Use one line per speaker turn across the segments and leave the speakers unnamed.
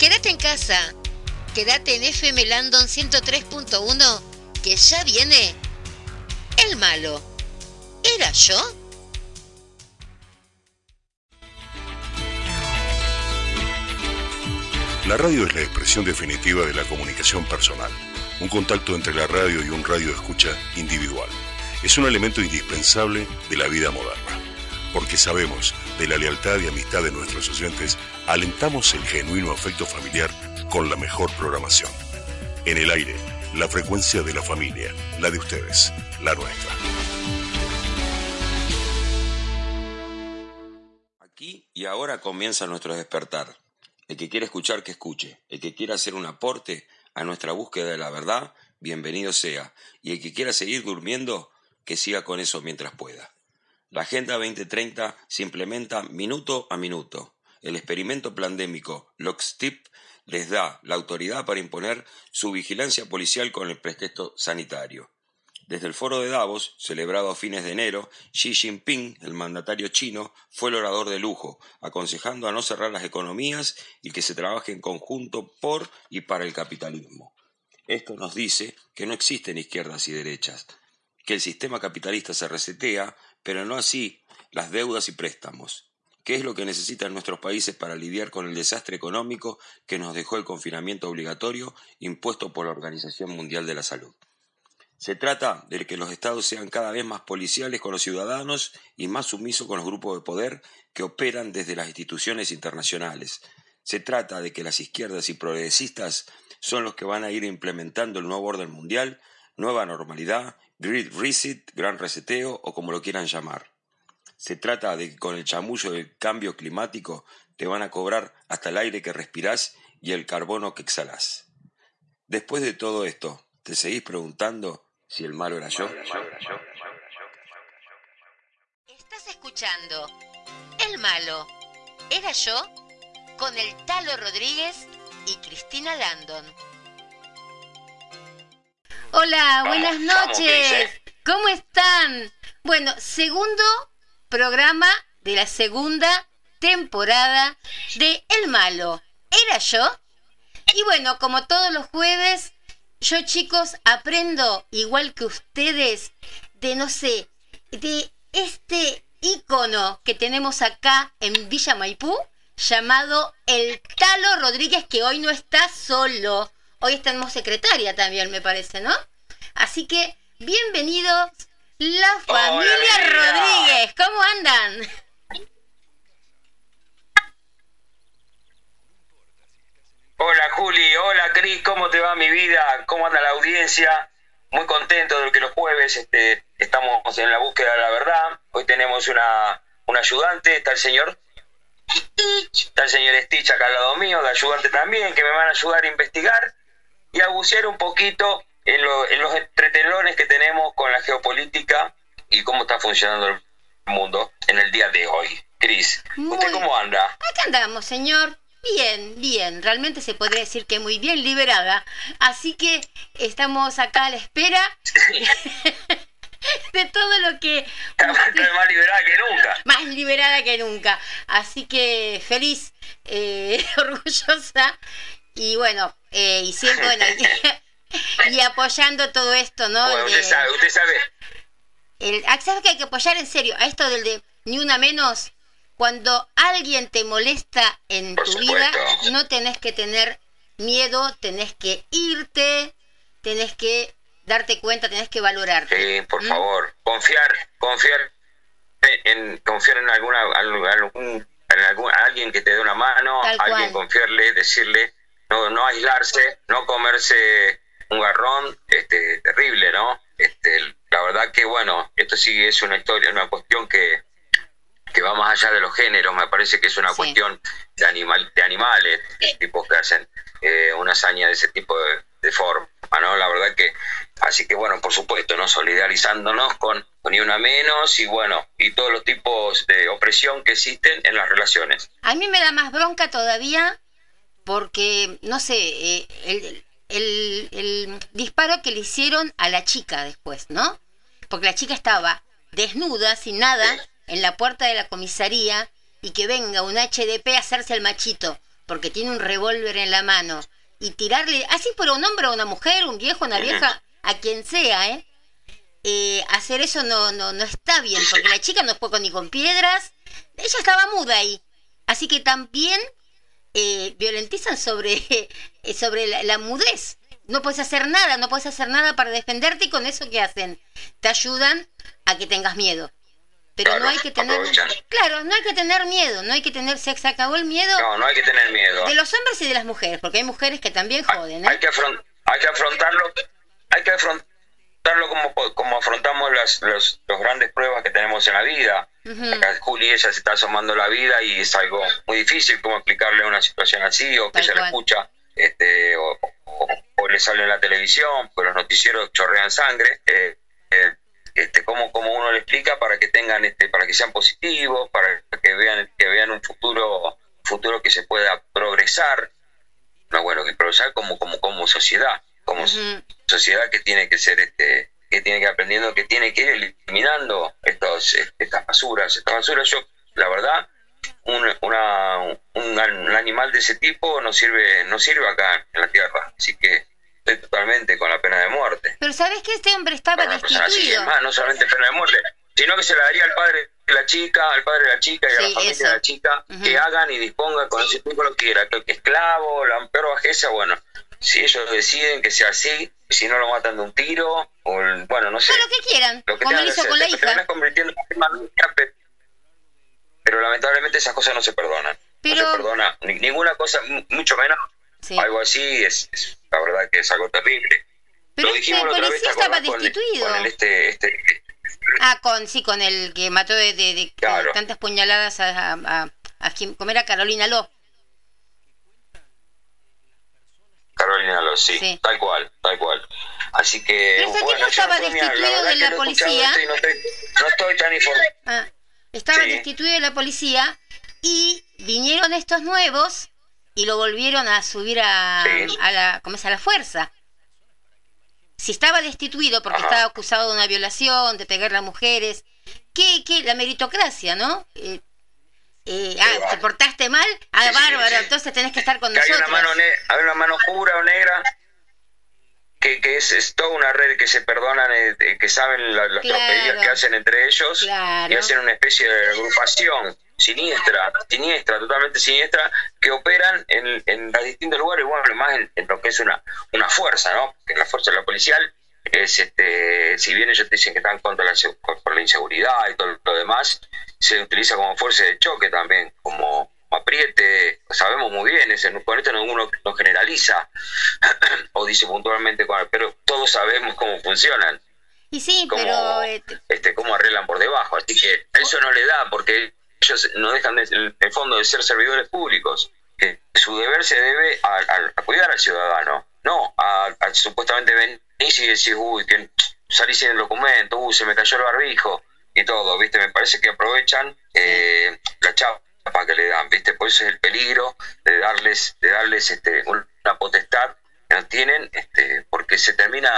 Quédate en casa. Quédate en FM Landon 103.1 que ya viene el malo. ¿Era yo?
La radio es la expresión definitiva de la comunicación personal, un contacto entre la radio y un radio escucha individual. Es un elemento indispensable de la vida moderna, porque sabemos de la lealtad y amistad de nuestros oyentes, alentamos el genuino afecto familiar con la mejor programación. En el aire, la frecuencia de la familia, la de ustedes, la nuestra.
Aquí y ahora comienza nuestro despertar. El que quiera escuchar, que escuche. El que quiera hacer un aporte a nuestra búsqueda de la verdad, bienvenido sea. Y el que quiera seguir durmiendo, que siga con eso mientras pueda. La Agenda 2030 se implementa minuto a minuto. El experimento pandémico LOCSTIP les da la autoridad para imponer su vigilancia policial con el pretexto sanitario. Desde el foro de Davos, celebrado a fines de enero, Xi Jinping, el mandatario chino, fue el orador de lujo, aconsejando a no cerrar las economías y que se trabaje en conjunto por y para el capitalismo. Esto nos dice que no existen izquierdas y derechas, que el sistema capitalista se resetea, pero no así las deudas y préstamos. ¿Qué es lo que necesitan nuestros países para lidiar con el desastre económico que nos dejó el confinamiento obligatorio impuesto por la Organización Mundial de la Salud? Se trata de que los estados sean cada vez más policiales con los ciudadanos y más sumisos con los grupos de poder que operan desde las instituciones internacionales. Se trata de que las izquierdas y progresistas son los que van a ir implementando el nuevo orden mundial, nueva normalidad, grid reset, gran reseteo o como lo quieran llamar. Se trata de que con el chamullo del cambio climático te van a cobrar hasta el aire que respirás y el carbono que exhalás. Después de todo esto, ¿te seguís preguntando si el malo era yo?
Estás escuchando El malo. ¿Era yo? Con el Talo Rodríguez y Cristina Landon. Hola, buenas noches. ¿Cómo están? Bueno, segundo programa de la segunda temporada de El Malo. ¿Era yo? Y bueno, como todos los jueves, yo chicos aprendo, igual que ustedes, de no sé, de este ícono que tenemos acá en Villa Maipú, llamado el Talo Rodríguez, que hoy no está solo. Hoy estamos secretaria también, me parece, ¿no? Así que, bienvenidos la familia Rodríguez, ¿cómo andan?
Hola Juli, hola Cris, ¿cómo te va mi vida? ¿Cómo anda la audiencia? Muy contento de que los jueves este, estamos en la búsqueda de la verdad. Hoy tenemos una, un ayudante, está el señor Stitch, está el señor Stitch acá al lado mío, de ayudante también, que me van a ayudar a investigar y a bucear un poquito en, los entretelones que tenemos con la geopolítica y cómo está funcionando el mundo en el día de hoy. Cris, ¿usted cómo anda?
Acá andamos, señor. Bien, bien, realmente se podría decir que muy bien liberada. Así que estamos acá a la espera de todo lo que...
Está, más liberada que nunca.
Más liberada que nunca. Así que feliz, eh, orgullosa y bueno, eh, y siendo y apoyando todo esto, ¿no?
usted sabe, usted sabe.
El, ah, ¿Sabes que hay que apoyar en serio? A esto del de ni una menos. Cuando alguien te molesta en tu vida, no tenés que tener miedo, tenés que irte, tenés que darte cuenta, tenés que valorar.
Sí, por ¿Mm? favor, confiar, confiar en confiar en alguna algún, en algún, alguien que te dé una mano, alguien confiarle, decirle, no no aislarse, no comerse un garrón este, terrible, ¿no? Este, la verdad que, bueno, esto sí es una historia, una cuestión que, que va más allá de los géneros, me parece que es una cuestión de, animal, de animales, tipos que hacen eh, una hazaña de ese tipo de, forma, ¿no? La verdad que, así que bueno, por supuesto, ¿no? Solidarizándonos con, con, ni una menos y bueno, y todos los tipos de opresión que existen en las relaciones.
A mí me da más bronca todavía porque, no sé, eh, el, el, disparo que le hicieron a la chica después, ¿no? Porque la chica estaba desnuda, sin nada, en la puerta de la comisaría y que venga un HDP a hacerse el machito porque tiene un revólver en la mano, y tirarle, así por un hombre o una mujer, un viejo, una vieja, a quien sea, ¿eh? eh hacer eso no, no, no está bien, porque la chica no fue ni con piedras, ella estaba muda ahí. Así que también eh, violentizan sobre, eh, sobre la, mudez. No puedes hacer nada, no puedes hacer nada para defenderte y con eso ¿qué hacen? Te ayudan a que tengas miedo. Pero no hay que tener claro, no hay que tener miedo, no hay que tener se acabó el miedo.
No, no hay que tener miedo.
De los hombres y de las mujeres, porque hay mujeres que también joden,
¿eh? Hay que hay que afrontarlo, hay que afrontarlo como como afrontamos las los, grandes pruebas que tenemos en la vida. Juli ella se está asomando la vida y es algo muy difícil como explicarle una situación así o que se la escucha este o, le sale en la televisión, pues los noticieros chorrean sangre. Eh, eh, este, cómo, cómo uno le explica para que tengan este, para que sean positivos, para que vean, que vean un futuro, futuro que se pueda progresar, no bueno, que progresar como, como, como sociedad, como sociedad que tiene que ser este, que tiene que ir aprendiendo, que tiene que ir eliminando estos, estas basuras, estas basuras yo, la verdad, un, una, un, animal de ese tipo no sirve, no sirve acá en la tierra, así que totalmente con la pena de muerte.
Pero ¿sabes que este hombre estaba destituido?
no solamente pena de muerte, sino que se la daría al padre de la chica, al padre de la chica y a la familia de la chica, que hagan y dispongan con ese tipo lo que quiera, que esclavo, la peor bajeza, bueno, si ellos deciden que sea así, si no lo matan de un tiro, o bueno, no sé.
lo que quieran, lo que como lo hizo con la hija.
pero lamentablemente esas cosas no se perdonan. No se perdona ninguna cosa, mucho menos algo así es, la verdad que es algo terrible.
Pero Lo este policía estaba destituido. Con, este, este, ah, con, sí, con el que mató de, de, tantas puñaladas a, a, a, ¿cómo era? Carolina Ló.
Carolina Ló, sí, tal cual, tal cual. Así que.
Tipo estaba destituido de la policía.
no, estoy, tan informado. Ah,
estaba destituido de la policía y vinieron estos nuevos y lo volvieron a subir a, a la, ¿cómo es? a la fuerza. Si estaba destituido porque estaba acusado de una violación, de pegarle a mujeres, ¿qué, qué? La meritocracia, ¿no? Eh, eh, ah, te portaste mal, ah, bárbaro, entonces tenés que estar con nosotros.
Hay una mano, hay una mano oscura o negra que, que es, es, toda una red que se perdonan, eh, que saben las claro. que hacen entre ellos y hacen una especie de agrupación siniestra, siniestra, totalmente siniestra, que operan en, en los distintos lugares, bueno, más en, lo que es una, una fuerza, ¿no? Que la fuerza de la policial es, este, si bien ellos dicen que están contra la, por la inseguridad y todo lo demás, se utiliza como fuerza de choque también, como apriete, sabemos muy bien, ese, con esto ninguno no generaliza o dice puntualmente, pero todos sabemos cómo funcionan.
Y sí, pero...
Este, cómo arreglan por debajo, así que eso no le da, porque ellos no dejan de, en el fondo de ser servidores públicos, que su deber se debe a, cuidar al ciudadano, no a, supuestamente venir y decir, uy, que salí sin el documento, uy, se me cayó el barbijo y todo, ¿viste? Me parece que aprovechan eh, la chapa que le dan, ¿viste? Por eso es el peligro de darles, de darles este, una potestad que no tienen, este, porque se termina,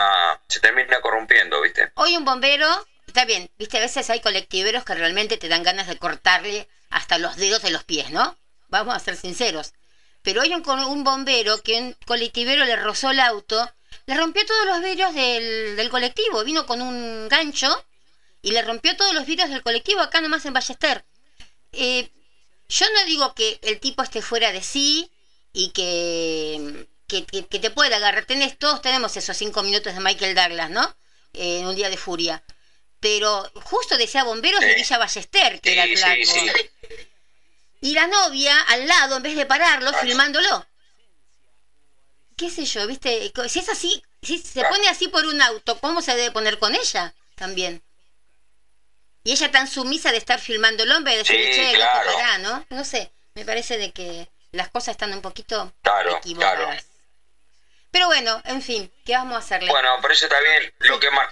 se termina corrompiendo, ¿viste?
Hoy un bombero está bien, viste, a veces hay colectiveros que realmente te dan ganas de cortarle hasta los dedos de los pies, ¿no? Vamos a ser sinceros. Pero hay un, un bombero que un colectivero le rozó el auto, le rompió todos los vidrios del, colectivo, vino con un gancho y le rompió todos los vidrios del colectivo acá nomás en Ballester. Eh, yo no digo que el tipo esté fuera de sí y que, que, te pueda agarrar. Tenés, todos tenemos esos cinco minutos de Michael Douglas, ¿no? en un día de furia pero justo decía bomberos de Villa Ballester, que era flaco. Y la novia al lado, en vez de pararlo, filmándolo. ¿Qué sé yo, viste? Si es así, si se pone así por un auto, ¿cómo se debe poner con ella? También. Y ella tan sumisa de estar filmándolo en vez de decir, che, claro. ¿no? No sé, me parece de que las cosas están un poquito equivocadas. Pero bueno, en fin, ¿qué vamos a hacerle?
Bueno, por eso está bien. Lo que más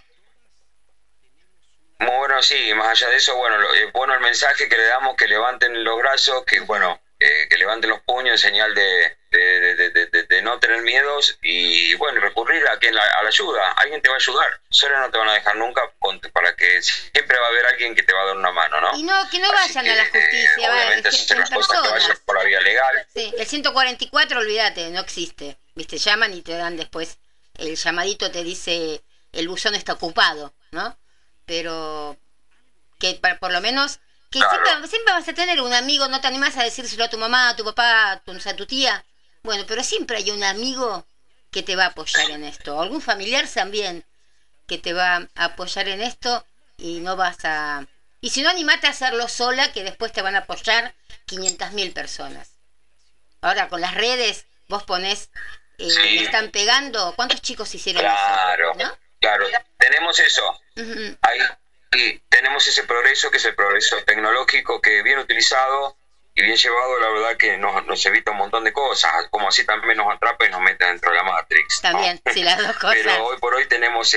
muy bueno, sí, más allá de eso, bueno, lo, bueno el mensaje que le damos, que levanten los brazos, que bueno, eh, que levanten los puños en señal de, de, no tener miedos y bueno, recurrir a, quien la, a la ayuda. Alguien te va a ayudar. Solo no te van a dejar nunca para que siempre va a haber alguien que te va a dar una mano, ¿no?
Y no, que no vayan a la justicia,
eh, obviamente hacer las cosas que vayan por la vía legal.
Sí, el 144, olvídate, no existe. Viste, llaman y te dan después el llamadito te dice el buzón está ocupado, ¿no? Pero que por lo menos que siempre, vas a tener un amigo, no te animas a decírselo a tu mamá, a tu papá, a tu, a tu tía. Bueno, pero siempre hay un amigo que te va a apoyar en esto, algún familiar también que te va a apoyar en esto y no vas a... Y si no, animate a hacerlo sola, que después te van a apoyar 500.000 personas. Ahora, con las redes, vos ponés, eh, están pegando, ¿cuántos chicos hicieron
claro, eso? Claro, tenemos eso. Ahí y tenemos ese progreso que es el progreso tecnológico que bien utilizado y bien llevado, la verdad que nos, evita un montón de cosas, como así también nos atrapa y nos mete dentro de la Matrix.
También, sí, las dos cosas.
Pero hoy por hoy tenemos...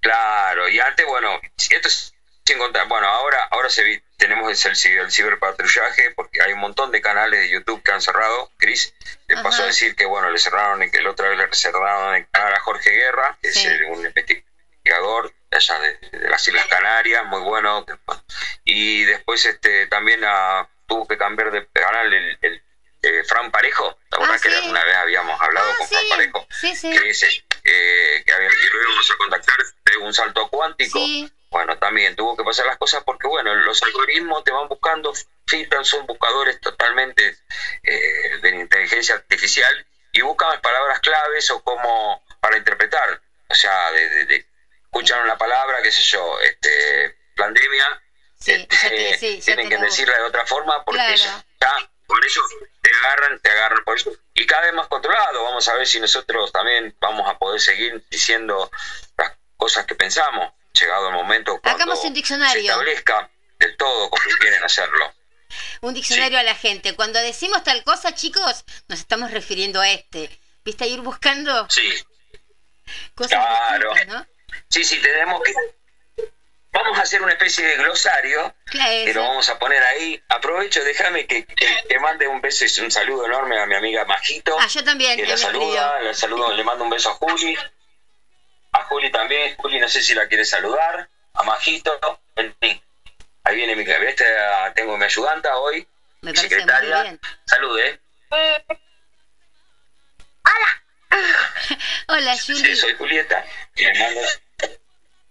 Claro, y antes, bueno, esto es sin contar, bueno, ahora, ahora se tenemos el, el, ciberpatrullaje porque hay un montón de canales de YouTube que han cerrado. Chris le pasó a decir que, bueno, le cerraron, que la otra vez le cerraron el canal a Jorge Guerra, que es un investigador allá de, las Islas Canarias, muy bueno. Y después este también ah, tuvo que cambiar de canal el, el eh, Fran Parejo, la verdad ah, que alguna vez habíamos hablado ah, con Fran Parejo, que dice eh, que había, a contactar de un salto cuántico. Bueno, también tuvo que pasar las cosas porque, bueno, los algoritmos te van buscando, filtran, son buscadores totalmente eh, de inteligencia artificial y buscan palabras claves o como para interpretar, o sea, de escucharon la palabra, qué sé yo, este, pandemia, este, tienen que decirla de otra forma porque ya, por eso te agarran, te agarran por eso. Y cada vez más controlado, vamos a ver si nosotros también vamos a poder seguir diciendo las cosas que pensamos, llegado el momento cuando
un diccionario.
se establezca del todo como quieren hacerlo.
Un diccionario a la gente. Cuando decimos tal cosa, chicos, nos estamos refiriendo a este. ¿Viste? Ir buscando
sí.
cosas claro. ¿no?
Sí, sí, tenemos que... Vamos a hacer una especie de glosario que lo vamos a poner ahí. Aprovecho, déjame que, que, mande un beso y un saludo enorme a mi amiga Majito.
Ah, yo también.
Que la saluda, le, saludo, le mando un beso a Juli. A Juli también. Juli, no sé si la quiere saludar. A Majito. Ahí viene mi este, tengo mi ayudanta hoy,
Me mi secretaria.
Salude.
Hola. Hola, Juli.
Sí, soy Julieta. Y le mando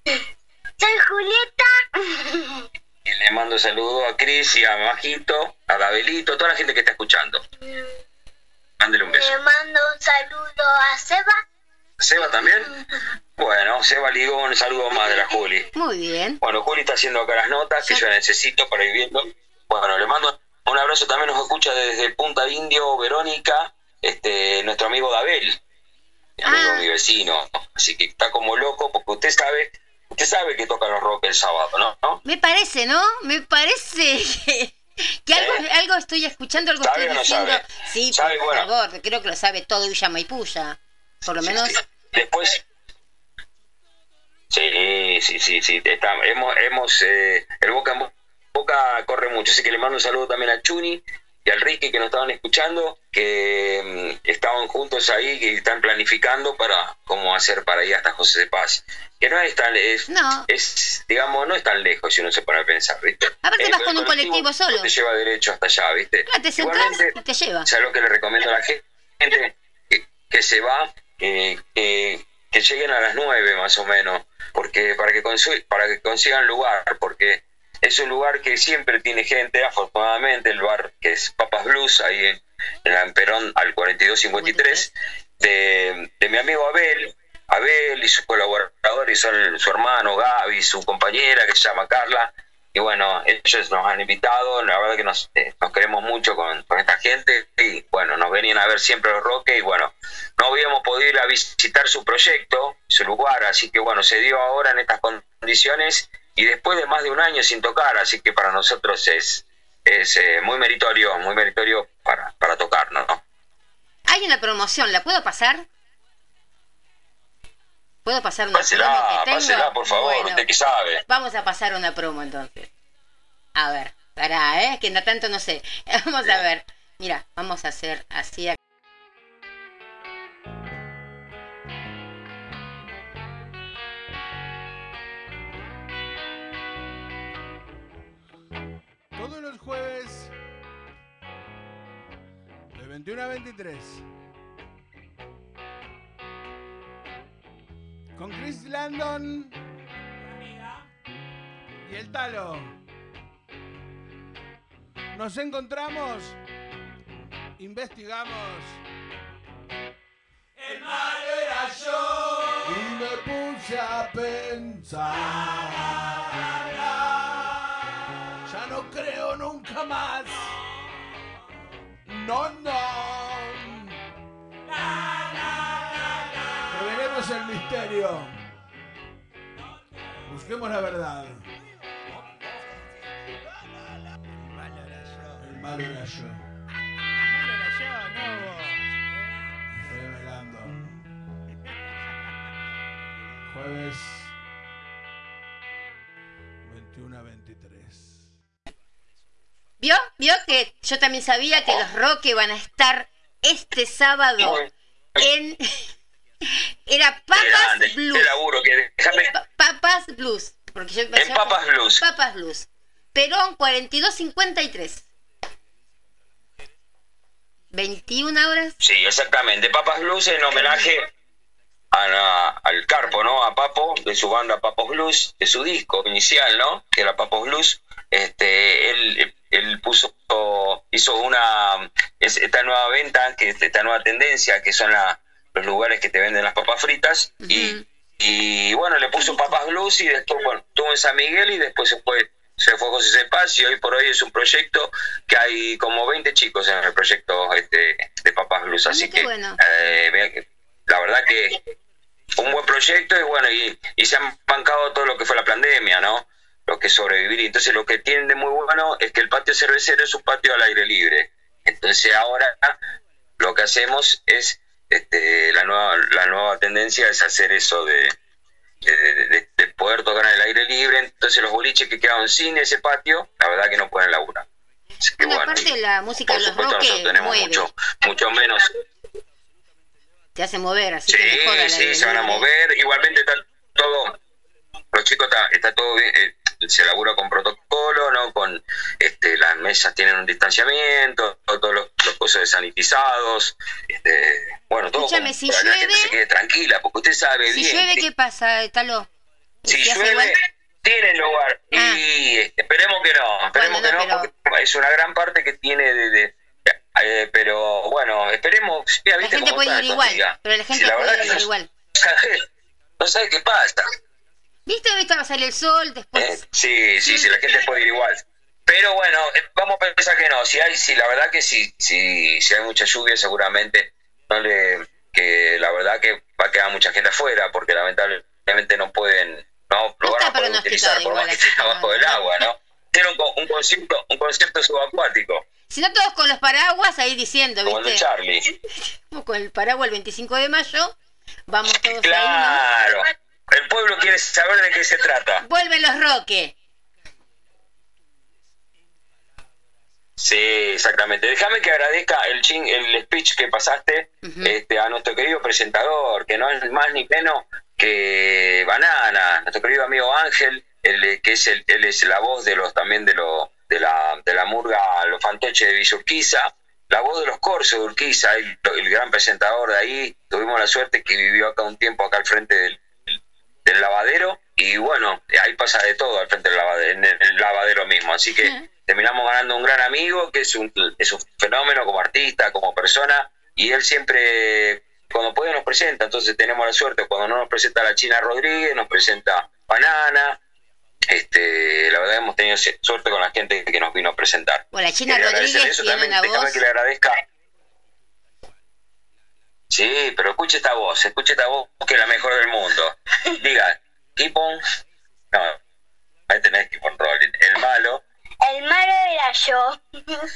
soy Julieta.
Y le mando saludos a Cris y a Majito, a Gabelito, toda la gente que está escuchando. Mándele un beso.
Le mando un saludo a Seba.
¿Seba también? Bueno, Seba Ligón, un saludo más de la Juli.
Muy bien.
Bueno, Juli está haciendo acá las notas que yo necesito para ir viendo. Bueno, le mando un abrazo, también nos escucha desde Punta Indio, Verónica, este, nuestro amigo Dabel mi amigo, ah. mi vecino. Así que está como loco porque usted sabe, usted sabe que toca los rock el sábado, ¿no?
Me parece, ¿no? Me parece que, algo, ¿Eh? algo estoy escuchando, algo estoy diciendo. Sí, por favor, creo que lo sabe todo Villa Maipúya. Por lo menos.
Después. Sí, sí, sí, sí. hemos, hemos eh, el Boca en Boca corre mucho, así que le mando un saludo también a Chuni, y al Ricky que nos estaban escuchando, que mm, estaban juntos ahí, que están planificando para cómo hacer para ir hasta José de Paz. Que no es tan, es, es digamos, no es tan lejos si uno se pone a pensar, ¿viste?
A ver, vas con un colectivo solo.
Te lleva derecho hasta allá, ¿viste?
Ah, te Igualmente, te lleva.
lo que le recomiendo a la gente que, se va, que, que, lleguen a las nueve más o menos, porque para que, para que consigan lugar, porque es un lugar que siempre tiene gente, afortunadamente, el bar que es Papas Blues, ahí en, en Perón al 4253, de, de mi amigo Abel, Abel y sus colaboradores son su hermano Gaby, su compañera que se llama Carla. Y bueno, ellos nos han invitado, la verdad que nos, eh, nos queremos mucho con, con, esta gente y bueno, nos venían a ver siempre los Roques y bueno, no habíamos podido ir a visitar su proyecto, su lugar, así que bueno, se dio ahora en estas condiciones y después de más de un año sin tocar, así que para nosotros es, es eh, muy meritorio, muy meritorio para, para tocarnos, ¿no?
Hay una promoción, ¿la puedo pasar? ¿Puedo pasar una
promo que tengo? por favor, usted que sabe.
Vamos a pasar una promo entonces. A ver, para, ¿eh? Que no tanto no sé. Vamos a ver. Mira, vamos a hacer así.
los jueves de 21 a 23. Con Chris Landon y el Talo. Nos encontramos, investigamos. El malo era yo. Y me puse a pensar. Más. No, no. Revelemos el misterio. Busquemos la verdad. El malo era yo. Revelando. Jueves 21 a 23.
¿Vio? ¿Vio que yo también sabía que los Roque van a estar este sábado en... Era Papas Blues.
qué laburo que déjame.
Pa- Papas Blues. Porque yo
En Papas Blues.
Papas Blues. Perón 4253. 21 horas.
Sí, exactamente. Papas Blues en homenaje a la- al Carpo, ¿no? A Papo, de su banda Papos Blues, de su disco inicial, ¿no? Que era Papos Blues. Este, él, él puso, hizo una, es- esta nueva venta, que es esta nueva tendencia, que son la- los lugares que te venden las papas fritas. y, y bueno, le puso Papas Blues y después, bueno, estuvo en San Miguel y después se fue, se fue a José Cepaz y hoy por hoy es un proyecto que hay como 20 chicos en el proyecto este, de Papas Blues. Así
Ah, qué
que
bueno.
eh, la verdad que un buen proyecto y bueno, y, y se han bancado todo lo que fue la pandemia, ¿no? Lo que sobrevivir. Y entonces lo que tienen de muy bueno es que el patio cervecero es un patio al aire libre. Entonces ahora lo que hacemos es, este, la, nueva, la nueva tendencia es hacer eso de, de, de- de poder tocar en el aire libre. Entonces los boliches que quedaron sin ese patio, la verdad que no pueden laburar. Así que
Bueno, aparte la música de los
supuesto nosotros tenemos
mueve.
mucho, mucho menos
Te hace mover, así
Sí,
que
sí, se van a mover. Igualmente está todo, los chicos está, está todo bien, eh, se labura con protocolo, ¿no? Con este, las mesas tienen un distanciamiento, todo- todos los, los cosas desanitizados, este, bueno, todo
Escúchame, si
para que la gente
llueve-
se quede tranquila, porque usted sabe
Si
bien
llueve,
que
¿qué pasa, Talo?
si
¿Se hace
llueve
igual?
tiene lugar
Ah.
y este, esperemos que no, esperemos
Bueno,
que
no,
no, porque es una gran parte que tiene de, de- eh, pero bueno, esperemos, mira,
La
¿viste
gente puede ir igual, pero la
Si
gente
la verdad
puede ir
no-
igual.
no sabe qué pasa.
¿Viste? Ahorita va a salir el sol,
Eh,
después...
sí, sí, sí, la gente puede ir igual. Pero bueno, eh, vamos a pensar que no. Si hay, si la verdad que si, si, si hay mucha lluvia, seguramente no le, que la verdad que va a quedar mucha gente afuera, porque lamentablemente no pueden, no, lo
No
van a poder utilizar por más que esté abajo del agua, ¿no? Tiene un, un concepto, un concepto subacuático,
Si no todos con los paraguas ahí diciendo,
como
¿viste?
Charlie.
Con el paraguas el 25 de mayo, vamos todos ahí,
Claro. El pueblo quiere saber de qué se trata.
Vuelven los Roque.
Sí, exactamente. Déjame que agradezca el ching, el speech que pasaste este, a nuestro querido presentador, que no es más ni menos que Banana, nuestro querido amigo Ángel, el, que es el, él es la voz de los también de lo, de la de la murga Los Fantoches de Villa Urquiza, la voz de los Corsos de Urquiza, el, el gran presentador de ahí. Tuvimos la suerte que vivió acá un tiempo acá al frente del, del lavadero y bueno, ahí pasa de todo al frente del lavadero, en el, lavadero mismo, así que terminamos ganando un gran amigo que es un, es un fenómeno como artista, como persona y él siempre cuando puede nos presenta, entonces tenemos la suerte, cuando no nos presenta la China Rodríguez, nos presenta Banana, este, la verdad hemos tenido suerte con la gente que nos vino a presentar.
Bueno, la China Rodríguez
eso,
tiene
también
una voz...
que le agradezca. Sí, pero escuche esta voz, escuche esta voz que es la mejor del mundo. Diga, Keep on. No, ahí tenés Keep on Rolling. El malo.
El malo era yo.
¿Y qué te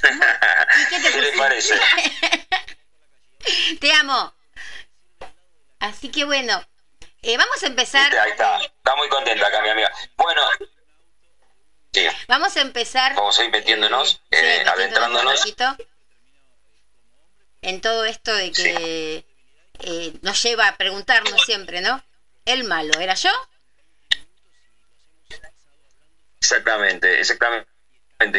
¿Qué le
pusiste?
parece?
Te amo. Así que bueno, eh, vamos a empezar.
Ahí está. Está muy contenta acá mi amiga. Bueno, sí,
Vamos a empezar.
vamos a ir metiéndonos,
eh, sí,
eh,
metiéndonos
adentrándonos.
en todo esto de que eh, nos lleva a preguntarnos siempre, ¿no? El malo, ¿era yo?
Exactamente, exactamente.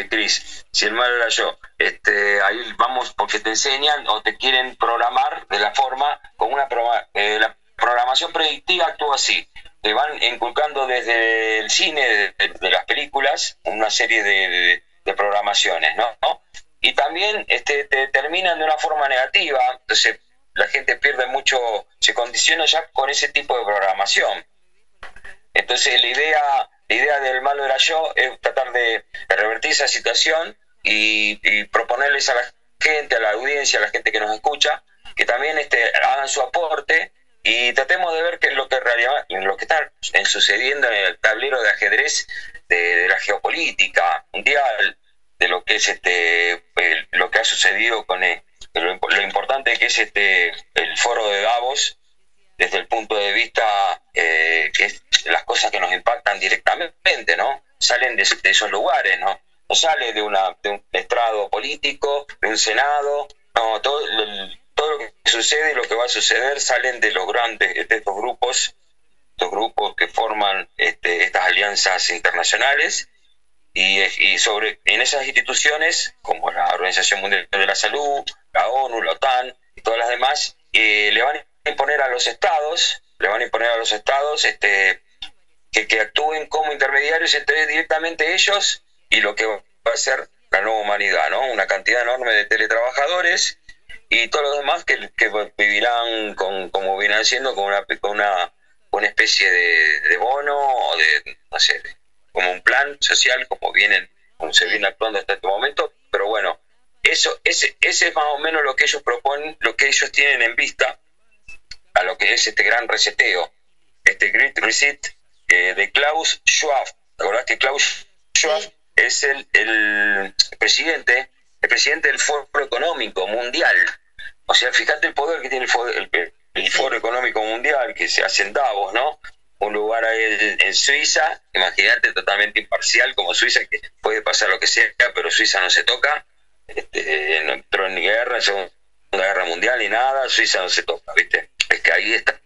Cris. Si el malo era yo. Este, ahí vamos porque te enseñan o te quieren programar de la forma, con una eh, la programación predictiva actúa así. Te van inculcando desde el cine, de, las películas, una serie de, programaciones, ¿no? Y también este, te terminan de una forma negativa, entonces la gente pierde mucho, se condiciona ya con ese tipo de programación. Entonces la idea la idea del malo era yo es tratar de, revertir esa situación y, proponerles a la gente, a la audiencia, a la gente que nos escucha, que también este, hagan su aporte y tratemos de ver qué es lo que realidad, lo que está sucediendo en el tablero de ajedrez de, la geopolítica mundial, de lo que es este lo que ha sucedido con el, lo, lo, importante que es este el foro de Davos desde el punto de vista eh, que es las cosas que nos impactan directamente, ¿no? Salen de, esos lugares, ¿no? No sale de, una, de un estrado político, de un senado, no, todo, lo que sucede y lo que va a suceder salen de los grandes, de estos grupos, estos grupos que forman este, estas alianzas internacionales y, y, sobre en esas instituciones como la Organización Mundial de la Salud, la ONU, la OTAN y todas las demás, eh, le van a imponer a los estados, le van a imponer a los estados este, que, que actúen como intermediarios entre directamente ellos y lo que va a ser la nueva humanidad, ¿no? Una cantidad enorme de teletrabajadores y todos los demás que, que vivirán con, como vienen haciendo con una, con una, una especie de, bono o de, no sé, como un plan social, como vienen, como se viene actuando hasta este momento, pero bueno, eso, ese, ese es más o menos lo que ellos proponen, lo que ellos tienen en vista a lo que es este gran reseteo, este Great Reset eh, de Klaus Schwab. ¿Te acordás que Klaus Schwab es el, el, presidente, el presidente del Foro Económico Mundial? O sea, fíjate el poder que tiene el Foro, el, Foro Económico Mundial, que se hace en Davos, ¿no? Un lugar ahí en, Suiza, imagínate, totalmente imparcial como Suiza, que puede pasar lo que sea, pero Suiza no se toca. Este, no entró en guerra, en Segunda Guerra Mundial ni nada, Suiza no se toca, ¿viste? es que ahí están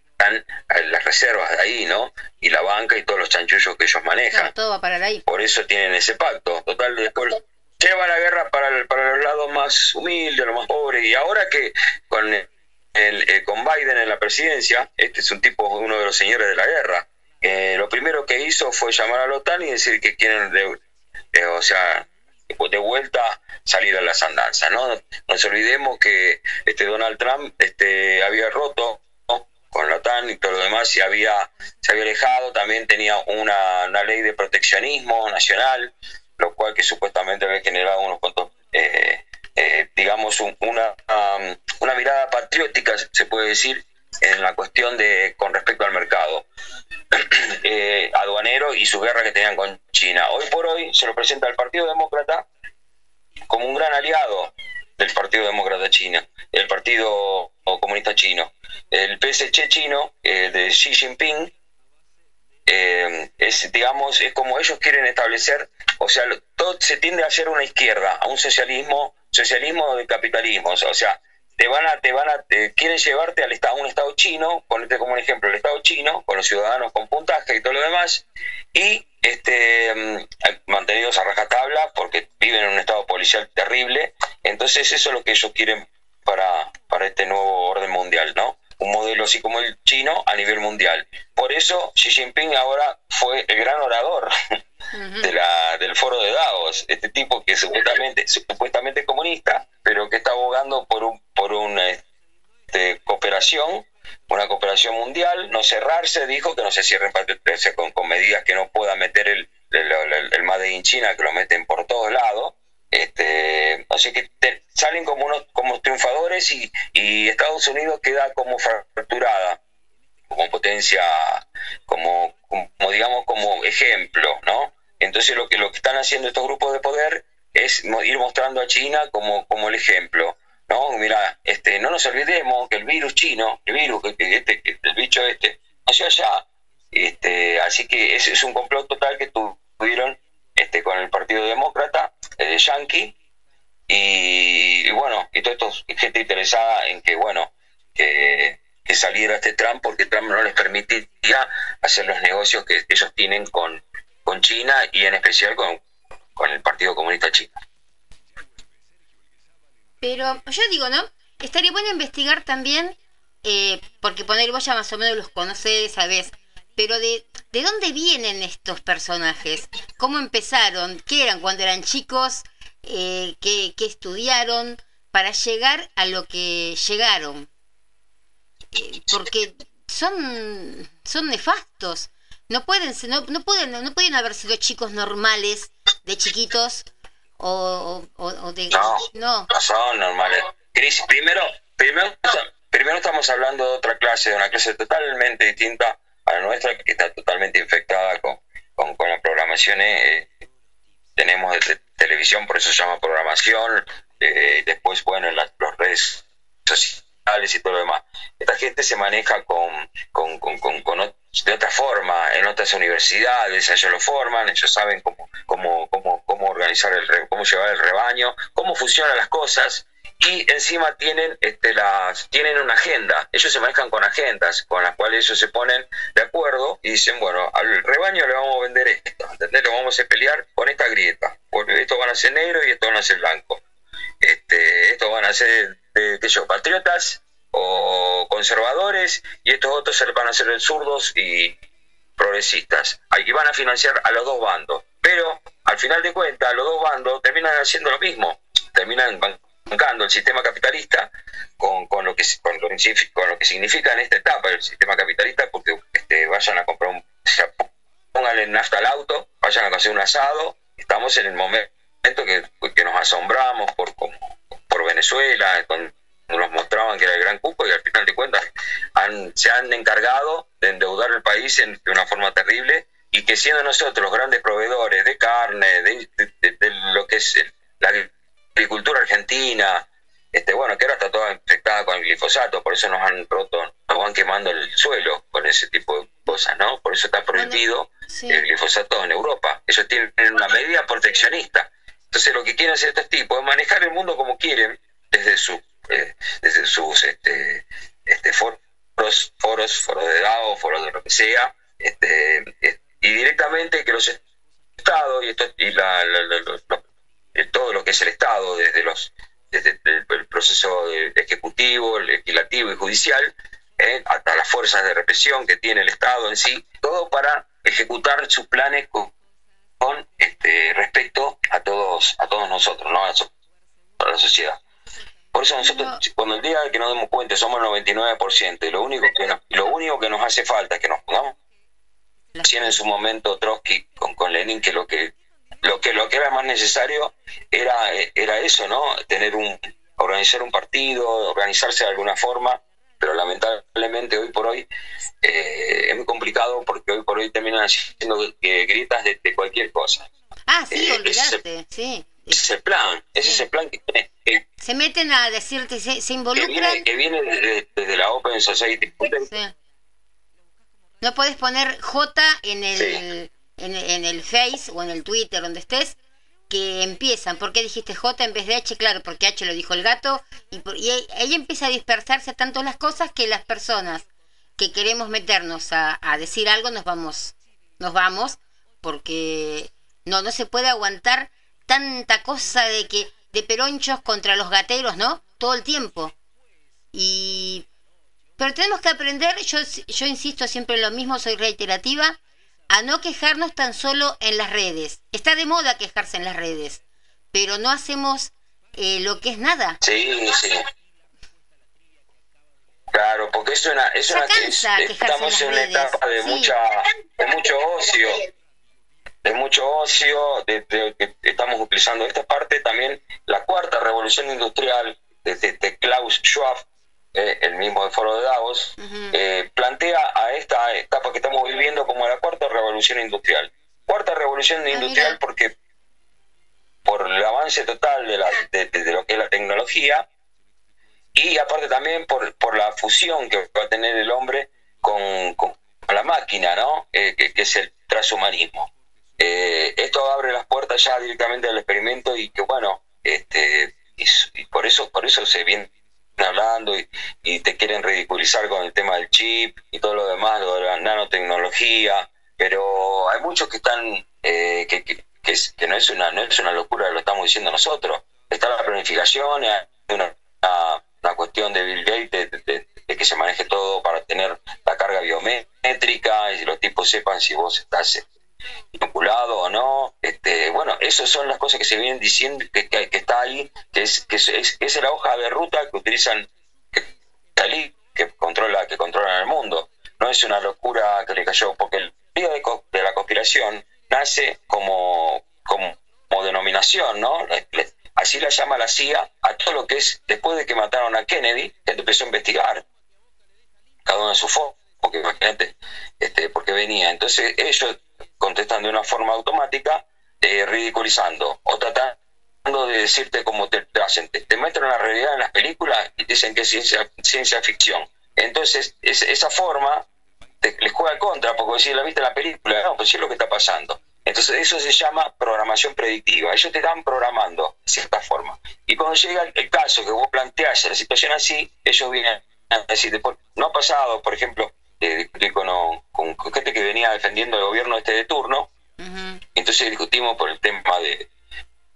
las reservas de ahí, ¿no? Y la banca y todos los chanchullos que ellos manejan.
todo va a parar ahí.
Por eso tienen ese pacto. Total, después lleva la guerra para, para los lados más humildes, los más pobres. Y ahora que con, el, eh, con Biden en la presidencia, este es un tipo, uno de los señores de la guerra, eh, lo primero que hizo fue llamar a la OTAN y decir que quieren, de, o sea, de vuelta salir a las andanzas, ¿no? No nos olvidemos que este Donald Trump este, había roto con la OTAN y todo lo demás, y había, se había alejado, también tenía una, ley de proteccionismo nacional, lo cual que supuestamente había generado unos cuantos, eh, eh, digamos, una, una mirada patriótica, se puede decir, en la cuestión de con respecto al mercado eh, aduanero y su guerra que tenían con China. Hoy por hoy se lo presenta el Partido Demócrata como un gran aliado del Partido Demócrata Chino, el Partido Comunista Chino. El PSC chino eh, de Xi Jinping eh, es, digamos, es como ellos quieren establecer, o sea, todo se tiende a hacer una izquierda, a un socialismo, socialismo de capitalismo, o sea, te van a, te van a, quieren llevarte al estado, un estado chino, ponerte como un ejemplo el estado chino, con los ciudadanos con puntaje y todo lo demás, y este mm, mantenidos a rajatabla porque viven en un estado policial terrible, entonces eso es lo que ellos quieren para, para este nuevo orden mundial, ¿no? Un modelo así como el chino a nivel mundial. Por eso Xi Jinping ahora fue el gran orador de la, del foro de Davos, este tipo que supuestamente, supuestamente comunista, pero que está abogando por un, por una este, cooperación, una cooperación mundial, no cerrarse, dijo que no se cierren con, con medidas que no puedan meter el, el, el, Made in China, que lo meten por todos lados. Este, así que salen como unos como triunfadores y, y Estados Unidos queda como fracturada como potencia, como, como, digamos como ejemplo, ¿no? Entonces lo que lo que están haciendo estos grupos de poder es ir mostrando a China como, como el ejemplo. No, mira, este, no nos olvidemos que el virus chino, el virus, este, el bicho este, nació allá. Este, así que es un complot total que tuvieron este, con el Partido Demócrata, el de Yankee, y, bueno, y todo esto gente interesada en que, bueno, que, que saliera este Trump, porque Trump no les permitiría hacer los negocios que ellos tienen con, con China y en especial con, con el Partido Comunista Chino.
Pero yo digo, ¿no? Estaría bueno investigar también, eh, porque poner vos ya más o menos los conocés, sabés, pero de, de dónde vienen estos personajes, cómo empezaron, qué eran cuando eran chicos, eh, qué, qué, estudiaron, para llegar a lo que llegaron. Eh, porque son, son nefastos. No pueden, no, no pueden, no pueden haber sido chicos normales de chiquitos o, o, de
no, no, no son normales. Cris, primero, primero, primero estamos hablando de otra clase, de una clase totalmente distinta a la nuestra, que está totalmente infectada con, con, con las programaciones. Eh, tenemos de televisión, por eso se llama programación. Eh, después, bueno, en las, los redes sociales y todo lo demás. Esta gente se maneja con, con, con, con, de otra forma en otras universidades, ellos lo forman, ellos saben cómo, cómo, cómo, cómo organizar, el, cómo llevar el rebaño, cómo funcionan las cosas y encima tienen este las tienen una agenda ellos se manejan con agendas con las cuales ellos se ponen de acuerdo y dicen bueno al rebaño le vamos a vender esto ¿entendés? lo vamos a pelear con esta grieta porque estos van a ser negros y estos van a ser blancos este estos van a ser de, de patriotas o conservadores y estos otros van a ser zurdos y progresistas y van a financiar a los dos bandos pero al final de cuentas los dos bandos terminan haciendo lo mismo terminan el sistema capitalista con, con, lo que, con, lo, con que significa en esta etapa el sistema capitalista, porque este, vayan a comprar un. pónganle nafta al auto, vayan a hacer un asado. Estamos en el momento que, que nos asombramos por, por Venezuela, cuando nos mostraban que era el gran cupo y al final de cuentas han, se han encargado de endeudar el país en, de una forma terrible y que siendo nosotros los grandes proveedores de carne, de, de lo que es la agricultura argentina, este, bueno, que ahora está toda infectada con el glifosato, por eso nos han roto, nos van quemando el suelo con ese tipo de cosas, ¿no? Por eso está prohibido el glifosato en Europa. Ellos tienen una medida proteccionista. Entonces lo que quieren hacer estos tipos es manejar el mundo como quieren, desde su, eh, desde sus este, este foros, foros, foros de DAO, foros de lo que sea, este, y directamente que los estados y, esto, y la, todo lo que es el Estado, desde los desde el, proceso ejecutivo, legislativo y judicial, eh, hasta las fuerzas de represión que tiene el Estado en sí, todo para ejecutar sus planes con, este, respecto a todos, a todos nosotros, ¿no? a, la sociedad. Por eso nosotros, cuando el día que nos demos cuenta, somos el 99%, y lo único que nos, lo único que nos hace falta es que nos pongamos, en su momento Trotsky con, con Lenin, que lo que lo que lo que era más necesario era era eso no tener un organizar un partido organizarse de alguna forma pero lamentablemente hoy por hoy eh, es muy complicado porque hoy por hoy terminan haciendo gritas de, cualquier cosa.
Ah sí eh, sí
es el plan, ese es el plan que,
se meten a decirte, se, se involucran.
Que viene, desde, la Open Society.
No puedes poner J en el, en, el Face o en el Twitter, donde estés, que empiezan. ¿Por qué dijiste J en vez de H? Claro, porque H lo dijo el gato. Y, y ahí empieza a dispersarse tanto las cosas que las personas que queremos meternos a, decir algo nos vamos, nos vamos, porque no, no se puede aguantar tanta cosa de que de peronchos contra los gateros, ¿no? Todo el tiempo. Y pero tenemos que aprender, yo, yo insisto siempre en lo mismo, soy reiterativa, a no quejarnos tan solo en las redes. Está de moda quejarse en las redes, pero no hacemos eh, lo que es nada.
Sí, sí. Claro, porque es una, es una estamos en, una etapa de mucha, de mucho ocio, de mucho ocio, de, estamos utilizando esta parte también la cuarta revolución industrial de Klaus Schwab eh, el mismo foro de Davos, eh, plantea a esta etapa que estamos viviendo como la cuarta revolución industrial. Cuarta revolución ah, industrial porque por el avance total de, la, de, lo que es la tecnología y aparte también por, por la fusión que va a tener el hombre con, con la máquina, ¿no? Eh, que, es el transhumanismo. Esto abre las puertas ya directamente al experimento y que bueno, este, y por eso, por eso se viene hablando y, te quieren ridiculizar con el tema del chip y todo lo demás, lo de la nanotecnología, pero hay muchos que están, eh, que, que, que no, es una, no es una locura, lo estamos diciendo nosotros. Está la planificación, hay una, una, cuestión de Bill Gates de, que se maneje todo para tener la carga biométrica y los tipos sepan si vos estás inoculado o no. Este, bueno, esas son las cosas que se vienen diciendo que, que, está ahí, que es, que es, es, la hoja de ruta que utilizan que, que controla que controlan el mundo. No es una locura que le cayó, porque el día de, de la conspiración nace como, como, denominación, ¿no? Así la llama la CIA a todo lo que es, después de que mataron a Kennedy, que empezó a investigar, cada uno de su foco, porque imagínate, este, porque venía. Entonces ellos contestan de una forma automática, eh, ridiculizando o tratando de decirte cómo te, hacen. Te, te, muestran la realidad en las películas y dicen que es ciencia, ciencia ficción. Entonces, esa forma les juega contra, porque si la viste en la película, no, pues sí es lo que está pasando. Entonces eso se llama programación predictiva. Ellos te están programando de cierta forma. Y cuando llega el, caso que vos planteás la situación así, ellos vienen a decir, después, no ha pasado, por ejemplo, eh, con, con, gente que venía defendiendo el gobierno este de turno, entonces discutimos por el tema de,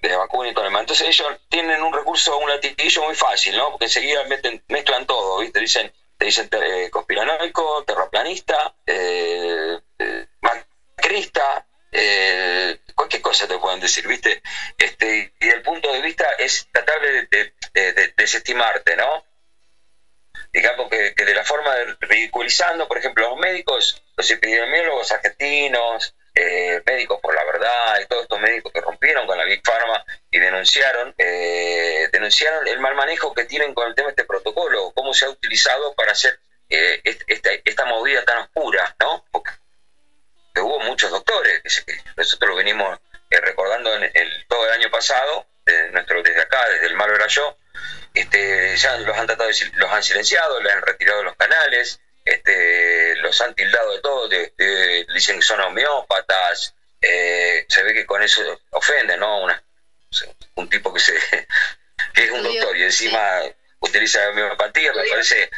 de vacuna y todo el demás. Entonces ellos tienen un recurso, un latiguillo muy fácil, ¿no? Porque enseguida mezclan todo, ¿viste? Dicen, te dicen eh, conspiranoico, terraplanista, eh, eh macrista, eh, cualquier cosa te pueden decir, ¿viste? Este, y el punto de vista es tratar de, desestimarte, ¿no? Digamos que, de la forma de ridiculizando, por ejemplo, los médicos, los epidemiólogos argentinos, eh, médicos por la verdad y todos estos médicos que rompieron con la Big Pharma y denunciaron eh, denunciaron el mal manejo que tienen con el tema de este protocolo, cómo se ha utilizado para hacer eh, esta, esta, movida tan oscura, ¿no? Porque hubo muchos doctores, nosotros lo venimos recordando en, todo el año pasado, nuestro, desde acá, desde el malo era yo, este, ya los han tratado, de, los han silenciado, les han retirado los canales, este, los han tildado de todo, de, dicen que son homeópatas, eh, se ve que con eso ofenden, ¿no? Una, un tipo que, se, que es un doctor y encima utiliza homeopatía, me parece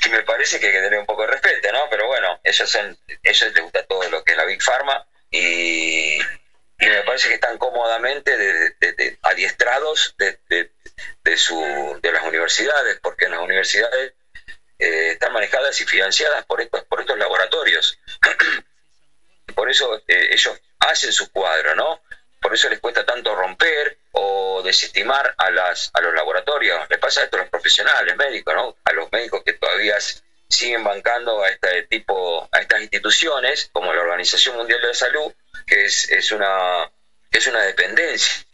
que me parece que hay que tener un poco de respeto, ¿no? Pero bueno, ellos son, ellos les gusta todo lo que es la Big Pharma y, me parece que están cómodamente de, adiestrados de, de, su, de las universidades, porque las universidades eh, están manejadas y financiadas por estos, por estos laboratorios. por eso eh, ellos hacen su cuadro, ¿no? Por eso les cuesta tanto romper o desestimar a, las, a los laboratorios. Le pasa esto a los profesionales médicos, ¿no? A los médicos que todavía siguen bancando a este tipo, a estas instituciones, como la Organización Mundial de la Salud, que es, es una es una dependencia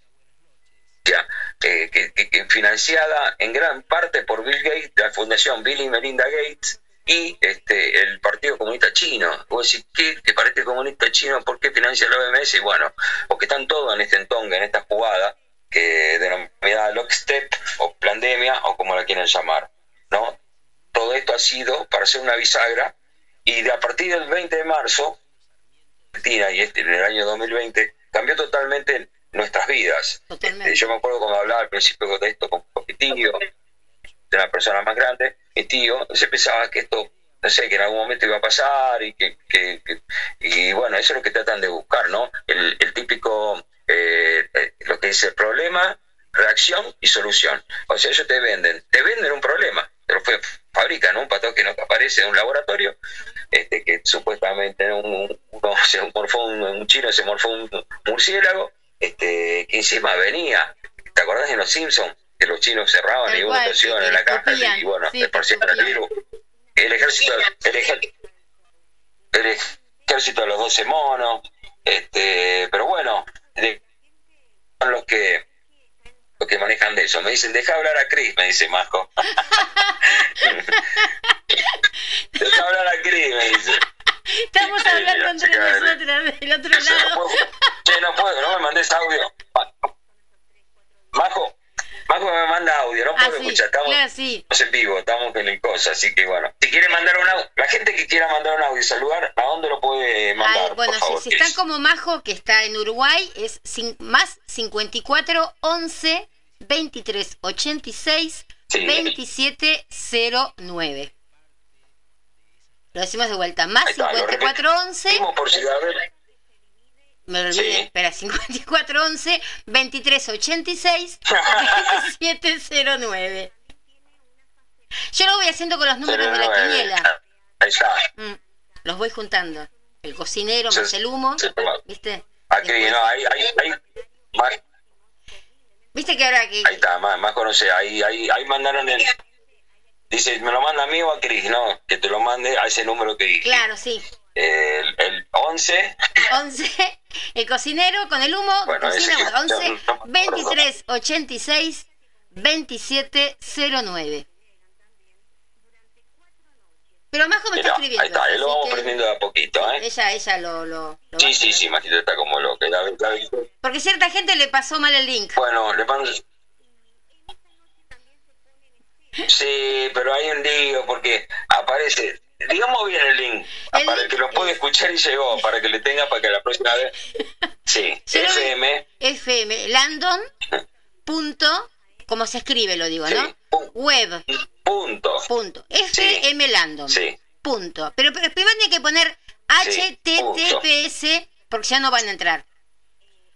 que, financiada en gran parte por Bill Gates, la fundación Bill y Melinda Gates y este, el Partido Comunista Chino. Vos decís, ¿qué? ¿Que Partido Comunista Chino? ¿Por qué financia la OMS? Y bueno, porque están todos en este entongue, en esta jugada que denominada Lockstep o Plandemia o como la quieren llamar. ¿no? Todo esto ha sido para hacer una bisagra y de a partir del 20 de marzo, Argentina y este en el año 2020, cambió totalmente nuestras vidas. Este, yo me acuerdo cuando hablaba al principio de esto con, mi tío, de una persona más grande, mi tío, se pensaba que esto, no sé, que en algún momento iba a pasar y que, y bueno, eso es lo que tratan de buscar, ¿no? El, típico, eh, eh, lo que dice problema, reacción y solución. O sea, ellos te venden, te venden un problema, te lo fabrican, un patógeno que aparece en un laboratorio, este, que supuestamente un, uno se morfó un, un chino se morfó un murciélago, este, que encima venía, ¿te acordás de los Simpsons? Que los chinos cerraban y hubo estación en la caja y bueno, sí, el virus. El ejército, el, el ejército de los 12 monos, este, pero bueno, son los que los que manejan de eso. Me dicen, deja hablar a Chris, me dice Majo. deja hablar a Chris, me dice.
Estamos hablando entre nosotros del otro lado.
Che, no puedo, no me mandes audio. Majo, Majo me manda audio, no puedo ah, escuchar, estamos, en vivo, estamos en el cosa, así que bueno. Si quiere mandar un audio, la gente que quiera mandar un audio y saludar, ¿a dónde lo puede mandar?
bueno, si, están como Majo, que está en Uruguay, es más 54 11 23 86 27 09. Lo decimos de vuelta, más 5411. me olvidé, espera, 5411 2386 2709. Yo lo voy haciendo con los números de la quiniela.
Ahí está.
Mm, los voy juntando. El cocinero más el humo, ¿viste?
Aquí, no, ahí, ahí, ahí, más,
¿Viste que ahora que...
ahí está, más, más conoce, ahí, ahí, ahí mandaron el... Dice, ¿me lo manda a mí o a Cris? No, que te lo mande a ese número que dije.
Claro, sí.
El, el 11,
11, el cocinero con el humo,
Bueno,
cocina,
que-
11
no acuerdo.
23 86 27 09. Pero Majo me está escribiendo.
ahí está, ahí lo vamos
que
aprendiendo de a poquito, ¿eh?
Ella, ella lo, lo, lo
Sí, sí, sí, Majito está como loco.
Porque cierta gente le pasó mal el link.
Bueno, le mando... Sí, pero hay un lío porque aparece... Digamos bien el link,
El
para el que lo puede
es-
escuchar y llegó, para que le tenga, para que la próxima vez... Sí, FM,
FM, Landon, punto, como se escribe lo digo, ¿no?
Sí.
Web,
punto.
punto, FM Landon,
Sí,
punto. Pero, pero primero tiene que poner
Sí,
HTTPS, porque ya no van a entrar.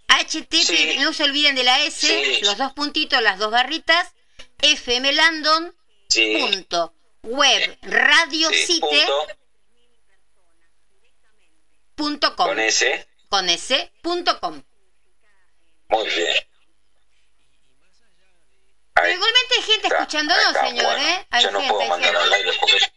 HTTP,
Sí.
no se olviden de la S,
Sí.
los dos puntitos, las dos barritas, FM Landon,
sí.
punto, web, radiosite,
sí, punto,
punto com,
con ese.
con S, punto com.
Muy bien.
Pero igualmente hay gente
está,
escuchándonos,
está,
señor,
bueno.
¿eh? Hay
Yo no
gente,
puedo
hay
mandar al aire porque...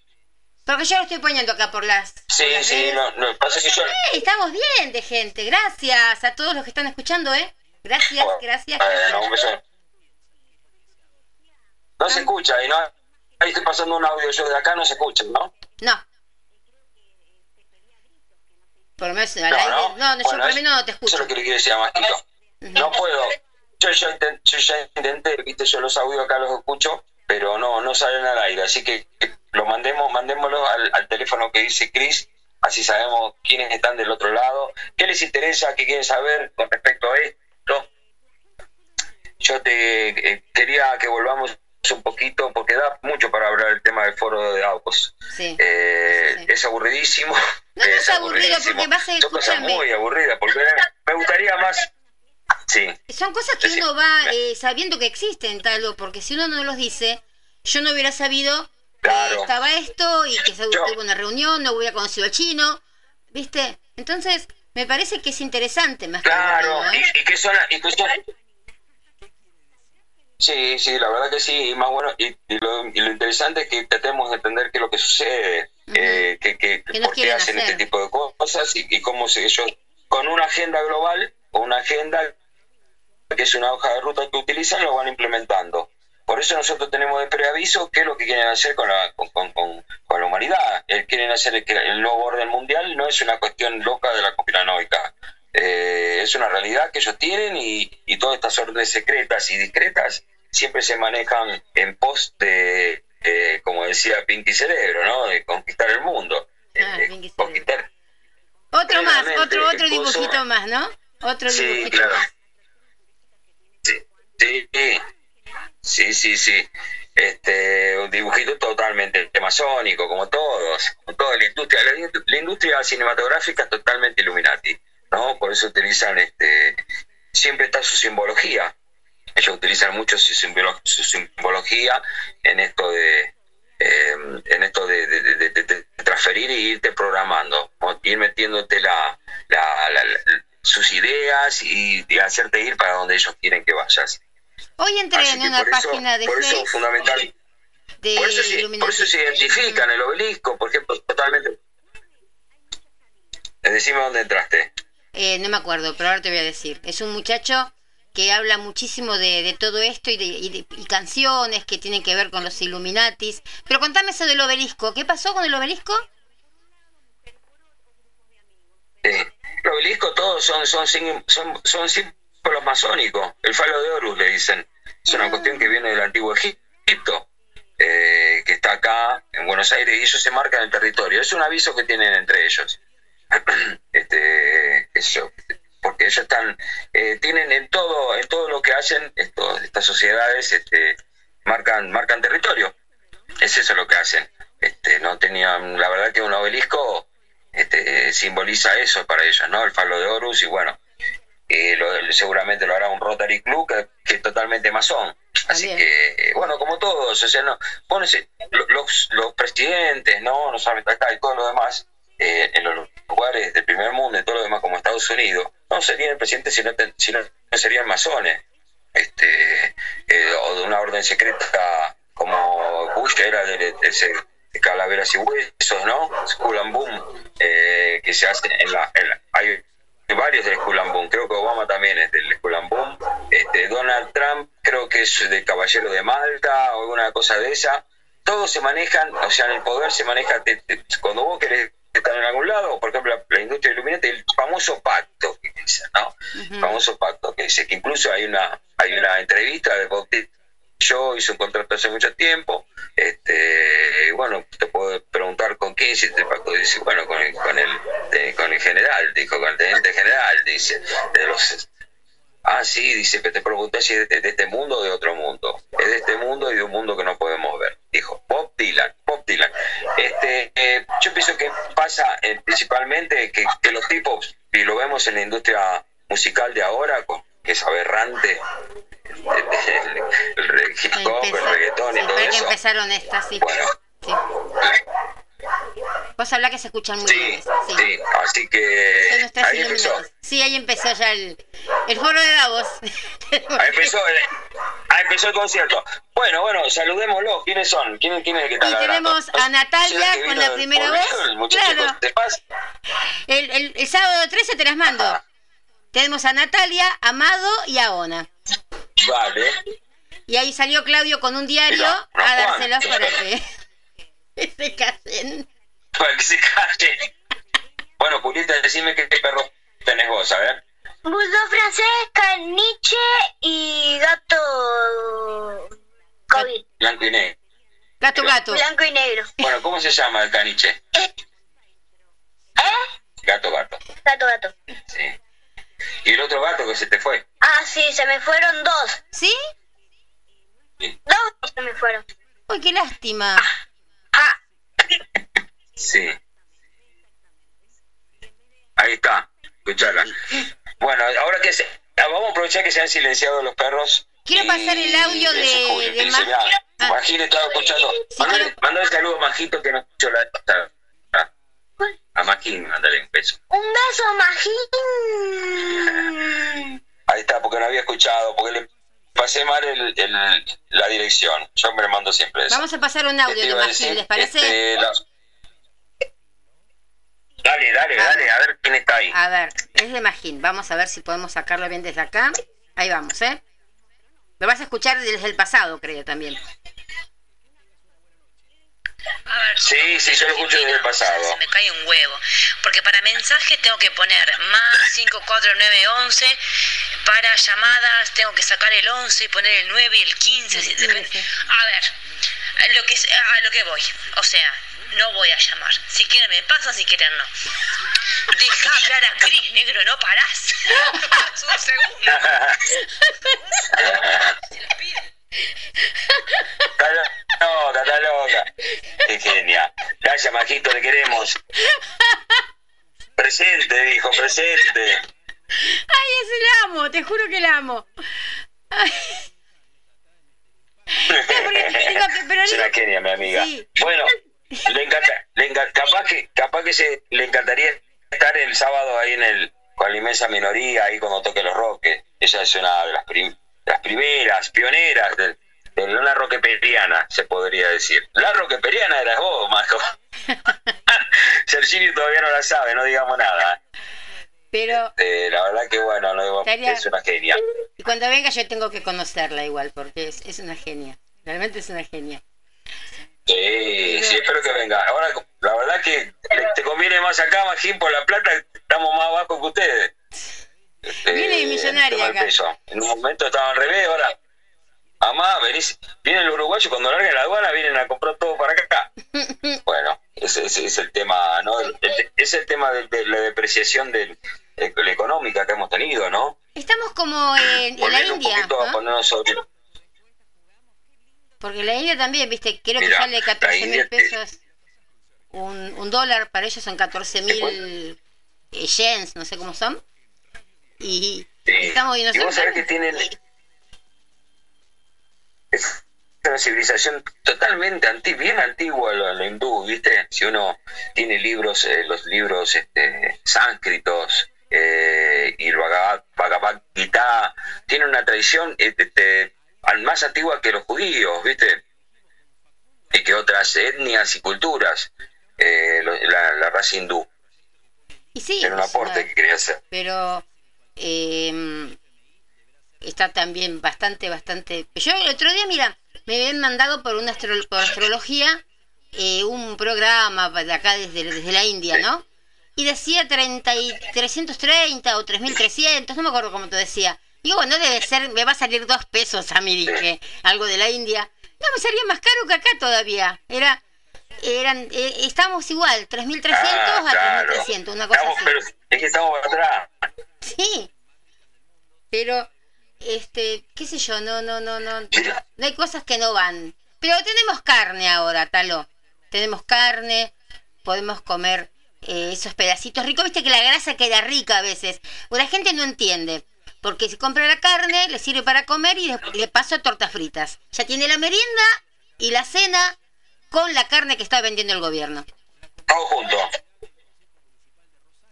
Porque yo lo estoy poniendo acá por las.
Sí,
por las
sí,
redes.
no, no, pasa que yo...
Ey, estamos bien de gente. Gracias a todos los que están escuchando, ¿eh? Gracias, gracias.
Bueno, un
gracias.
beso. No se escucha, y no... Ahí estoy pasando un audio yo de acá, no se escucha, ¿no?
No. Por lo menos al
No,
aire.
no.
No, no, yo
Bueno,
por menos no te
Eso
escucho.
es lo que le quiero decir a Mastito. No puedo. Yo ya, inten- yo ya intenté, viste, yo los audios acá los escucho, pero no, no salen al aire. Así que lo mandemos, mandémoslo al, al teléfono que dice Chris, así sabemos quiénes están del otro lado, qué les interesa, qué quieren saber con respecto a esto. Yo te eh, quería que volvamos un poquito, porque da mucho para hablar el tema del foro de Davos.
Sí.
Eh,
Sí, sí.
Es aburridísimo.
No, no es aburrido,
aburridísimo.
porque vas a-
Son cosas muy aburridas, porque me gustaría más... Sí,
Son cosas que uno va eh, sabiendo que existen, tal o porque si uno no los dice, yo no hubiera sabido que
Claro.
estaba esto y que se tuvo una reunión, no hubiera conocido al chino, ¿viste? Entonces, me parece que es interesante más que
claro.
¿eh?
Y, y que son... Y que son- Sí, sí, la verdad que sí, y más bueno, y, y lo, y lo interesante es que tratemos de entender qué es lo que sucede, eh, que, que,
¿Qué
por qué hacen
hacer?
este tipo de cosas y, y cómo se, ellos, con una agenda global, o una agenda que es una hoja de ruta que utilizan, lo van implementando. Por eso nosotros tenemos de preaviso qué es lo que quieren hacer con la, con, con- con- con la humanidad. Eh, quieren hacer el, el nuevo orden mundial, no es una cuestión loca de la conspiranoica. Eh, es una realidad que ellos tienen y, y todas estas órdenes secretas y discretas siempre se manejan en pos de, eh, como decía Pinky Cerebro, ¿no? de conquistar el mundo.
Ah,
Eh,
Cerebro.
conquistar.
Otro más, otro, otro dibujito más, ¿no? Otro
Sí,
dibujito
claro.
más.
Sí, sí, sí, sí, sí. Este, un dibujito totalmente masónico, como todos, como toda la industria. La, industria- la industria cinematográfica es totalmente Illuminati, ¿no? Por eso utilizan, este, siempre está su simbología. Ellos utilizan mucho su, simbolo- su simbología en esto de, eh, en esto de, de- de- de- de transferir y irte programando, ¿no? ir metiéndote la, la- la- sus ideas y, y hacerte ir para donde ellos quieren que vayas.
Hoy entré
Así
en una
por eso,
página de
por eso fundamental.
de
Por eso, por eso se identifican el obelisco, por ejemplo, totalmente. Decime dónde entraste.
Eh, no me acuerdo, pero ahora te voy a decir. Es un muchacho que habla muchísimo de, todo esto y, de, y de- y canciones que tienen que ver con los Illuminatis. Pero contame eso del obelisco. ¿Qué pasó con el obelisco?
Sí. El obelisco todos son, son, son, son símbolos masónicos. El falo de Horus le dicen. Es una cuestión que viene del antiguo Egipto, eh, que está acá en Buenos Aires y ellos se marcan el territorio. Es un aviso que tienen entre ellos. este, porque ellos están, eh, tienen en todo, en todo lo que hacen esto, estas sociedades, este, marcan, marcan territorio. Es eso lo que hacen. Este, no tenían, la verdad que un obelisco este, simboliza eso para ellos, ¿no? El falo de Horus y bueno, eh, seguramente lo hará un Rotary Club que, es totalmente masón. Así que, bueno, como todos, o sea, no, los, los presidentes, ¿no? No solamente acá y todo lo demás, eh, en los lugares del primer mundo y todo lo demás como Estados Unidos, no serían el presidente si no, si no, serían masones, este, eh, o de una orden secreta como Bush era de, ese calaveras y huesos, ¿no? Boom, eh, que se hace en la, hay varios del Boom, creo que Obama también es del Boom, este, Donald Trump creo que es de Caballero de Malta o alguna cosa de esa, todos se manejan, o sea, en el poder se maneja, cuando vos querés estar en algún lado, por ejemplo, la, industria iluminante, el famoso pacto que dice, ¿no? El famoso pacto que dice que incluso hay una hay una entrevista de Bob yo hice un contrato hace mucho tiempo, este, bueno, te puedo preguntar con quién hiciste el pacto, dice, bueno, con el, con el, con el general, dijo, con el teniente general, dice, de los Ah, sí, dice, que te pregunté si es de, este mundo o de otro mundo. Es de este mundo y de un mundo que no podemos ver. Dijo Bob Dylan, Bob Dylan. Este, eh, yo pienso que pasa eh, principalmente que, los tipos, y lo vemos en la industria musical de ahora, que es aberrante, el, hip hop, el reggaetón y todo eso.
que empezaron estas, sí. Bueno, sí. Vos habla que se escuchan muy bien.
Sí. así que ahí empezó.
Sí, ahí empezó ya el, el foro de Davos.
ahí, empezó el, ahí empezó el concierto. Bueno, bueno, saludémoslo. ¿Quiénes son? ¿Quién, quién es el que está
Y tenemos a Natalia con la primera voz. claro. El, el, el, sábado 13 te las mando. Tenemos a Natalia, Amado y a Ona.
Vale.
Y ahí salió Claudio con un diario a dárselos para que se casen.
Para que se casen. Bueno, Julieta, decime qué perro tenés vos, a ver.
Bulldog francés, caniche y gato COVID.
Blanco y negro.
Gato, gato.
Blanco y negro.
Bueno, ¿cómo se llama el caniche?
¿Eh? ¿Eh?
Gato, gato.
Gato, gato.
Sí. ¿Y el otro gato que se te fue?
Ah, sí, se me fueron dos.
¿Sí?
sí. Dos se me fueron.
Uy, qué lástima.
Ah. Ah.
Sí. Ahí está, escuchala. Bueno, ahora que se, ah, vamos a aprovechar que se han silenciado los perros.
Quiero pasar el audio de, de,
ah. estaba escuchando. Sí, mandale, saludo a Majito que no escuchó la. A Magín, mandale un beso.
Un beso,
Magín. Ahí está, porque no había escuchado, porque le pasé mal el, el, la dirección. Yo me lo mando siempre eso.
Vamos a pasar un audio de Magín, ¿les parece?
Este, Dale, dale, dale, a ver quién está ahí.
A ver, es de Magín. Vamos a ver si podemos sacarlo bien desde acá. Ahí vamos, ¿eh? Lo vas a escuchar desde el pasado, creo, también.
A ver, sí, sí, yo lo escucho desde el pasado.
Se me cae un huevo. Porque para mensajes tengo que poner más 54911. Para llamadas tengo que sacar el 11 y poner el 9 y el 15. A ver, lo que, a lo que voy. O sea, no voy a llamar. Si quieren me pasa, si quieren no. Deja hablar a Cris, negro, no parás. un segundo.
Está loca, está loca. Qué genia. Gracias, Majito, le queremos. Presente, dijo, presente.
Ay, ese la amo, te juro que la amo. Ay.
es una genia, mi amiga. Bueno, le encanta, le capaz que, capaz que se, le encantaría estar el sábado ahí en el, con la inmensa minoría, ahí cuando toque los roques. Esa es una de las, las primeras, pioneras de, de una roqueperiana, se podría decir. La roqueperiana eras vos, Majo. Sergini todavía no la sabe, no digamos nada.
Pero.
Este, la verdad que bueno, no es una genia.
Y cuando venga yo tengo que conocerla igual, porque es, es una genia. Realmente es una genia.
Sí, sí, espero que venga. Ahora, la verdad que te conviene más acá, Magín, por la plata, estamos más abajo que ustedes.
Este, Viene millonaria acá.
En un momento estaban al revés, ahora. Amá, venís, vienen los uruguayos cuando larguen la aduana, vienen a comprar todo para acá. bueno, ese, es el tema, ¿no? es el tema de, la depreciación de, la económica que hemos tenido, ¿no?
Estamos como en, la India. ¿no? sobre porque la India también, viste, creo que sale 14 mil pesos un, un, dólar, para ellos son 14 mil eh, yens, no sé cómo son. Y, Estamos
y vos sabés que tienen... Es una civilización totalmente anti, bien antigua lo, hindú, ¿viste? Si uno tiene libros, eh, los libros este, sánscritos, eh, y el Bhagavad, Gita, tiene una tradición este, más antigua que los judíos, ¿viste? Y que otras etnias y culturas, eh, la, raza hindú.
Y sí,
Era un aporte que quería hacer.
Pero em, está también bastante, bastante... Yo el otro día, mira, me habían mandado por una por astrología eh, un programa de acá desde, desde la India, ¿no? y decía 30 y 330 o 3300, no me acuerdo cómo te decía. Digo, bueno, debe ser, me va a salir dos pesos a mí, dije, algo de la India. No, me salía más caro que acá todavía. Era, eran, eh, estamos igual, 3300 ah, a 3300, una cosa así.
Pero es que estamos atrás.
Sí. Pero, este, qué sé yo, no, no, no, no. No hay cosas que no van. Pero tenemos carne ahora, talo. Tenemos carne, podemos comer eh, esos pedacitos ricos. Viste que la grasa queda rica a veces. La gente no entiende. Porque si compra la carne, le sirve para comer y le paso tortas fritas. Ya tiene la merienda y la cena con la carne que está vendiendo el gobierno.
Todo junto.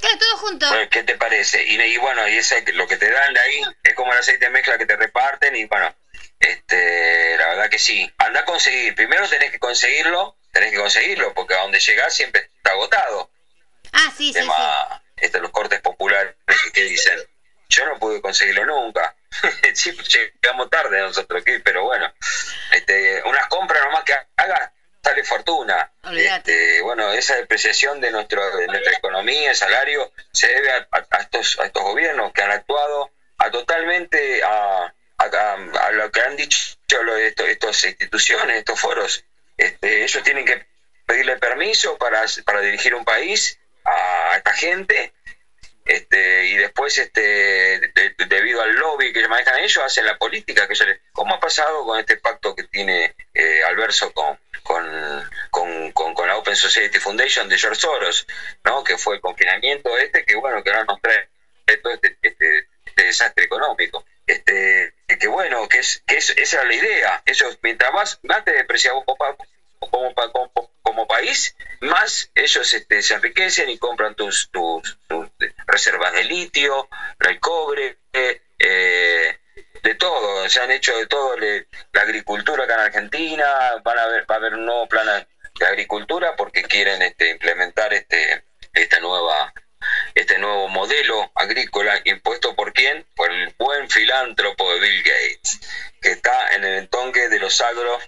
Claro, todo junto.
¿Qué te parece? Y, bueno, y ese, lo que te dan de ahí es como el aceite de mezcla que te reparten y bueno, este, la verdad que sí. Anda a conseguir. Primero tenés que conseguirlo, tenés que conseguirlo, porque a donde llegás siempre está agotado.
Ah, sí, sí,
Este, los cortes populares que dicen, yo no pude conseguirlo nunca. sí, llegamos tarde nosotros aquí, pero bueno, este, unas compras nomás que hagas sale fortuna. Este, bueno, esa depreciación de, nuestro, de nuestra economía, el salario, se debe a, estos, a estos gobiernos que han actuado a totalmente a, a, lo que han dicho estas instituciones, estos foros. Este, ellos tienen que pedirle permiso para, para dirigir un país a esta gente este, y después este debido al lobby que manejan ellos hacen la política que yo les, ¿cómo ha pasado con este pacto que tiene eh, Alverso con con, con, la Open Society Foundation de George Soros ¿no? que fue el confinamiento este que bueno que ahora nos trae todo este, este, este, desastre económico este que bueno que es que es, esa es la idea ellos mientras más, más te depreciamos como, como, país, más ellos este, se enriquecen y compran tus, tus, reservas de litio, el cobre, todo, se han hecho de todo, la agricultura acá en Argentina, van a ver, va a haber un nuevo plan de agricultura porque quieren este, implementar este, esta nueva este nuevo modelo agrícola impuesto por quién? Por el buen filántropo de Bill Gates, que está en el entonque de los agros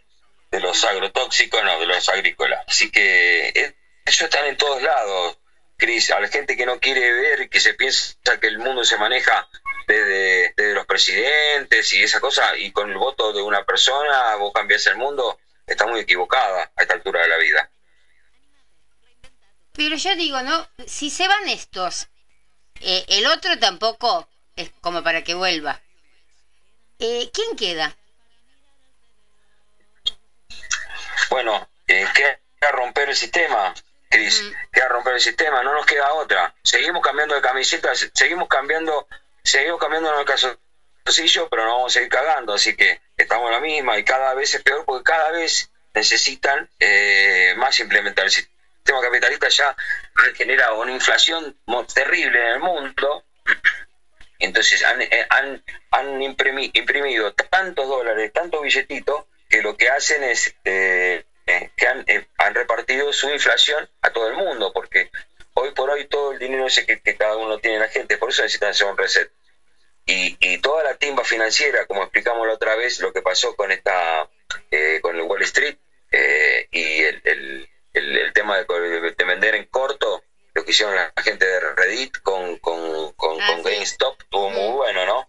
de los agrotóxicos, no, de los agrícolas. Así que eh, ellos están en todos lados, Cris. A la gente que no quiere ver, que se piensa que el mundo se maneja desde, los presidentes y esa cosa, y con el voto de una persona vos cambiás el mundo, está muy equivocada a esta altura de la vida.
Pero yo digo, ¿no? Si se van estos, eh, el otro tampoco es como para que vuelva. Eh, ¿Quién queda?
Bueno, eh, queda romper el sistema, Cris, queda romper el sistema, no nos queda otra. Seguimos cambiando de camisetas, seguimos cambiando, seguimos cambiando el calzoncillo, pero no vamos a seguir cagando, así que estamos en la misma y cada vez es peor porque cada vez necesitan eh, más implementar. El sistema capitalista ya han generado una inflación terrible en el mundo entonces han, eh, han, han imprimido tantos dólares, tantos billetitos, que lo que hacen es eh, eh, que han, eh, han, repartido su inflación a todo el mundo, porque hoy por hoy todo el dinero ese que, cada uno tiene la gente, por eso necesitan hacer un reset. Y, y, toda la timba financiera, como explicamos la otra vez, lo que pasó con esta con el Wall Street y el, el, el, tema de, de, vender en corto, lo que hicieron la gente de Reddit con, con, con, ah, GameStop, estuvo muy bueno, ¿no?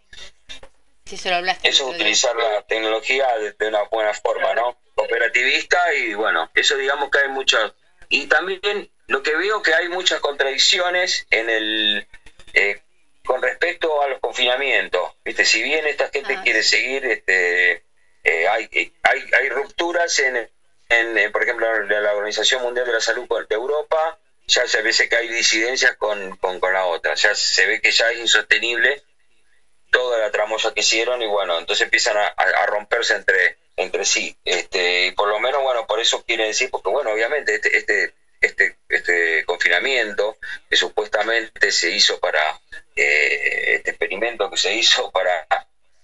Eso es utilizar la tecnología de, una buena forma, ¿no? Operativista y bueno, eso digamos que hay muchas... Y también lo que veo que hay muchas contradicciones en el... Eh, con respecto a los confinamientos, ¿viste? Si bien esta gente ah, quiere seguir, este, eh, hay, hay, hay rupturas en, en, por ejemplo, la Organización Mundial de la Salud de Europa, ya se ve que hay disidencias con, con, con la otra, ya se ve que ya es insostenible toda la tramoya que hicieron y bueno, entonces empiezan a, romperse entre, entre sí. Este, y por lo menos, bueno, por eso quiere decir, porque bueno, obviamente este, este, este, este confinamiento que supuestamente se hizo para, eh, este experimento que se hizo para,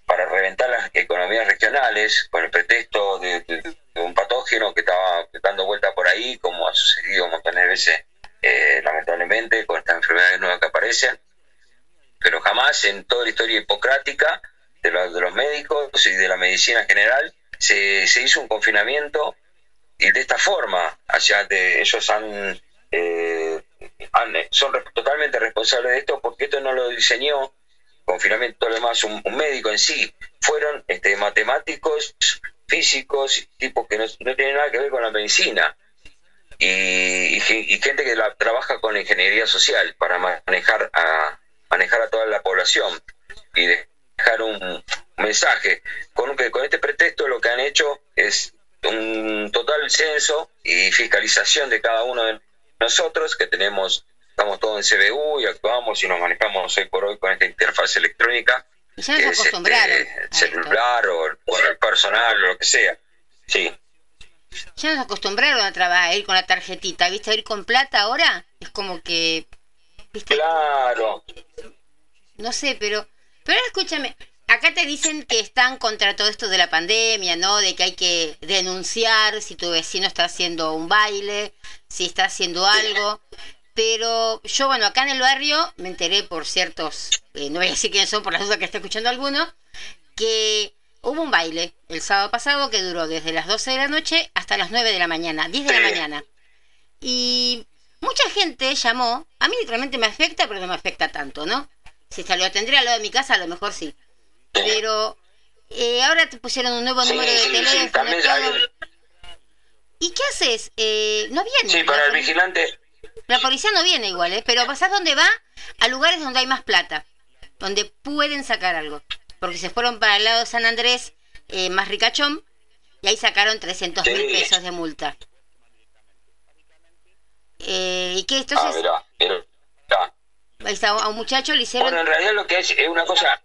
para reventar las economías regionales con el pretexto de, un patógeno que estaba dando vuelta por ahí, como ha sucedido un montón de veces, eh, lamentablemente, con estas enfermedades nuevas que aparecen. Pero jamás en toda la historia hipocrática de, de los médicos y de la medicina en general se, se, hizo un confinamiento y de esta forma, allá de, ellos han, eh, son totalmente responsables de esto porque esto no lo diseñó confinamiento todo un, médico en sí, fueron este, matemáticos, físicos, tipos que no, no tienen nada que ver con la medicina. Y, y, gente que la, trabaja con ingeniería social para manejar a, manejar a toda la población y dejar un mensaje. Con, con este pretexto lo que han hecho es un total censo y fiscalización de cada uno de nosotros que tenemos, estamos todos en CBU y actuamos y nos manejamos hoy por hoy con esta interfaz electrónica.
Ya nos este, acostumbraron.
celular o, el personal o lo que sea. Sí.
Ya nos acostumbraron a trabajar, a ir con la tarjetita, ¿viste? A ir con plata ahora es como que
Claro.
No sé, pero, pero escúchame, acá te dicen que están contra todo esto de la pandemia, ¿no? De que hay que denunciar si tu vecino está haciendo un baile, si está haciendo algo. Pero yo, bueno, acá en el barrio me enteré por ciertos, eh, no voy a decir quiénes son por la duda que está escuchando alguno, que hubo un baile el sábado pasado que duró desde las 12 de la noche hasta las 9 de la mañana, 10 de la mañana. Y Mucha gente llamó, a mí literalmente me afecta, pero no me afecta tanto, ¿no? Si se lo tendría al lado de mi casa, a lo mejor sí. Pero eh, ahora te pusieron un nuevo número de teléfono. ¿Y qué haces? Eh, no viene.
Sí, para el vigilante.
La policía no viene igual, ¿eh? Pero pasás donde va a lugares donde hay más plata, donde pueden sacar algo. Porque se fueron para el lado de San Andrés, eh, más ricachón, y ahí sacaron 300 mil pesos de multa. Eh, ¿Y qué entonces?
Ah, mira,
mira. a un muchacho le hicieron...
Bueno, en realidad lo que es, es una cosa...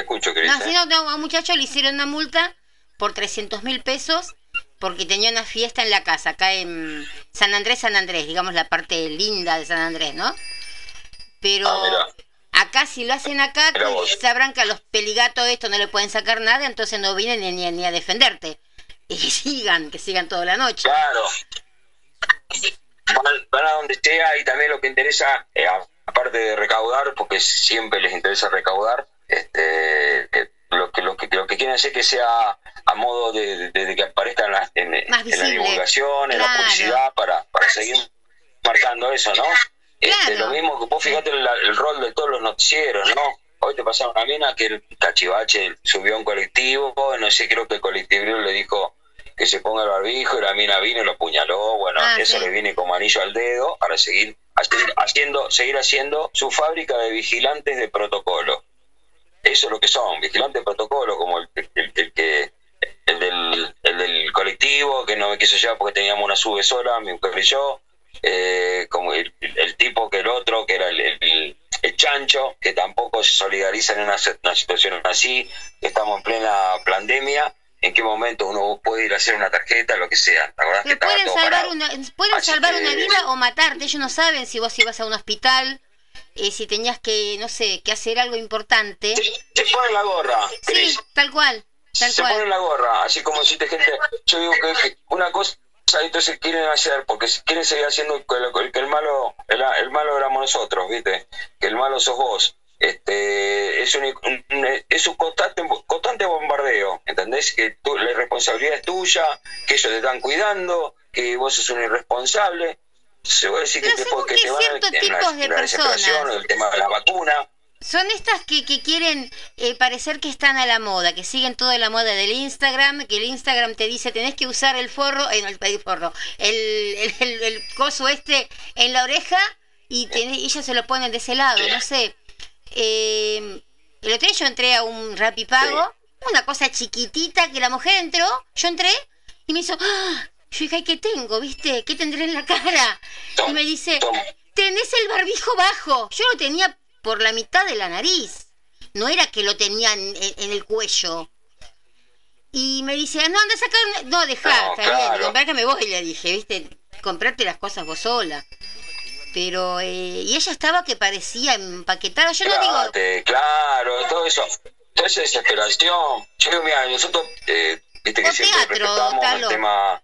escucho, Cris.
No, ¿eh? no, a un muchacho le hicieron una multa por 300 mil pesos porque tenía una fiesta en la casa, acá en San Andrés, San Andrés, digamos la parte linda de San Andrés, ¿no? Pero ah, acá si lo hacen acá, sabrán que a los peligatos esto no le pueden sacar nada, entonces no vienen ni, ni a defenderte y que sigan, que sigan toda la noche.
Claro. Van, a donde sea y también lo que interesa, eh, aparte de recaudar, porque siempre les interesa recaudar, este, lo que lo que lo que quieren hacer que sea a modo de, que aparezcan en, la divulgación, en la publicidad, para, para seguir marcando eso, ¿no? Este, lo mismo que vos fíjate el, el, rol de todos los noticieros, ¿no? Hoy te pasaron una mina que el cachivache subió un colectivo, no sé, creo que el colectivo le dijo que se ponga el barbijo y la mina vino y lo apuñaló. Bueno, ah, eso le viene como anillo al dedo para seguir haciendo, seguir haciendo su fábrica de vigilantes de protocolo. Eso es lo que son, vigilantes de protocolo, como el, que el del, el del colectivo que no me quiso llevar porque teníamos una sube sola, mi mujer y yo, eh, como el, tipo que el otro, que era el, chancho, que tampoco se solidarizan en una, situación así, estamos en plena pandemia en qué momento uno puede ir a hacer una tarjeta, lo que sea.
que pueden salvar, una, pueden salvar una vida o matarte. Ellos no saben si vos ibas a un hospital, eh, si tenías que, no sé, que hacer algo importante.
Se, ponen la gorra.
Sí, tal cual. Tal
se ponen la gorra, así como si te gente. Yo digo que una cosa entonces quieren hacer, porque quieren seguir haciendo que el, que el malo, el, el malo éramos nosotros, ¿viste? Que el malo sos vos este, es un, es un constante, constante bombardeo, ¿entendés? Que la responsabilidad es tuya, que ellos te están cuidando, que vos sos un irresponsable. Se va a decir que, después que te van a
la, la desesperación,
el tema de la vacuna.
Son estas que, que quieren eh, parecer que están a la moda, que siguen toda la moda del Instagram, que el Instagram te dice tenés que usar el forro, eh, el, forro, el, el, el, coso este en la oreja y, tenés, ellos se lo ponen de ese lado, no sé. Eh, el otro día yo entré a un Rapipago, una cosa chiquitita que la mujer entró, yo entré y me hizo, ¡Ah! Yo dije, ¿qué tengo? ¿Viste? ¿Qué tendré en la cara? Y me dice, tenés el barbijo bajo. Yo lo tenía por la mitad de la nariz. No era que lo tenían en, el cuello. Y me dice, no, anda a sacar... No, dejá, está bien, que me voy, le dije, viste, comprarte las cosas vos sola. Pero, eh, y ella estaba que parecía empaquetada. Yo no digo,
claro, todo eso, toda esa desesperación. Yo digo, mira, nosotros, eh, viste que siempre
teatro,
respetamos el tema,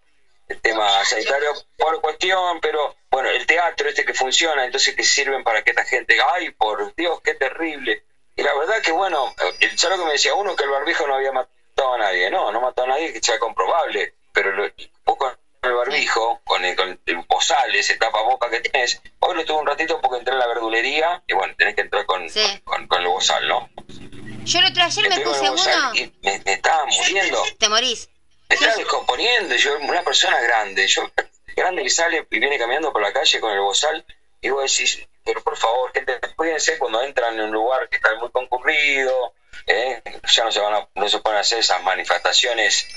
el tema sanitario por cuestión, pero bueno, el teatro este que funciona, entonces que sirven para que esta gente, ay, por Dios, qué terrible. Y la verdad que bueno, el ¿sabes lo que me decía uno? Que el barbijo no había matado a nadie. No, no mató a nadie, que sea comprobable, pero lo, vos con el barbijo, con el, con el bozal, ese tapaboca que tenés, hoy lo tuve un ratito porque entré a la verdulería y bueno, tenés que entrar con,
Sí.
con, con el bozal, ¿no?
yo el otro ayer me puse uno,
y me, me estaba muriendo,
te morís.
Me estaba descomponiendo. Yo, una persona grande, yo grande que sale y viene caminando por la calle con el bozal, y vos decís, pero por favor, gente, cuídense cuando entran en un lugar que está muy concurrido, ¿eh? ya no se van a, no se pueden hacer esas manifestaciones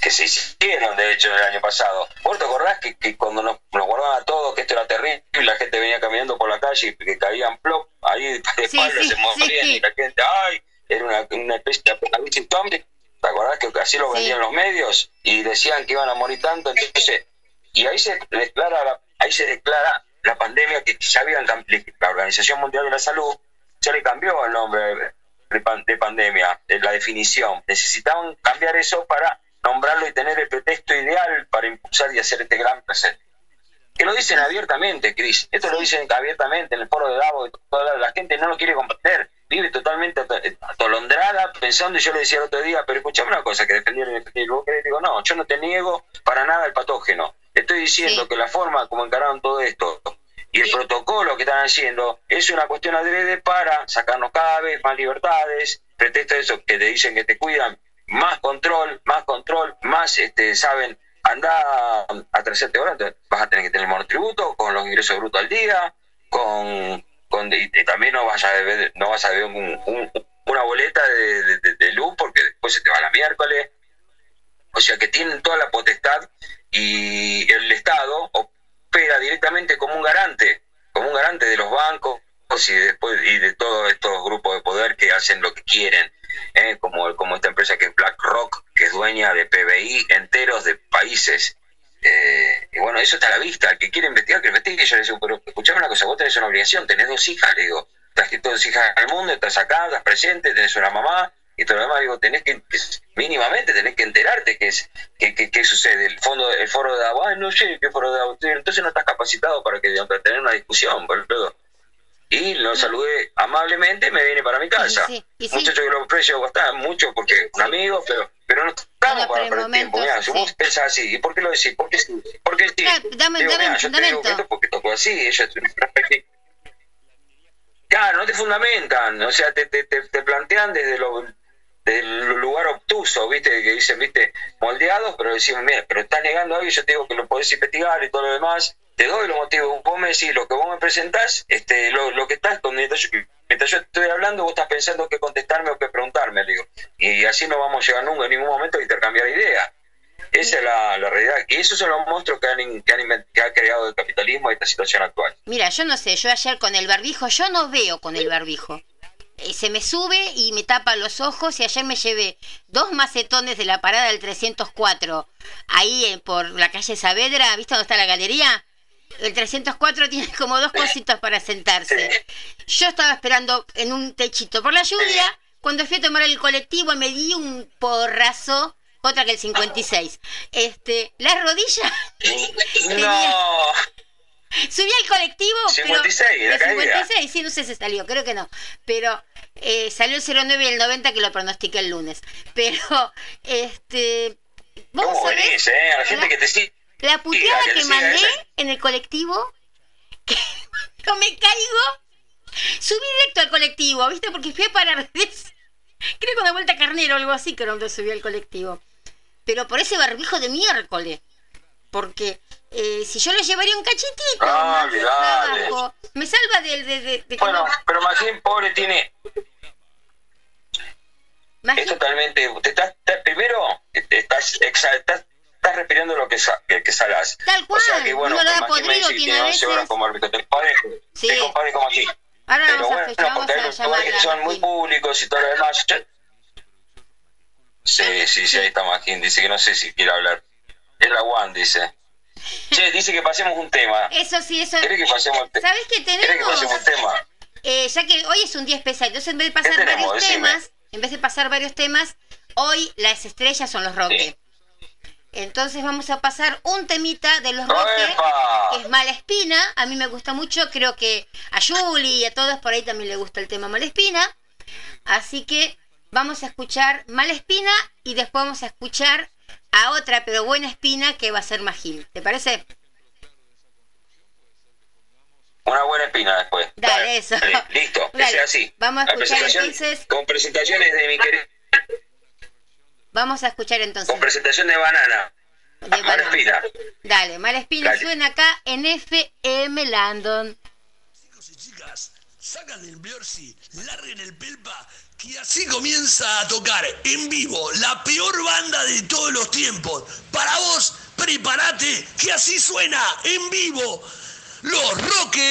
que se hicieron de hecho el año pasado. ¿Vos te acordás que, que cuando nos, nos guardaban a todos que esto era terrible, la gente venía caminando por la calle y que caían plop, ahí de
Sí, sí,
se morían
sí.
y la gente, ay, era una, una especie de apocalipsis zombie. ¿Te acordás que así lo
Sí.
vendían los medios? Y decían que iban a morir tanto, entonces, y ahí se declara la, ahí se declara la pandemia que ya habían cam- la Organización Mundial de la Salud ya le cambió el nombre de, de pan- de pandemia, de la definición. Necesitaban cambiar eso para nombrarlo y tener el pretexto ideal para impulsar y hacer este gran presente. Que lo dicen abiertamente, Cris. Esto lo dicen abiertamente en el foro de Davos. toda la, la gente no lo quiere comprender. Vive totalmente ato- atolondrada pensando, y yo le decía el otro día, pero escuchame una cosa que defendieron y defendieron. Vos querés, digo, no, yo no te niego para nada el patógeno. Estoy diciendo
Sí.
que la forma como encararon todo esto y el protocolo que están haciendo es una cuestión adrede para sacarnos cada vez más libertades, pretexto de eso que te dicen que te cuidan, más control, más control, más este saben, anda a 13 horas, vas a tener que tener monotributo con los ingresos brutos al día, con, y, también no vas a deber, no vas a deber un- un- una boleta de luz porque después se te va la miércoles. O sea que tienen toda la potestad y el Estado opera directamente como un garante, como un garante de los bancos y después y de todos estos grupos de poder que hacen lo que quieren, ¿eh? como, como esta empresa que es BlackRock, que es dueña de PBI enteros de países. Eh, y bueno, eso está a la vista. El que quiere investigar, que investigue. Yo le digo, pero escuchame una cosa, vos tenés una obligación, tenés dos hijas, le digo, trajiste dos hijas al mundo, estás acá, estás presente, tenés una mamá, y todo lo demás, digo, tenés que, que- mínimamente tenés que enterarte qué es, qué- qué sucede. El fondo, el foro de agua, no sé qué foro de agua, entonces no estás capacitado para que para tener una discusión, boludo. Y lo saludé amablemente, me viene para mi casa.
Sí, y sí.
Muchacho que lo aprecio bastante mucho porque un amigo, pero, pero no estamos
Bueno,
para perder tiempo.
Momentos,
si
sí.
vos pensás así, ¿y por qué lo decís? ¿Por qué sí? ¿Por qué sí?
Claro, dame-
Digo,
dame un
yo te digo que
fundamento.
esto porque tocó así, ellos Claro, no te fundamentan, o sea, te, te, te, te plantean desde lo del lugar obtuso, viste, que dicen, viste, moldeados, pero decimos, mira, pero estás negando algo y yo te digo que lo podés investigar y todo lo demás, te doy los motivos, vos me decís lo que vos me presentás, este, lo, que estás, mientras yo, mientras yo estoy hablando, vos estás pensando qué contestarme o qué preguntarme, le digo, y así no vamos a llegar nunca en ningún momento a intercambiar ideas. Esa es la, realidad. Y esos son los monstruos que han, que han, que ha creado el capitalismo y esta situación actual.
Mira, yo no sé, yo ayer con el barbijo, yo no veo con el barbijo. Eh, Se me sube y me tapa los ojos y ayer me llevé dos macetones de la parada del 304, ahí por la calle Saavedra, ¿viste dónde está la galería? El 304 tiene como dos cositas para sentarse. Yo estaba esperando en un techito por la lluvia, cuando fui a tomar el colectivo me di un porrazo, otra que el 56. Este, la rodilla
No,
Subí al colectivo,
56,
pero...
la
de
caída.
56, sí, no sé si salió, creo que no. Pero eh, salió el 09 y el 90 que lo pronostiqué el lunes. Pero, este... ¿Vos
¿cómo
sabés
venís, eh? A la gente que te sigue.
La puteada
que
mandé en el colectivo? Que no me caigo. Subí directo al colectivo, ¿viste? Porque fui a parar... Creo que una vuelta a carnero o algo así que cuando subí al colectivo. Pero por ese barbijo de miércoles. Porque eh, si yo le llevaría un cachitito
Ah,
me salva de, de, de, de que
Bueno,
no-
pero más bien pobre tiene, es totalmente, te estás, estás- primero te estás, exa- estás, respirando lo que, sa- que, que salás.
Tal
O sea
cual,
que bueno, que me
podrido,
dice que
tiene
tiene
a
11 horas como árbitro, te compadezco,
Sí.
te compadezco como aquí.
Ahora
Pero
vamos a
bueno,
fechar,
porque hay lugares que son muy públicos y todo lo demás. Sí, sí, sí, ahí está Magín. Dice que no sé si quiere hablar. Es la One, dice. Che, dice que pasemos un tema.
Eso sí, eso.
¿Querés que pasemos el tema?
¿Sabes qué
¿Querés que
tenemos?
pasemos un tema?
Eh, ya que hoy es un día especial, entonces en vez de pasar varios
Decime.
temas, en vez de pasar varios temas, hoy las estrellas son los Roques. Entonces vamos a pasar un temita de los Roques, que es Mala Espina. A mí me gusta mucho, creo que a Julie y a todos por ahí también le gusta el tema Mala Espina. Así que vamos a escuchar Mala Espina y después vamos a escuchar a otra pero buena espina que va a ser Magín. ¿Te parece?
Una buena espina después.
Dale, eso.
dale, listo, que sea así.
vamos a escuchar entonces-
Con presentaciones de mi querida.
Vamos a escuchar entonces.
Con presentación de banana.
de
Mala
Banana.
espina.
Dale, Mala Espina
Dale.
suena acá en FM Landon.
Chicos y chicas, sacan el Biorsi, larguen el pelpa, que así comienza a tocar en vivo la peor banda de todos los tiempos. Para vos, prepárate, que así suena en vivo. Los Roques.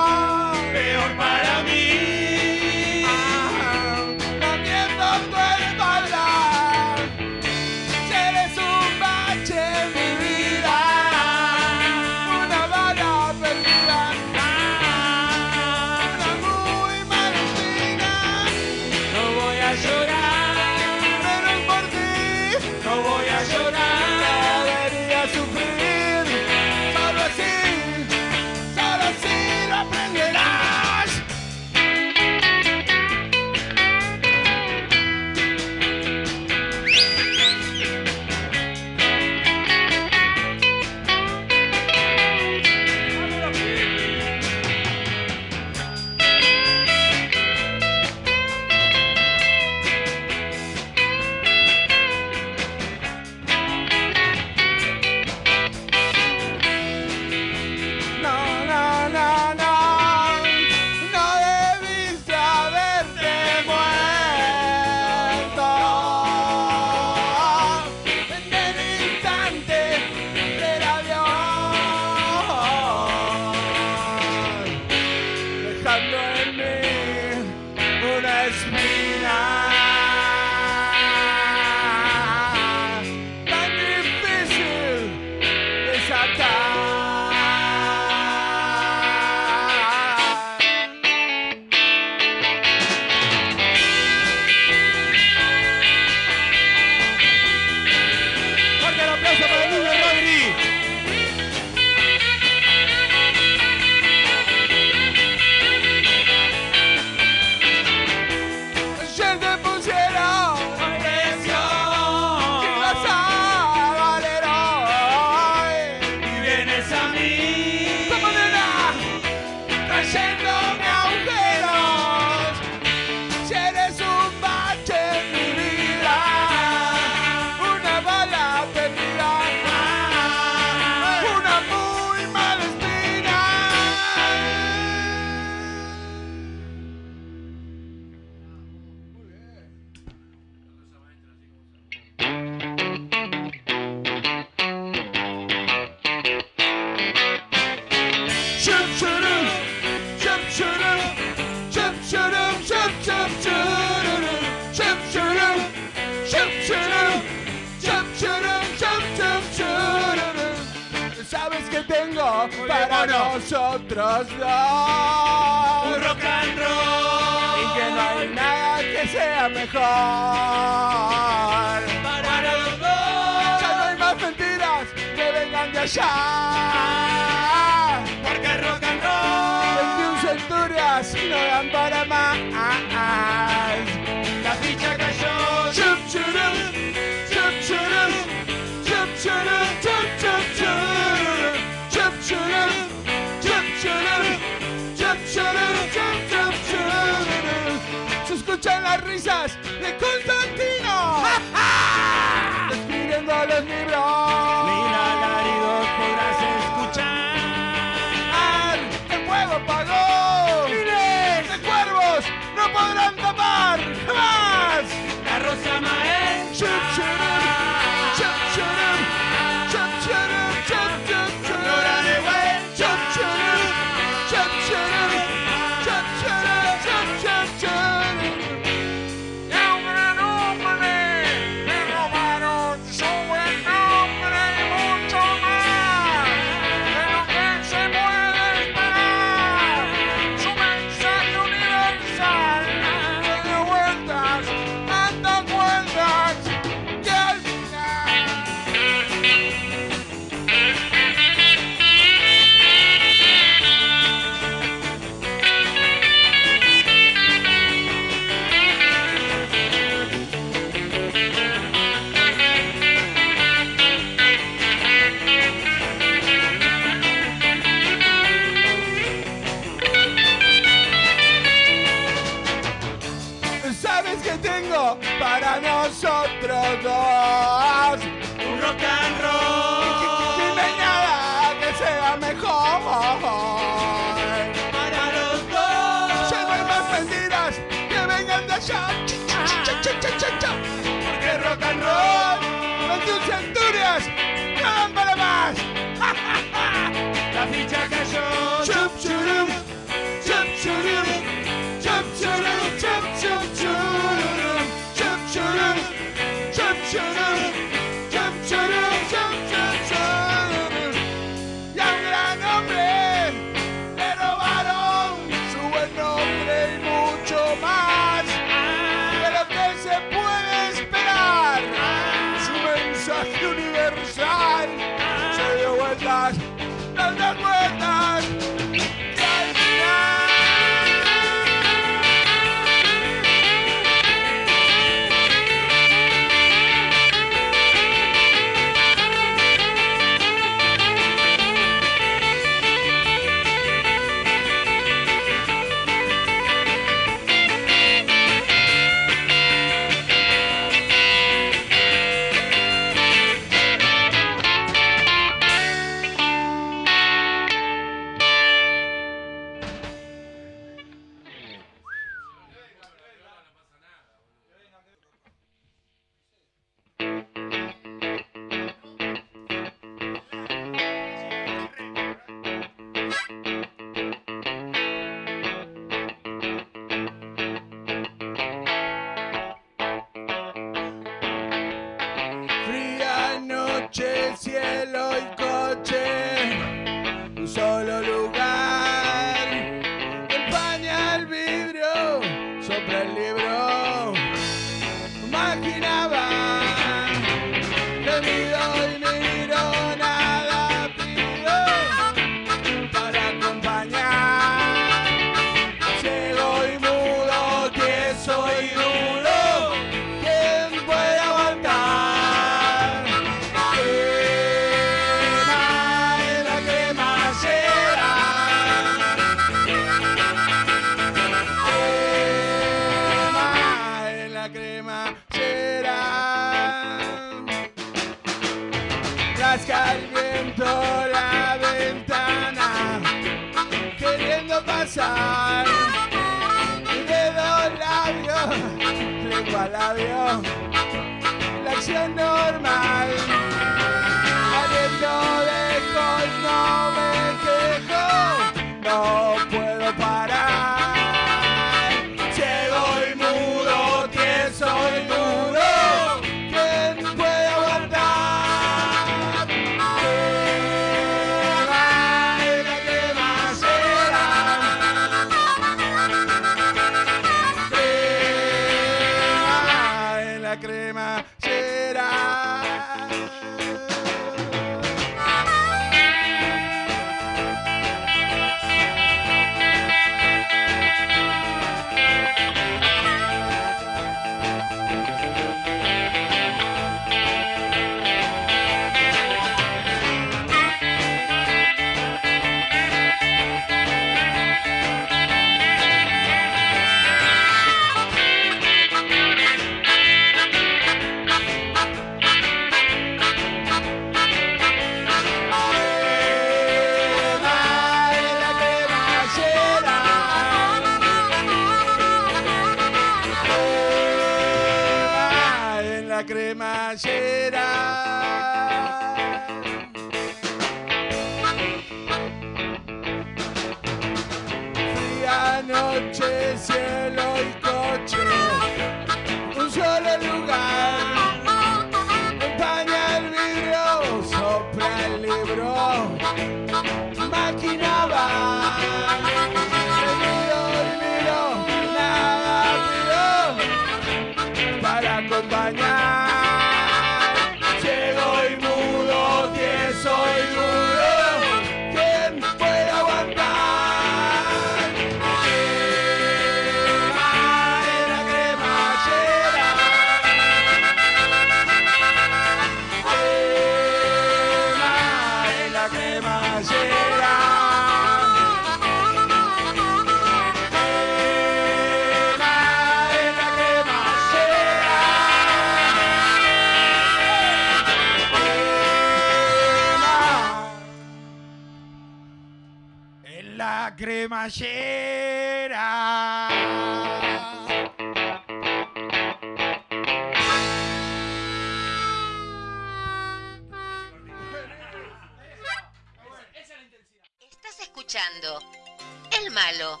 Malo.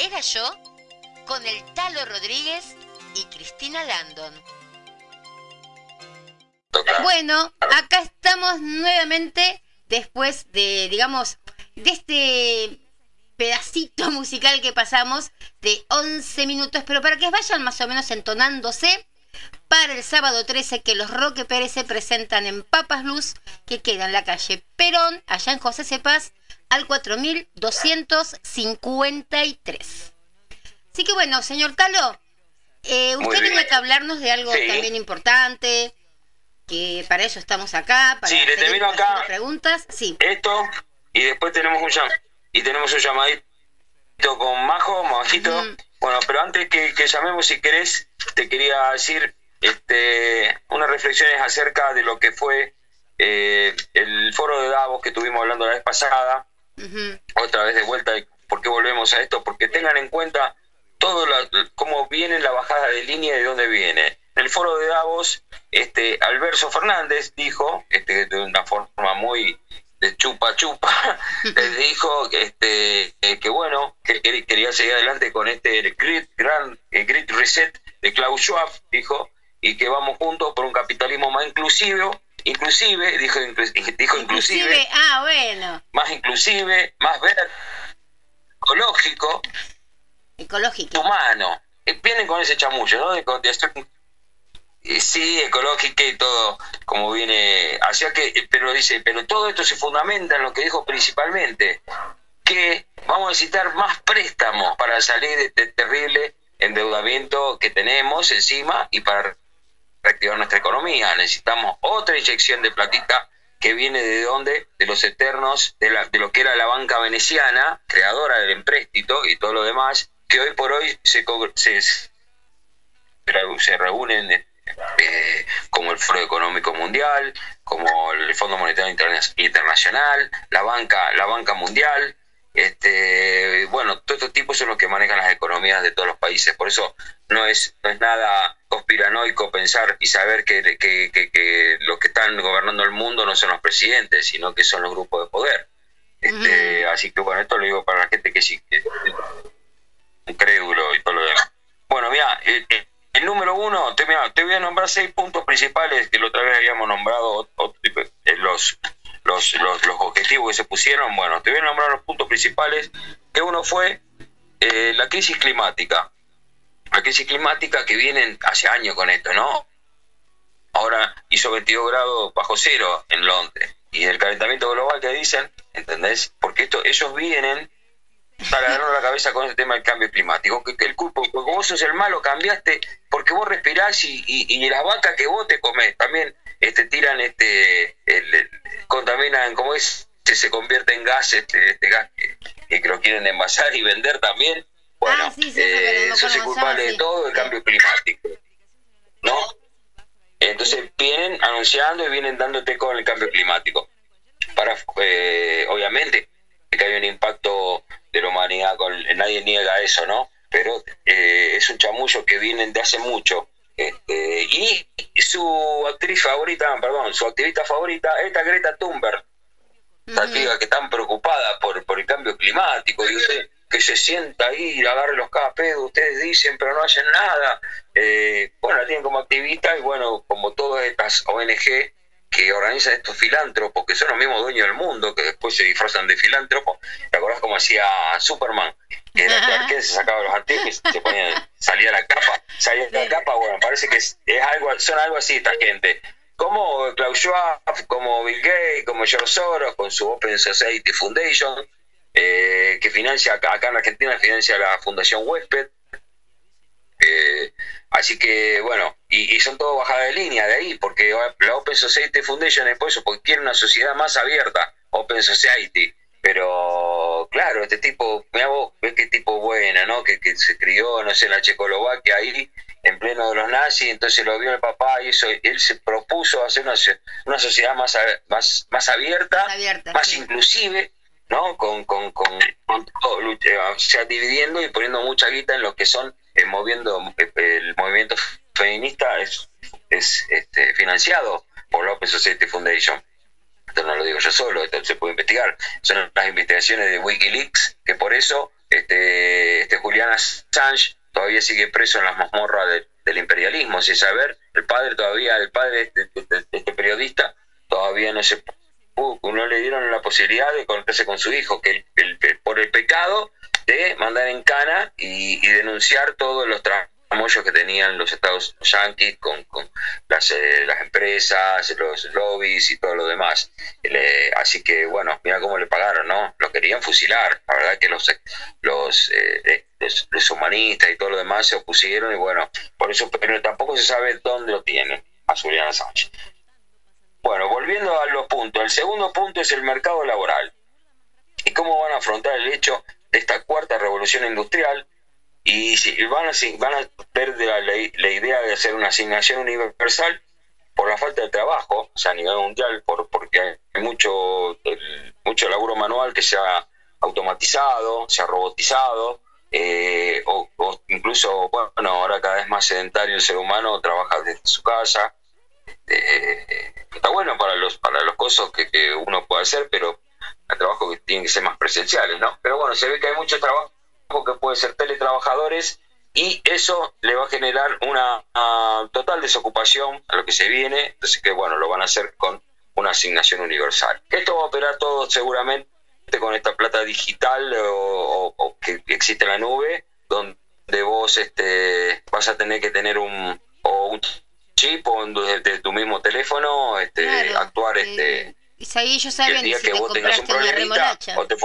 Era yo con el Talo Rodríguez y Cristina Landon. Bueno, acá estamos nuevamente después de, digamos, de este pedacito musical que pasamos de 11 minutos, pero para que vayan más o menos entonándose para el sábado 13 que los Roque Pérez se presentan en Papas Luz, que queda en la calle Perón, allá en José Cepaz, al 4253. Así que bueno, señor Talo, eh, usted tenía que hablarnos de algo
Sí.
también importante, que para eso estamos acá, para
Sí, le termino acá.
preguntas. Sí,
Esto, y después tenemos un llam y tenemos un llamadito con Majo, Majito. Bueno, pero antes que, que llamemos, si querés, te quería decir este, unas reflexiones acerca de lo que fue eh, el foro de Davos que estuvimos hablando la vez pasada. Otra vez de vuelta, ¿por qué volvemos a esto? Porque tengan en cuenta todo la- cómo viene la bajada de línea y de dónde viene. En el foro de Davos, este, Alberto Fernández dijo, este, de una forma muy de chupa chupa, les dijo que, este, eh, que bueno, que quer- quería seguir adelante con este Great, Grand, eh, Great Reset de Klaus Schwab, dijo, y que vamos juntos por un capitalismo más inclusivo, inclusive, dijo, inclu- dijo inclusive
inclusive, ah, bueno,
más inclusive, más verde, ecológico,
ecológico.
humano. Eh, Vienen con ese chamullo, ¿no? De, de eh, sí, ecológica y todo, como viene. Hacia que, eh, pero dice, pero todo esto se fundamenta en lo que dijo principalmente, que vamos a necesitar más préstamos para salir de este terrible endeudamiento que tenemos encima y para reactivar nuestra economía. Necesitamos otra inyección de platita que viene de dónde? De los eternos, de, la- de lo que era la banca veneciana, creadora del empréstito y todo lo demás, que hoy por hoy se, se, se reúnen eh, como el Foro Económico Mundial, como el Fondo Monetario Interna- Internacional, la banca, la banca mundial, este, bueno, todos estos tipos son los que manejan las economías de todos los países. Por eso no es, no es nada conspiranoico pensar y saber que, que, que- que los que están gobernando el mundo no son los presidentes, sino que son los grupos de poder. Este, Así que bueno, esto lo digo para la gente que sí, que, un crédulo y todo lo demás. Bueno, mira, el, número uno, te, te voy a nombrar seis puntos principales que la otra vez habíamos nombrado, eh, los, los, los, los objetivos que se pusieron. Bueno, te voy a nombrar los puntos principales, que uno fue eh, la crisis climática. La crisis climática que vienen hace años con esto, ¿no? Ahora hizo 22 grados bajo cero en Londres. Y el calentamiento global que dicen, ¿entendés? Porque esto, ellos vienen para darnos la cabeza con este tema del cambio climático. Que el culpo, porque vos sos el malo, cambiaste, porque vos respirás y, y, y las vacas que vos te comés también este, tiran, este, el- contaminan, como es, se, se convierte en gas, este, este gas que, que lo quieren envasar y vender también. Bueno,
Ah, sí, sí, eso que
eh, culpable de todo el cambio climático. ¿No? Entonces vienen anunciando y vienen dándote con el cambio climático. Para, eh, obviamente, que hay un impacto de la humanidad, con, nadie niega eso, ¿no? Pero eh, es un chamullo que vienen de hace mucho. Este, y su actriz favorita, perdón, su activista favorita, esta Greta Thunberg, esta que tan preocupada por, por el cambio climático, y usted que se sienta ahí agarre los cada pedo, ustedes dicen, pero no hacen nada. Eh, bueno, la tienen como activista y bueno, como todas estas ONG que organizan estos filántropos, que son los mismos dueños del mundo, que después se disfrazan de filántropos. ¿Te acordás cómo hacía Superman? Que era Clark Kent, se sacaba los anteojos, se ponía, salía la capa, salía la capa, bueno, parece que es, es algo, son algo así esta gente. Como Klaus Schwab, como Bill Gates, como George Soros, con su Open Society Foundation, eh, que financia acá, acá, en Argentina, financia la Fundación Huésped. Eh, así que, bueno, y, y, son todo bajada de línea de ahí, porque la Open Society Foundation es por eso, porque quiere una sociedad más abierta, Open Society. Pero, claro, este tipo, mira vos, ves qué tipo buena, ¿no? Que, que se crió, no sé, en la Checoslovaquia ahí, en pleno de los nazis, entonces lo vio el papá y eso, él se propuso hacer una, una sociedad más, más, más abierta, más, abierta, más sí. inclusive, ¿no? Con, con, con, con todo, o sea, dividiendo y poniendo mucha guita en lo que son, eh, moviendo, eh, el movimiento feminista es, es este, financiado por la Open Society Foundation. Esto no lo digo yo solo, esto se puede investigar. Son las investigaciones de Wikileaks, que por eso este, este Julian Assange todavía sigue preso en las mazmorras de, del imperialismo, sin saber, el padre todavía, el padre de, de, este periodista todavía no se uh, no le dieron la posibilidad de conectarse con su hijo, que el, el, por el pecado de mandar en cana y, y denunciar todos los tramollos que tenían los estados yanquis con, con las, eh, las, empresas, los lobbies y todo lo demás. Así que, bueno, mira cómo le pagaron, ¿no? Lo querían fusilar. La verdad que los, los, eh, los, los humanistas y todo lo demás se opusieron y bueno, por eso, pero tampoco se sabe dónde lo tienen a Julian Assange. Bueno, volviendo a los puntos, el segundo punto es el mercado laboral. ¿Y cómo van a afrontar el hecho de esta cuarta revolución industrial? Y van a, van a ver la, la, idea de hacer una asignación universal por la falta de trabajo, o sea, a nivel mundial, por, porque hay mucho, el, mucho laburo manual que se ha automatizado, se ha robotizado, eh, o, o, incluso, bueno, ahora cada vez más sedentario el ser humano trabaja desde su casa. Eh, está bueno para los para los cosas que, que, uno puede hacer, pero el trabajo que tienen que ser más presenciales, ¿no? Pero bueno, se ve que hay mucho trabajo que puede ser teletrabajadores y eso le va a generar una, una total desocupación a lo que se viene, entonces que bueno, lo van a hacer con una asignación universal. Esto va a operar todo seguramente con esta plata digital o, o, o que existe en la nube, donde vos este, vas a tener que tener un, o un chip o desde tu mismo teléfono este, claro, actuar este
y ahí ellos saben el día si que vos tengas un problemita
o te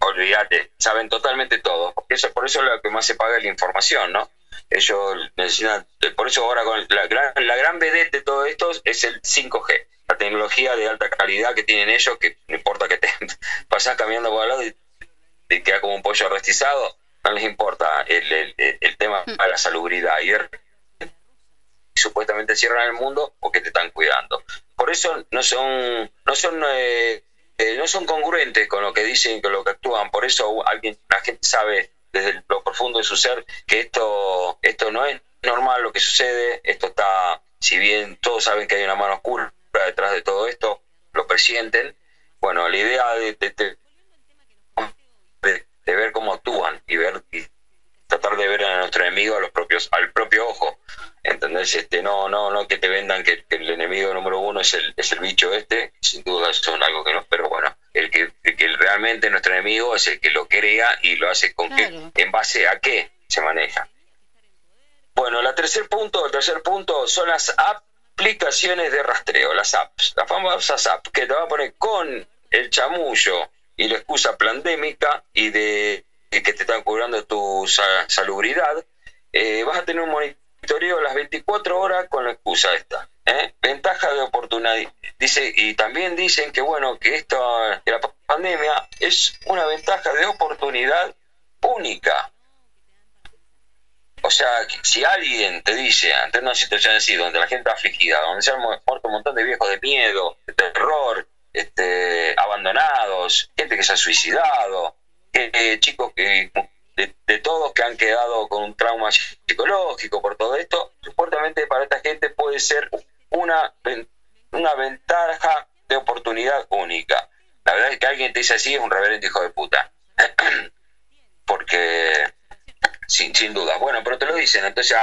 olvídate saben totalmente todo. Eso por eso es lo que más se paga es la información no ellos necesitan por eso ahora con la gran la gran vedette de todo esto es el 5G la tecnología de alta calidad que tienen ellos que no importa que te pasas caminando por al lado y te queda como un pollo restizado no les importa el, el, el tema de la salubridad. Y supuestamente cierran el mundo porque te están cuidando. Por eso no son, no son, eh, eh, no son congruentes con lo que dicen y con lo que actúan. Por eso alguien, la gente sabe desde lo profundo de su ser que esto, esto no es normal lo que sucede. Esto está, si bien todos saben que hay una mano oscura detrás de todo esto, lo presienten. Bueno, la idea de, de, de, de ver cómo actúan y ver y tratar de ver a nuestro enemigo a los propios, al propio ojo. ¿Entendés? Este, no, no, no que te vendan que, que, el enemigo número uno es el, es el bicho este, sin duda son algo que no, pero bueno, el que, el que realmente nuestro enemigo es el que lo crea y lo hace con claro. que, en base a qué se maneja. Bueno, el tercer punto, el tercer punto son las aplicaciones de rastreo, las apps, las famosas apps que te van a poner con el chamullo y la excusa pandémica y de que te están cobrando tu salubridad, eh, vas a tener un monitoreo las 24 horas con la excusa esta. ¿eh? Ventaja de oportunidad. Dice, y también dicen que bueno, que esta que la pandemia es una ventaja de oportunidad única. O sea, si alguien te dice, ante una situación así, donde la gente está afligida, donde se han muerto un montón de viejos de miedo, de terror, este, abandonados, gente que se ha suicidado, eh, chicos que de, todos que han quedado con un trauma psicológico por todo esto, supuestamente para esta gente puede ser una, una ventaja de oportunidad única. La verdad es que alguien te dice así es un reverendo hijo de puta. Porque, sin, sin duda. Bueno, pero te lo dicen, entonces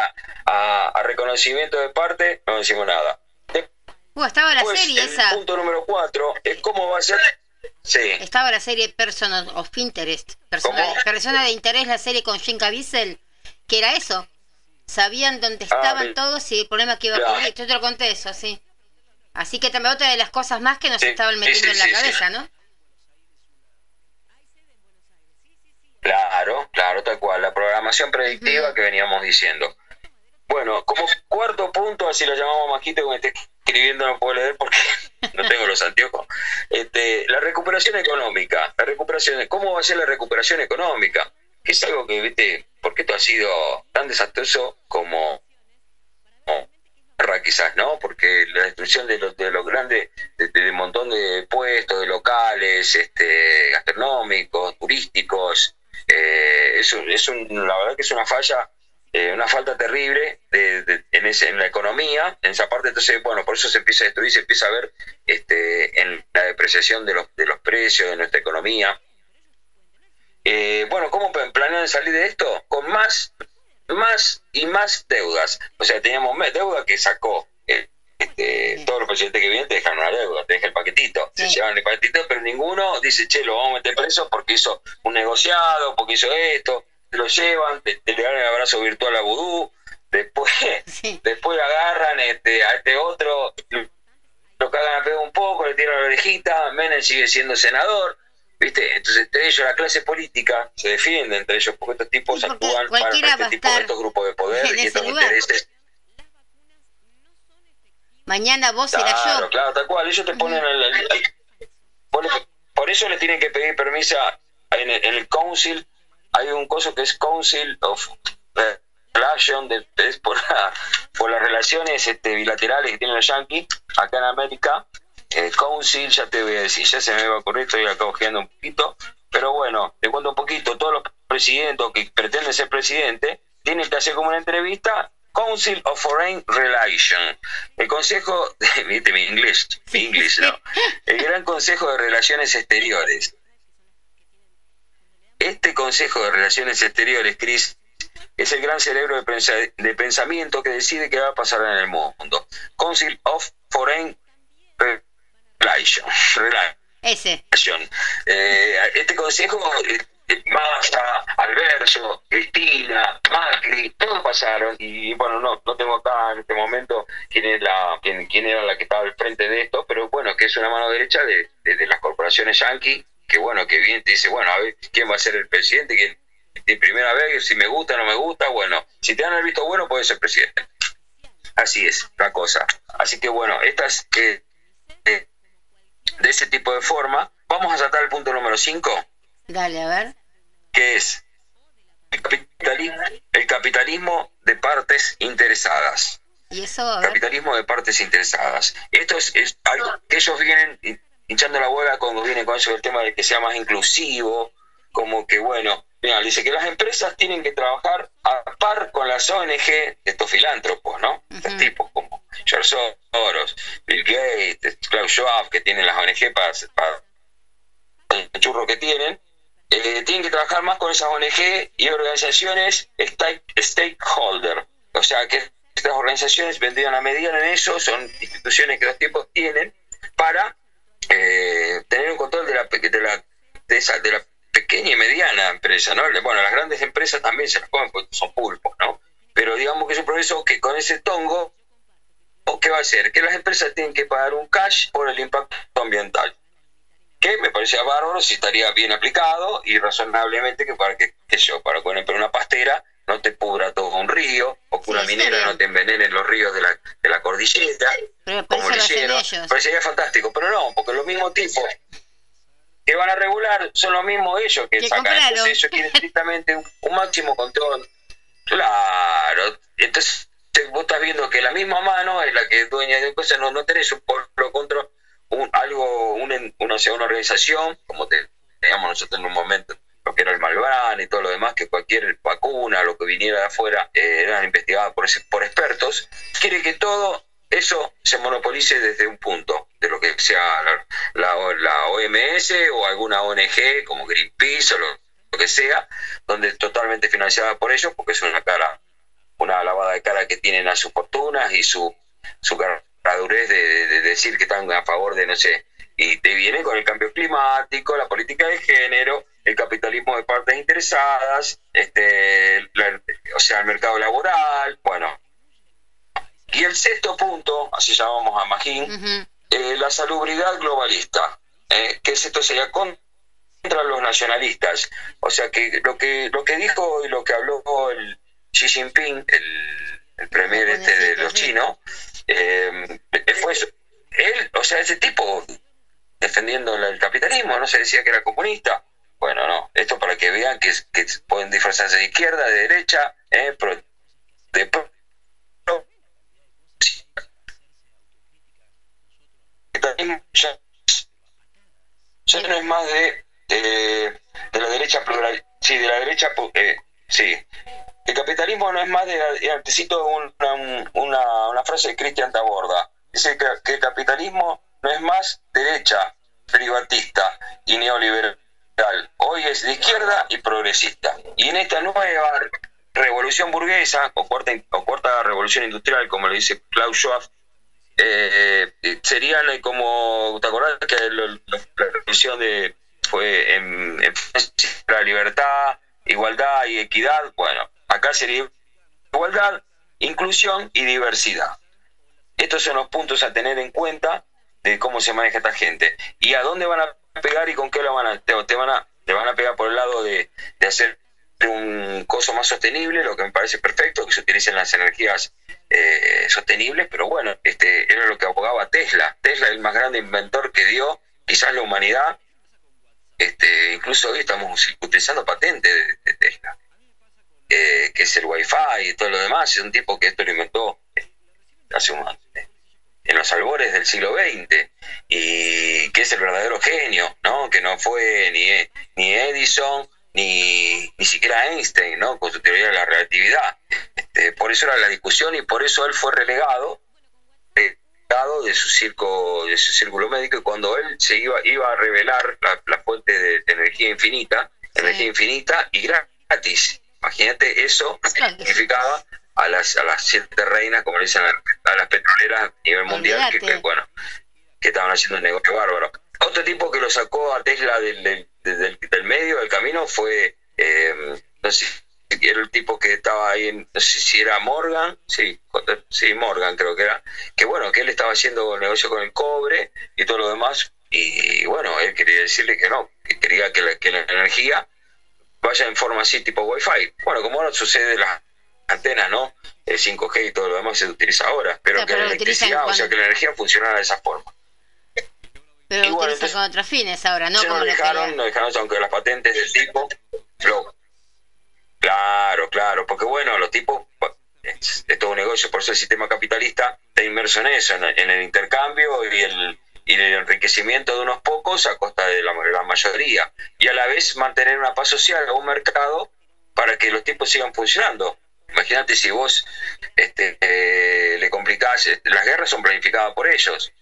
a, reconocimiento de parte no decimos nada.
Uh, estaba la serie esa.
Punto número cuatro es cómo va a ser Sí.
Estaba la serie Person of Interest, persona, de interés, la serie con Jim Caviezel, que era eso. Sabían dónde ah, estaban todos y el problema que iba a ocurrir. Yo te lo conté eso, sí. Así que también otra de las cosas más que nos estaban metiendo en la cabeza, ¿no?
Claro, claro, tal cual. La programación predictiva que veníamos diciendo. Bueno, como cuarto punto, así lo llamamos Majito, como esté escribiendo no puedo leer porque no tengo los anteojos. Este, la recuperación económica, la recuperación, ¿cómo va a ser la recuperación económica? Que es algo que, viste, ¿por qué esto ha sido tan desastroso como, quizás, ¿no? Porque la destrucción de los, de los grandes, de, un montón de puestos, de locales, este, gastronómicos, turísticos, eh, es, es la verdad que es una falla eh, una falta terrible de, en, ese, en la economía, en esa parte, entonces, bueno, por eso se empieza a destruir, se empieza a ver este, en la depreciación de los, de los precios de nuestra economía. Eh, bueno, ¿cómo planean salir de esto? Con más, más y más deudas. O sea, teníamos deuda que sacó eh, este, todos los presidentes que vienen te dejan una deuda, te dejan el paquetito, se llevan el paquetito, pero ninguno dice, che, lo vamos a meter preso porque hizo un negociado, porque hizo esto, lo llevan, te, le dan el abrazo virtual a Vudú, después, después agarran este, a este otro, lo cagan a pedo un poco, le tiran la orejita, Menem sigue siendo senador, ¿viste? Entonces entre ellos, la clase política se defiende entre ellos, porque estos tipos actúan para, este tipo de estos grupos de poder y estos intereses.
Mañana vos serás yo.
Claro, tal cual, ellos te ponen por eso les tienen que pedir permiso en el, en el council hay un coso que es Council of Relations, de, es por, por las relaciones este, bilaterales que tienen los yankees acá en América. Eh, council, ya te voy a decir, ya se me va a ocurrir, estoy acá ojeando un poquito, pero bueno, te cuento un poquito, todos los presidentes que pretenden ser presidente tienen que hacer como una entrevista Council of Foreign Relations, el Consejo, de, mi inglés, mi inglés, ¿no? El Gran Consejo de Relaciones Exteriores. Este Consejo de Relaciones Exteriores, Cris, es el gran cerebro de, pensamiento que decide qué va a pasar en el mundo. Council of Foreign Relations.
Ese.
Eh, este consejo, eh, Massa, Alberto, Cristina, Macri, todos pasaron y bueno, no, no tengo acá en este momento quién, es la, quién, quién era la que estaba al frente de esto, pero bueno, que es una mano derecha de, de las corporaciones yanqui que bueno, que bien te dice, bueno, a ver, ¿quién va a ser el presidente? ¿Quién, de primera vez, si me gusta, no me gusta, bueno, si te dan el visto bueno, puede ser presidente. Así es la cosa. Así que bueno, estas eh, eh, de ese tipo de forma, vamos a saltar el punto número 5.
Dale, a ver.
Que es el capitalismo, el capitalismo de partes interesadas.
¿Y eso?
Capitalismo de partes interesadas. Esto es, es algo que ellos vienen hinchando la hueá cuando viene con eso del tema de que sea más inclusivo, como que bueno, mira, dice que las empresas tienen que trabajar a par con las ONG, estos filántropos, ¿no? Estos tipos como George Soros, Bill Gates, Klaus Schwab, que tienen las ONG para, para el churro que tienen, eh, tienen que trabajar más con esas ONG y organizaciones stakeholder. O sea, que estas organizaciones vendrían a mediar en eso, son instituciones que los tipos tienen para eh, tener un control de la, de la, de, esa, de la pequeña y mediana empresa, ¿no? Bueno, las grandes empresas también se las comen porque son pulpos, ¿no? Pero digamos que es un progreso que con ese tongo, ¿qué va a hacer? Que las empresas tienen que pagar un cash por el impacto ambiental. Que me parecía bárbaro si estaría bien aplicado y razonablemente que para que, que yo, para poner una pastera no te pudra todo un río, o que una minera no te envenene los ríos de la, de la cordillera, como lo hicieron. Parecería fantástico, pero no, porque los mismos tipos que van a regular son los mismos ellos que, sacan. Entonces ellos quieren estrictamente un, máximo control. Claro, entonces vos estás viendo que la misma mano es la que es dueña de cosas, no, no tenés un pueblo contra un, algo, una, una, una organización, como te, teníamos nosotros en un momento lo que era el Malbrán y todo lo demás, que cualquier vacuna, lo que viniera de afuera, eh, eran investigadas por, ese- por expertos, quiere que todo eso se monopolice desde un punto, de lo que sea la, la- la OMS o alguna ONG como Greenpeace o lo, lo que sea, donde es totalmente financiada por ellos, porque es una cara, una lavada de cara que tienen a sus fortunas y su, su caradurez de, de- de decir que están a favor de, no sé, y te viene con el cambio climático, la política de género, el capitalismo de partes interesadas, este, la- o sea, el mercado laboral, bueno. Y el sexto punto, así llamamos a Magín, eh, la salubridad globalista, eh, que es esto sería contra los nacionalistas. O sea que lo que lo que dijo y lo que habló el Xi Jinping, el, el premier este de los chinos, eh, fue eso. él, o sea, ese tipo defendiendo el capitalismo, no se decía que era comunista. Bueno, no, esto para que vean que, pueden disfrazarse de izquierda, de derecha, eh, pro- de pro- capitalismo ya, no es más de, de, la derecha plural, sí, de la derecha, eh, sí. El capitalismo no es más de, la- eh, cito una, una, frase de Cristian Taborda, dice que el capitalismo no es más derecha, privatista y neoliberal, hoy es de izquierda y progresista. Y en esta nueva revolución burguesa, o cuarta, o cuarta revolución industrial, como le dice Klaus Schwab, eh, eh, serían eh, como, ¿te acordás que la revolución de, fue en, en la libertad, igualdad y equidad? Bueno, acá sería igualdad, inclusión y diversidad. Estos son los puntos a tener en cuenta de cómo se maneja esta gente. ¿Y a dónde van a pegar y con qué lo van a, te, te van a, te van a pegar por el lado de, de hacer un coso más sostenible, lo que me parece perfecto, que se utilicen las energías eh, sostenibles, pero bueno, este era lo que abogaba Tesla. Tesla es el más grande inventor que dio quizás la humanidad. Este, incluso hoy estamos utilizando patentes de, Tesla, eh, que es el Wi-Fi y todo lo demás. Es un tipo que esto lo inventó hace un en los albores del siglo XX y que es el verdadero genio, ¿no? Que no fue ni, ni Edison ni, ni siquiera Einstein, ¿no? Con su teoría de la relatividad. Este, por eso era la discusión y por eso él fue relegado, relegado de su circo, de su círculo médico y cuando él se iba, iba a revelar la, la fuente de, energía infinita, energía infinita y gratis. Imagínate eso significaba a las, a las siete reinas, como le dicen a, las petroleras a nivel mundial, que, que, bueno, que estaban haciendo un negocio bárbaro. Otro tipo que lo sacó a Tesla del, del, del, del medio del camino fue, eh, no sé, era el tipo que estaba ahí, en, no sé si era Morgan, sí, sí, Morgan creo que era, que bueno, que él estaba haciendo negocio con el cobre y todo lo demás, y bueno, él quería decirle que no, que quería que la, que la energía vaya en forma así tipo Wi-Fi. Bueno, como ahora sucede las antenas, ¿no? El 5G y todo lo demás se utiliza ahora, pero,
sea,
que
pero
la electricidad, o sea, que la energía funcionara de esa forma.
Pero lo utilizan con otros fines ahora, no
Se
como
nos dejaron, nos dejaron, aunque las patentes del tipo, lo- claro, claro, porque bueno, los tipos, es, es todo un negocio, por eso el sistema capitalista está inmerso en eso, en, en el intercambio y el, y el enriquecimiento de unos pocos a costa de la, la mayoría, y a la vez mantener una paz social o un mercado para que los tipos sigan funcionando. Imagínate si vos este, eh, le complicás, eh, las guerras son planificadas por ellos,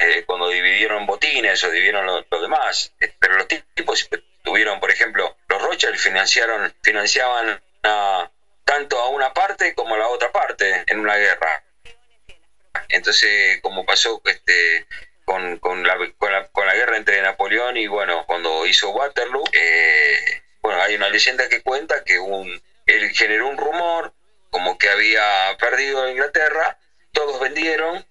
eh, cuando dividieron botines o dividieron lo, lo demás, pero los tipos tuvieron, por ejemplo, los Rothschild financiaron, financiaban tanto a una parte como a la otra parte en una guerra. Entonces, como pasó este, con, con, la, con, la, con la guerra entre Napoleón y, bueno, cuando hizo Waterloo, bueno, hay una leyenda que cuenta que un, él generó un rumor como que había perdido Inglaterra, todos vendieron,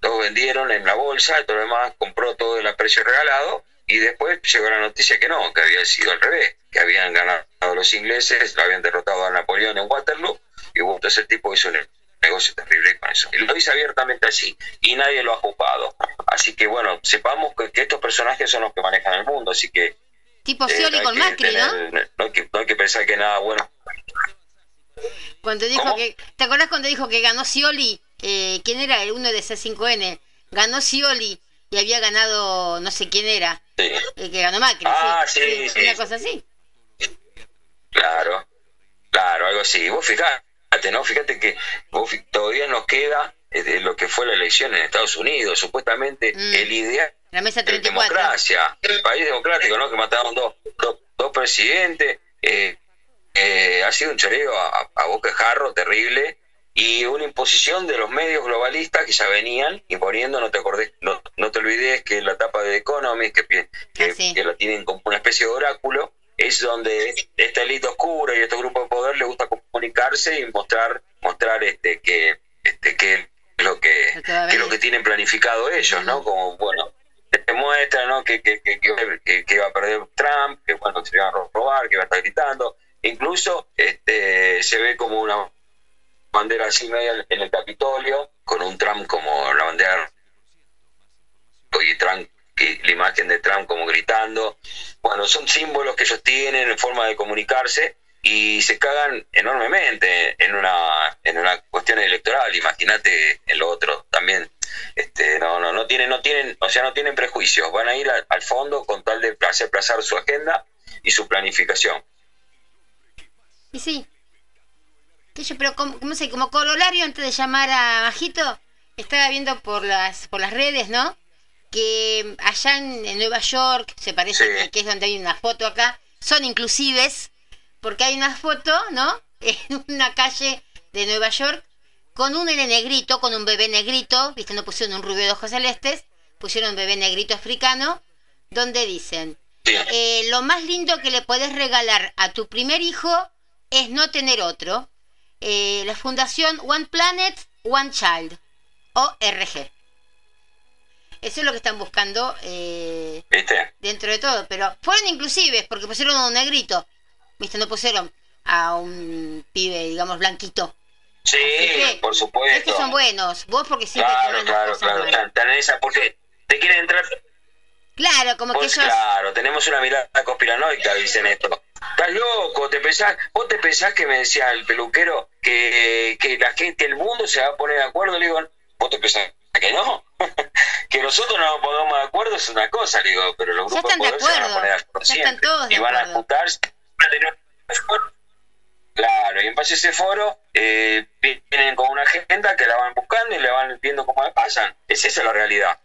todos vendieron en la bolsa, todo lo demás compró todo el precio regalado, y después llegó la noticia que no, que había sido al revés, que habían ganado los ingleses, habían derrotado a Napoleón en Waterloo, y bueno, entonces el tipo hizo un negocio terrible con eso. Y lo dice abiertamente así, y nadie lo ha juzgado. Así que bueno, sepamos que, que estos personajes son los que manejan el mundo, así que...
Tipo
eh,
Scioli con Macri, ¿no?
tener- no hay que, no hay que pensar que nada bueno
Cuando dijo
¿Cómo?
que, ¿te acordás cuando dijo que ganó Scioli? Eh, ¿Quién era? El uno de C5N. Ganó Scioli y había ganado, no sé quién era,
Sí.
el que ganó Macri.
Ah,
sí,
sí, sí.
Una cosa así.
Claro, claro, algo así. Vos fijate, ¿no? Fíjate que vos todavía nos queda eh, de lo que fue la elección en Estados Unidos, supuestamente
Mm.
el ideal
La mesa
de
34.
democracia, el país democrático, ¿no? Que mataron dos, dos, dos presidentes, eh, eh, ha sido un choreo a, a boca de jarro terrible y una imposición de los medios globalistas que ya venían imponiendo, no te acordés, no, no te olvides que la etapa de Economist, que, que,
Ah, sí.
que la tienen como una especie de oráculo, es donde esta élite oscura y este grupo de poder le gusta comunicarse y mostrar, mostrar este que, este que es lo que,
que
lo que tienen planificado ellos, ¿no? Como, bueno, te muestra, ¿no? Que, que, que, que, va a perder Trump, que bueno, se va a robar, que va a estar gritando. Incluso este, se ve como una bandera así media en el Capitolio, con un Trump como la bandera y Trump y la imagen de Trump como gritando. Bueno, son símbolos que ellos tienen en forma de comunicarse y se cagan enormemente en una en una cuestión electoral. Imagínate en lo otro también. Este, no, no, no tienen, no tienen, o sea, no tienen prejuicios. Van a ir al, al fondo con tal de hacer plazar su agenda y su planificación.
Y sí. Pero como, como, sé, como corolario, antes de llamar a Majito, estaba viendo por las, por las redes, ¿no? Que allá en, en Nueva York, se parece
Sí.
que es donde hay una foto acá, son inclusives, porque hay una foto, ¿no? En una calle de Nueva York, con un nene negrito, con un bebé negrito, viste, no pusieron un rubio de ojos celestes, pusieron un bebé negrito africano, donde dicen, eh, lo más lindo que le podés regalar a tu primer hijo es no tener otro. Eh, la fundación One Planet, One Child, ORG. Eso es lo que están buscando eh,
¿Viste?
dentro de todo, pero fueron inclusives porque pusieron a un negrito, ¿viste? No pusieron a un pibe, digamos, blanquito.
Sí,
que,
por
Es
supuesto.
que son buenos, vos porque siempre
Claro,
las
claro,
cosas
claro.
buenas.
Están, en esa porque te quieren entrar.
Claro, como que ellos...
claro, tenemos una mirada conspiranoica, dicen esto. Estás loco, te pensás, vos te pensás que me decía el peluquero que, que la gente, el mundo se va a poner de acuerdo, le digo, vos te pensás que no, que nosotros no nos pongamos de acuerdo es una cosa, le digo, pero los
Ya
grupos
están de
de poder se van a poner de acuerdo
ya están
siempre
todos de
y van a juntarse, van a tener un foro. Claro, y en base a ese foro eh, vienen con una agenda que la van buscando y la van viendo cómo la pasan. Es esa la realidad.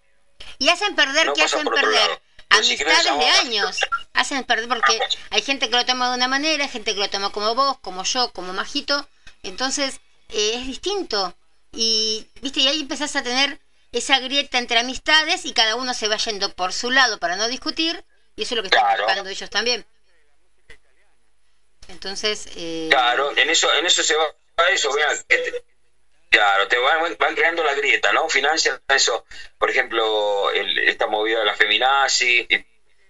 Y hacen perder,
No
¿qué hacen perder?
si
Amistades de
llamar-
años. Hacen perder porque hay gente que lo toma de una manera, hay gente que lo toma como vos, como yo, como Majito. Entonces eh, es distinto. Y, viste, y ahí empezás a tener esa grieta entre amistades y cada uno se va yendo por su lado para no discutir. Y eso es lo que están buscando ellos también. Entonces, eh,
Claro, en eso, en eso se va a eso, mira, que te- claro, te van, van creando la grieta, ¿no? Financian eso, por ejemplo, el- esta movida de la feminazi y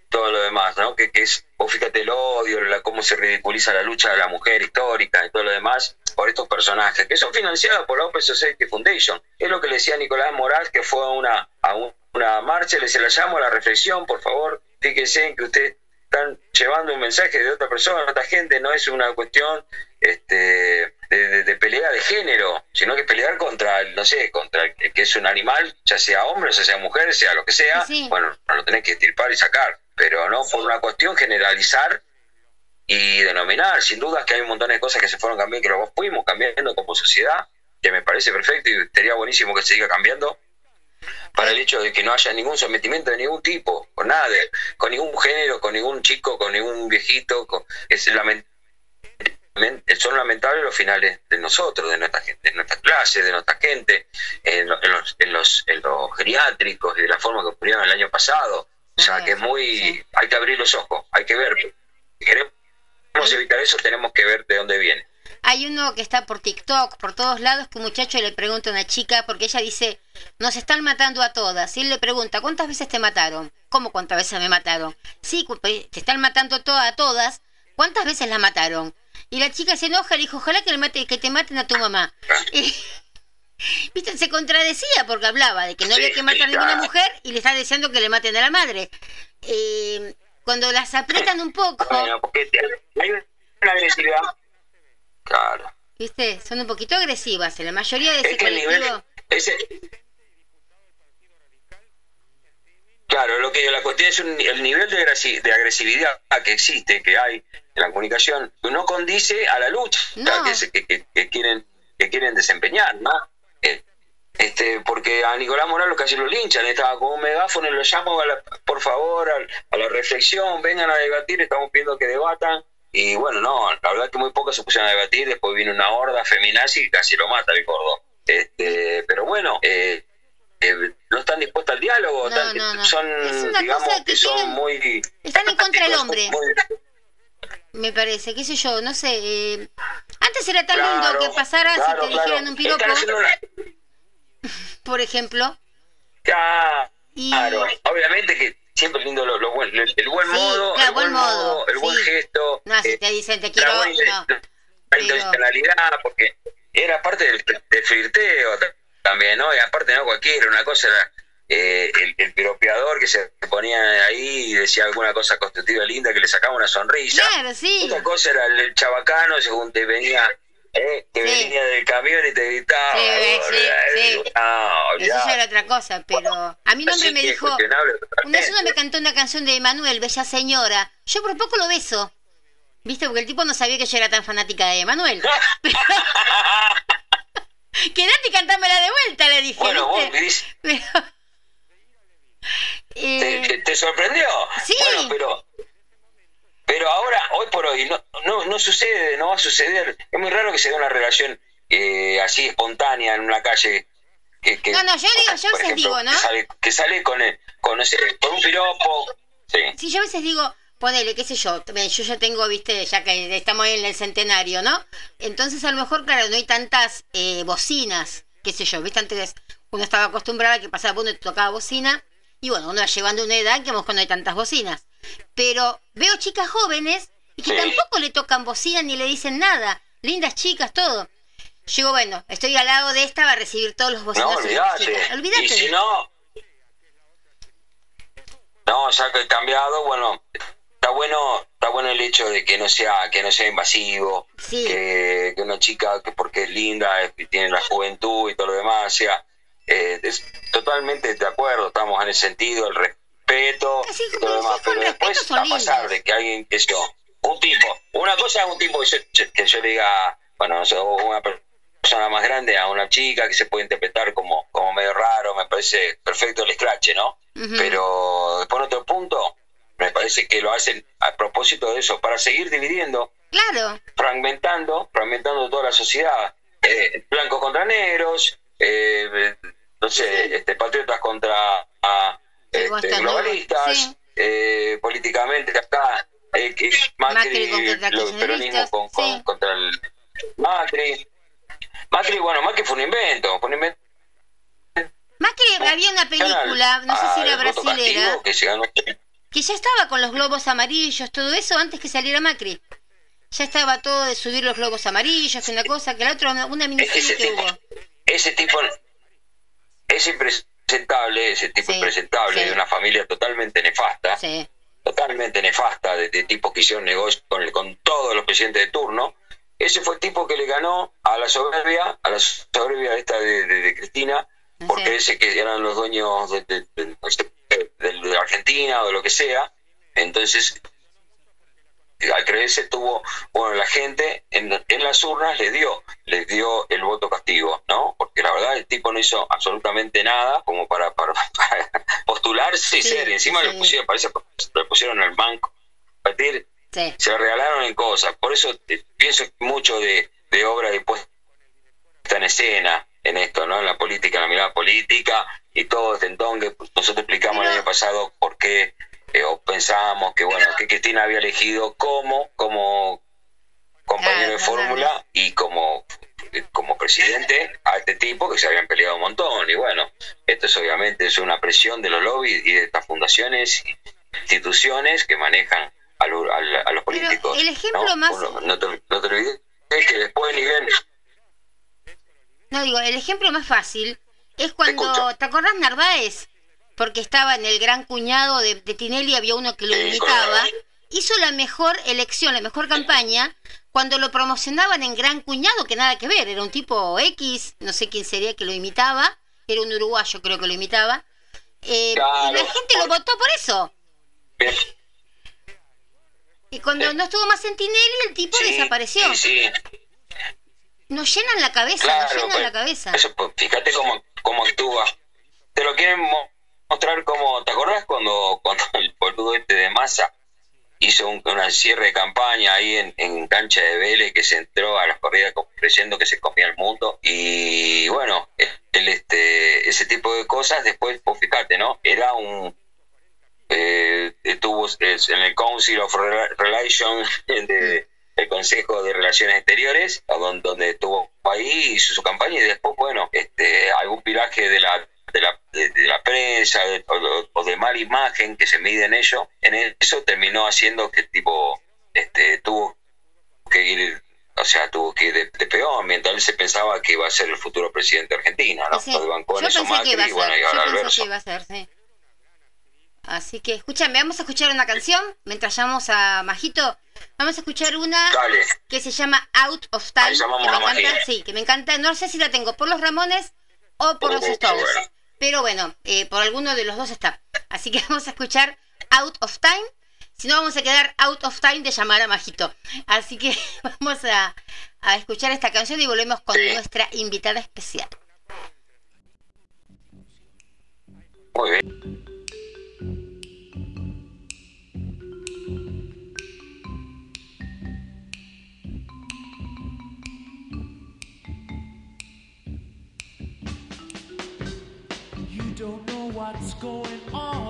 todo lo demás, ¿no? Que, que es, vos fíjate el odio, la, cómo se ridiculiza la lucha de la mujer histórica y todo lo demás por estos personajes, que son financiados por la Open Society Foundation. Es lo que le decía Nicolás Morales, que fue a una, a un- una marcha, le decía, la llamo a la reflexión, por favor, fíjense en que usted están llevando un mensaje de otra persona, de otra gente, no es una cuestión este, de, de- de pelea de género, sino que pelear contra, el, no sé, contra el que es un animal, ya sea hombre, ya sea mujer, sea lo que sea,
Sí,
bueno, no lo tenés que estirpar y sacar, pero no por una cuestión generalizar y denominar. Sin dudas que hay un montón de cosas que se fueron cambiando, que lo fuimos cambiando como sociedad, que me parece perfecto y sería buenísimo que se siga cambiando para el hecho de que no haya ningún sometimiento de ningún tipo, con nada, de- con ningún género, con ningún chico, con ningún viejito, con- es lament- son lamentables los finales de nosotros, de nuestra gente, de nuestra clase, de nuestra gente, en, lo- en los, en, los, en los geriátricos y de la forma que ocurrieron el año pasado. O sea, que es muy...
Sí.
Hay que abrir los ojos, hay que ver. Si queremos evitar eso, tenemos que ver de dónde viene.
Hay uno que está por TikTok, por todos lados, que un muchacho le pregunta a una chica, porque ella dice, nos están matando a todas. Y él le pregunta, ¿cuántas veces te mataron? ¿Cómo cuántas veces me mataron? Sí, pe- te están matando to- a todas. ¿Cuántas veces la mataron? Y la chica se enoja, le dijo, ojalá que, le mate, que te maten a tu mamá. Y, ¿Viste? Se contradecía porque hablaba de que no había que matar a ninguna mujer y le está deseando que le maten a la madre. Eh, cuando las aprietan un poco,
Bueno, porque hay una agresividad. Claro.
¿viste? Son un poquito agresivas. En la mayoría de ese
Es que el
colectivo...
nivel... Ese, Claro, lo que la cuestión es un- el nivel de, agresi- de agresividad que existe, que hay en la comunicación, no condice a la lucha
No.
que, se- que- que- que quieren que quieren desempeñar, ¿no? Eh, Este, porque a Nicolás Morales casi lo linchan, estaba con un megáfono y lo llamo a la- por favor a, a la reflexión, vengan a debatir, estamos pidiendo que debatan. Y bueno, no, la verdad que muy pocos se pusieron a debatir, después vino una horda feminazi y casi lo mata el gordo. Este, pero bueno, eh, eh, no están dispuestos al diálogo,
No,
están-
no, no.
son, digamos,
que
que son muy...
Están en contra del hombre.
muy-
Me parece, qué sé yo, no sé. eh, antes era tan
Claro,
lindo que pasara
claro,
si te
claro.
dijeran un piropo,
una-
por ejemplo.
Claro,
Y-
obviamente que siempre lindo lo, lo buen- el, el buen
Sí,
modo,
claro,
el buen
modo,
modo, el buen gesto,
No, si
eh,
te dicen te
la
quiero,
buena
no.
la intencionalidad, porque era parte del, del flirteo ta- también, ¿no? Y aparte no cualquiera, una cosa era eh, el, el piropeador que se ponía ahí y decía alguna cosa constructiva linda que le sacaba una sonrisa.
Claro, sí.
Otra cosa era el, el chabacano, según te venía, eh, que
Sí.
venía del camión y te gritaba.
Sí, sí, sí.
No,
Eso ya era otra cosa, pero a mi nombre
Así
me dijo, una vez me cantó una canción de Emanuel, Bella Señora. Yo por poco lo beso. ¿Viste? Porque el tipo no sabía que yo era tan fanática de Emanuel. Quedate y cantámela de vuelta, le dije.
Bueno, vos. Gris,
Pero-
¿te,
Eh,
te- te sorprendió?
Sí.
Bueno, pero, pero ahora, hoy por hoy, no, no, no sucede, no va a suceder. Es muy raro que se dé una relación eh, así espontánea en una calle. Que, que-
No, no, yo digo- yo a veces digo, ¿no?
Que sale, que sale con, el- con, no sé, con un piropo. Sí.
Sí, yo a veces digo, ponele, qué sé yo, yo ya tengo, viste, ya que estamos en el centenario, ¿no? Entonces a lo mejor, claro, no hay tantas eh, bocinas, qué sé yo, viste, antes uno estaba acostumbrado a que pasaba uno y tocaba bocina, y bueno, uno va llegando a una edad que a lo mejor no hay tantas bocinas. Pero veo chicas jóvenes y que
Sí.
tampoco le tocan bocina ni le dicen nada, lindas chicas, todo. Yo digo, bueno, estoy al lado de esta, va a recibir todos los
No,
bocinazos las
olvídate. Y si no, no, ya que he cambiado, bueno, está bueno, está bueno el hecho de que no sea, que no sea invasivo,
Sí.
que, que una chica que porque es linda es- tiene la juventud y todo lo demás, sea, eh, es totalmente de acuerdo, estamos en ese sentido, el respeto
Así
y todo demás, pero después
respeto son
a pasar de que alguien que yo, un tipo, una cosa es un tipo que yo, que yo le diga, bueno, no sé, una persona más grande a una chica que se puede interpretar como, como medio raro, me parece perfecto el scratch, ¿no? Pero después en otro punto, me parece que lo hacen a propósito de eso, para seguir dividiendo,
Claro,
fragmentando, fragmentando toda la sociedad, eh, blancos contra negros, eh, no sé, este, patriotas contra
Sí,
este, globalistas,
sí.
eh, políticamente acá, eh, que Macri,
Macri
los peronismo
kirchneristas,
con, con-
sí.
contra el Macri. Macri, bueno, Macri fue un invento, fue un invento.
que había una película, no sé si era
al voto
brasilera,
castigo, que
ya estaba con los globos amarillos, todo eso antes que saliera Macri. Ya estaba todo de subir los globos amarillos, que una cosa, que la otra, una, una
Es que
miniserie
ese
que
tipo,
hubo.
ese tipo es impresentable, ese tipo
Sí,
impresentable
sí.
de una familia totalmente nefasta,
Sí,
totalmente nefasta, de, de tipos que hicieron negocio con, el- con todos los presidentes de turno. Ese fue el tipo que le ganó a la soberbia, a la soberbia esta de, de- de Cristina, porque ese que eran los dueños de, de Argentina o de lo que sea. Entonces, al creerse tuvo, bueno, la gente en, en las urnas le dio, les dio el voto castigo, ¿no? Porque la verdad el tipo no hizo absolutamente nada como para, para, para postularse y
Sí,
ser, encima
sí.
le pusieron, parece, le pusieron al banco, partir,
sí.
se regalaron en cosas, por eso eh, pienso mucho de, de obra de puesta en escena en esto, ¿no? En la política, en la mirada política y todo este entonces nosotros explicamos el año pasado por qué eh, o pensábamos que bueno que Cristina había elegido como como compañero de fórmula y como como presidente a este tipo que se habían peleado un montón y bueno esto es obviamente es una presión de los lobbies y de estas fundaciones y instituciones que manejan a, lo- a la- a los
Pero
políticos
el ejemplo
¿no?
más-
no, te, no te olvides que después nivel
No, digo, el ejemplo más fácil es cuando,
escucho.
¿te acordás Narváez? Porque estaba en el gran cuñado de, de Tinelli, había uno que lo imitaba. Hizo la mejor elección, la mejor campaña, cuando lo promocionaban en gran cuñado, que nada que ver, era un tipo X, no sé quién sería que lo imitaba, era un uruguayo creo que lo imitaba. Eh,
Claro.
y la gente lo votó por eso.
Bien.
Y cuando no estuvo más en Tinelli, el tipo
Sí,
desapareció.
sí.
Nos llenan la cabeza,
Claro,
nos llenan
pues,
la cabeza.
Eso, pues, fíjate cómo, cómo actúa. Te lo quieren mostrar como, ¿te acordás cuando, cuando el boludo este de masa hizo un, una cierre de campaña ahí en, en cancha de Vélez que se entró a las corridas creyendo que se comía el mundo? Y bueno, el, este, ese tipo de cosas después, pues fíjate, ¿no? Era un... Eh, estuvo es, en el Council of Rela- Relations de, el Consejo de Relaciones Exteriores, a don- donde estuvo ahí, hizo su campaña y después, bueno, este, algún viraje de la de la, de, de la prensa de- o, o de mala imagen que se mide en ello, en eso terminó haciendo que tipo este tuvo que ir o sea, tuvo que ir de, de peón, mientras él se pensaba que iba a ser el futuro presidente de Argentina, ¿no?
Sí, yo pensé que iba a
Macri bueno,
ser,
ahora
yo pensé que iba a ser, sí. Así que, escúchame, vamos a escuchar una canción mientras llamamos a Majito. Vamos a escuchar una
Dale,
que se llama Out of Time. Que me encanta, sí, que me encanta. No sé si la tengo por los Ramones o por los
Uh, qué
Stones. Pero bueno, eh, por alguno de los dos está. Así que vamos a escuchar Out of Time. Si no, vamos a quedar out of time de llamar a Majito. Así que vamos a, a escuchar esta canción y volvemos con
Sí.
nuestra invitada especial.
muy bien.
What's going on.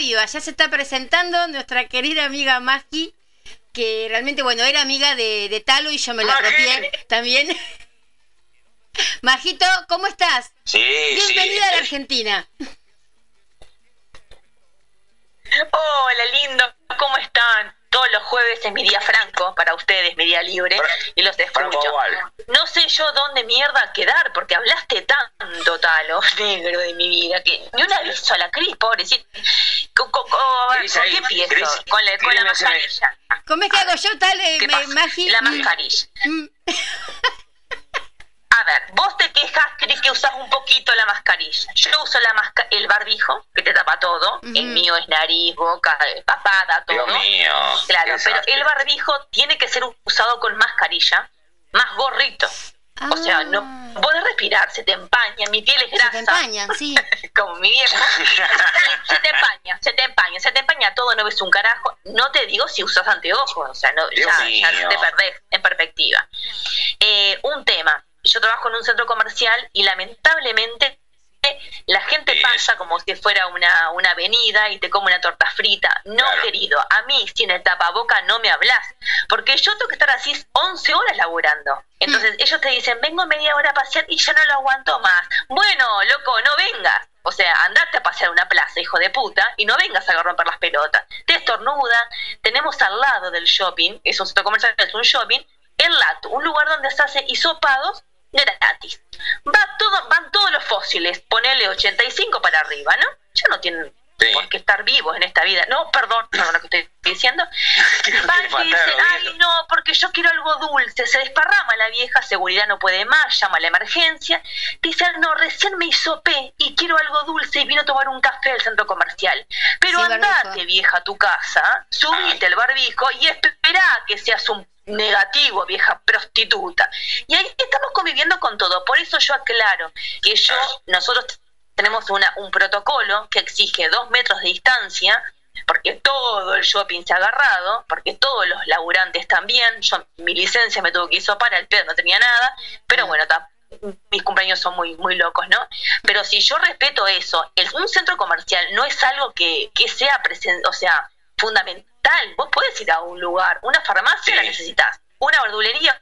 Viva. Ya se está presentando nuestra querida amiga Magi, que realmente, bueno, era amiga de, de Talo y yo me la apropié también. Majito, ¿cómo estás?
Sí,
Bienvenida a la. Argentina.
Hola, lindo, ¿cómo están? Todos los jueves es mi día franco para ustedes, mi día libre,
Fra-
y los escucho. No sé yo dónde mierda quedar, porque hablaste tanto, Talo, negro de mi vida, que ni un aviso a la Cris, pobrecita. Co- co- co- a ver,
Cris,
¿Con
ahí,
qué empiezo?
Cris,
con la, con mascarilla.
¿Cómo es que hago yo, tal, eh,
¿Qué
me-?
La
Mm,
mascarilla. A ver, vos te quejas, Cris, que usas un poquito la mascarilla. Yo uso la masca el barbijo, que te tapa todo. El mío es nariz, boca, eh, papada, todo.
Dios mío.
Claro, pero el barbijo tiene que ser usado con mascarilla, más gorrito. O sea, no
Ah.
podés respirar, se te empaña, mi piel es
Se
grasa.
te empañan, sí.
Como mi viejo. se te empaña, se te empaña, se te empaña todo, no ves un carajo. No te digo si usas anteojos, o sea, no, ya, te perdés en perspectiva. Eh, un tema, yo trabajo en un centro comercial y lamentablemente la gente pasa como si fuera una, una avenida y te come una torta frita. No,
Claro.
querido, a mí sin el tapaboca no me hablas, porque yo tengo que estar así 11 horas laburando. Entonces ellos te dicen, vengo media hora a pasear y ya no lo aguanto más. Bueno, loco, no vengas. O sea, andate a pasear a una plaza, hijo de puta, y no vengas a romper las pelotas. Te estornuda. Tenemos al lado del shopping, es un centro comercial, es un shopping, el Lato, un lugar donde se hace hisopados gratis. Va todo, van todos los fósiles, ponele 85 para arriba, ¿no? Ya no tienen
Sí.
por qué estar vivos en esta vida. No, perdón, perdón lo que estoy diciendo. Van y dicen, ay
Oviedo".
no, porque yo quiero algo dulce. Se desparrama la vieja, seguridad no puede más, llama a la emergencia. Dice, no, recién me hisopé y quiero algo dulce y vino a tomar un café al centro comercial. Pero
Sí,
andate,
barbijo.
vieja, a tu casa, subite el barbijo y espera que seas un negativo, vieja prostituta. Y ahí estamos conviviendo con todo. Por eso yo aclaro que yo, nosotros tenemos una, un protocolo que exige dos metros de distancia, porque todo el shopping se ha agarrado, porque todos los laburantes también. Yo, mi licencia me tuvo que hizo para el pedo, no tenía nada, pero bueno, mis compañeros son muy, muy locos, ¿no? Pero si yo respeto eso, el, un centro comercial no es algo que, que sea presen- o sea, fundamental. Vos podés ir a un lugar, una farmacia la necesitas, una verdulería,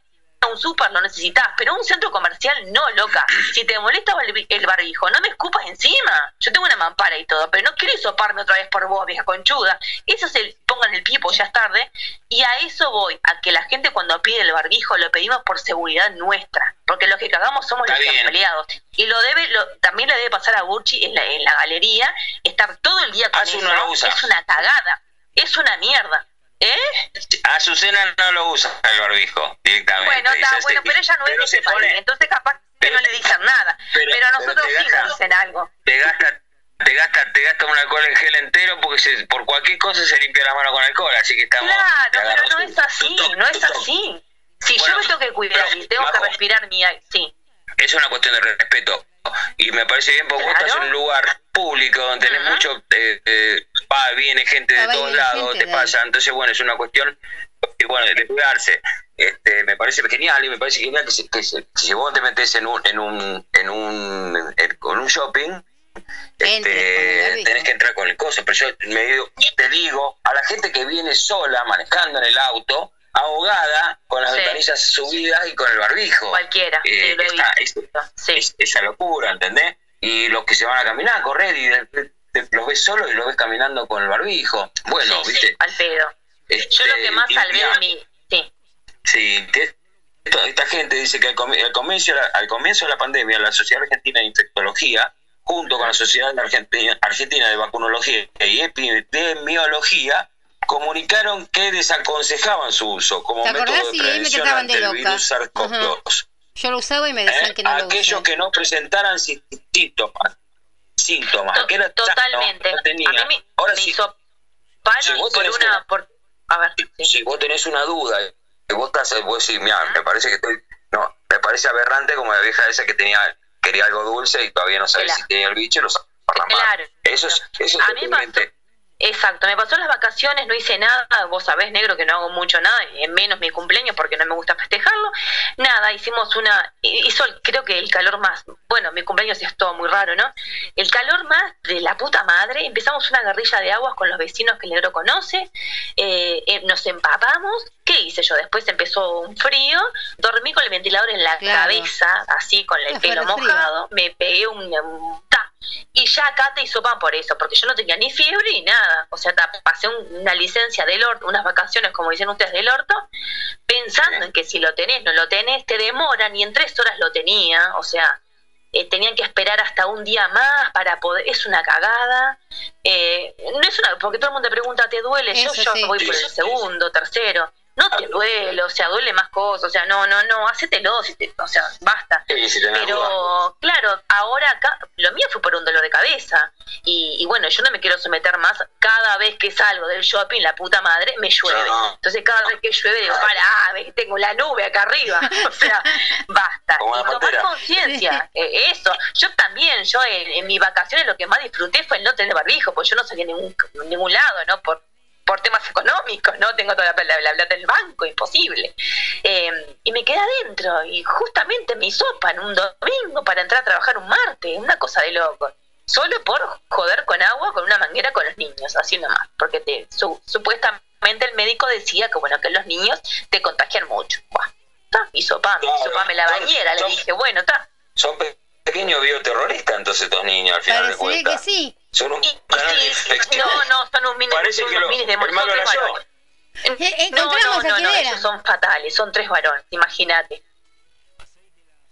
un súper lo necesitas, pero un centro comercial no, loca. Si te molesta el, el barbijo, no me escupas encima. Yo tengo una mampara y todo, pero no quiero hisoparme otra vez por vos, vieja conchuda. Eso es el pongan el pipo, ya es tarde. Y a eso voy, a que la gente cuando pide el barbijo lo pedimos por seguridad nuestra, porque los que cagamos somos
Está
los
bien.
empleados. Y lo debe, lo, también le debe pasar a Burchi en la, en la galería, estar todo el día con eso.
no.
Es una cagada, es una mierda. ¿Eh?
Azucena no lo usa el barbijo directamente.
Bueno, está
Dice,
bueno,
este,
pero ella no es de
pone-
entonces capaz que
pero-
no le dicen nada.
pero-
Pero, nosotros sí
gasta-
nos dicen algo.
te gasta te gasta te gasta un alcohol en gel entero porque se- por cualquier cosa se limpia la mano con alcohol así que estamos
Claro, pero no es así, no es así. Si
Bueno,
yo me tengo que cuidar y tengo que respirar mi aire, sí.
es una cuestión de respeto y me parece bien porque vos
Claro.
estás en un lugar público donde tenés
Ajá.
mucho eh, eh, va viene gente de
Va,
todos lados te pasa. entonces bueno es una cuestión eh, bueno de cuidarse este me parece genial y me parece genial que, si- que si vos te metes en un en un en un en- con un shopping este, tenés que entrar con el coso, pero yo me digo- te digo, a la gente que viene sola manejando en el auto, ahogada, con las
Sí.
ventanillas subidas y con el barbijo.
Cualquiera,
Eh,
sí, lo he visto.
es-
Sí.
es- esa locura, ¿entendés? Y los que se van a caminar, a correr, y los ves solos y los ves caminando con el barbijo. Bueno, ¿viste?
al pedo. Yo
Este,
lo que más
y-
salvé de mi... Sí,
Sí, esta gente dice que al, comi- al comienzo, de la- al comienzo de la pandemia, la Sociedad Argentina de Infectología, junto con la Sociedad Argentina de Vacunología y Epidemiología, comunicaron que desaconsejaban su uso como
¿Te
método de
Y
prevención
de
ante el
loca.
virus SARS-CoV-2.
Yo lo usaba y me decían
¿eh?
que no lo
Aquellos
usé.
que no presentaran sí- síntomas, síntomas,
to-
aquel era sano,
totalmente.
no tenía.
A mí me,
Ahora
me
sí,
hizo paro
si
y
vos
por
tenés
una...
una-
Por, a ver, sí.
si vos tenés una duda, que vos estás, vos decís, mira, me parece que estoy, no, me parece aberrante como la vieja esa que tenía, quería algo dulce y todavía no sabía
Claro.
si tenía el bicho, lo por la
Claro.
Eso es, eso
A mí me
totalmente-
Exacto, me pasó las vacaciones, no hice nada, vos sabés, negro, que no hago mucho nada, menos mi cumpleaños porque no me gusta festejarlo. Nada, hicimos una, hizo el- creo que el calor más, bueno, mi cumpleaños es todo muy raro, ¿no? El calor más de la puta madre, empezamos una guerrilla de aguas con los vecinos que el negro conoce, eh, eh, nos empapamos, ¿qué hice yo? Después empezó un frío, dormí con el ventilador en la
Claro.
cabeza, así con el pelo mojado, me pegué un, un y ya acá te hizo pan por eso, porque yo no tenía ni fiebre ni nada. O sea, pasé un- una licencia del orto, unas vacaciones, como dicen ustedes, del orto, pensando en que si lo tenés, no lo tenés, te demoran y en tres horas lo tenía. O sea, eh, tenían que esperar hasta un día más para poder. Es una cagada. Eh, no es una. Porque todo el mundo te pregunta, ¿te duele? yo
Eso
yo
sí.
voy por el segundo, tercero. No te duele, o sea, duele más cosas, o sea, no, no, no, hacételo, si te- o sea, basta.
Sí, si.
Pero claro, ahora acá, lo mío fue por un dolor de cabeza. Y, y bueno, yo no me quiero someter más. Cada vez que salgo del shopping, la puta madre, me llueve.
No.
Entonces cada vez que llueve digo, que tengo la nube acá arriba. O sea, basta.
Como
Y tomar conciencia. eh, eso. Yo también, yo en, en mis vacaciones lo que más disfruté fue el no tener barbijo, porque yo no salí a ningún, ningún lado, ¿no? Por, por temas económicos, ¿no? Tengo toda la, la, la plata del banco, imposible. Eh, y me quedé adentro y justamente me hisopan un domingo para entrar a trabajar un martes, una cosa de loco. Solo por joder con agua con una manguera con los niños, así nomás. Porque te, su- supuestamente el médico decía que bueno que los niños te contagian mucho. Buah, ta, hisopame,
Claro.
hisopame la
Son-
bañera, le dije, bueno, está.
Son pe- pequeños bioterroristas entonces estos niños al final de
Parecería que
cuentas.
sí.
Son un canal
no, no, son un mini,
Parece
son
que
unos
lo-
minis de
el malo
son
era
tres
yo.
varones.
Eh,
No, no,
a
no,
quién
no,
era.
ellos son fatales, son tres varones, imagínate.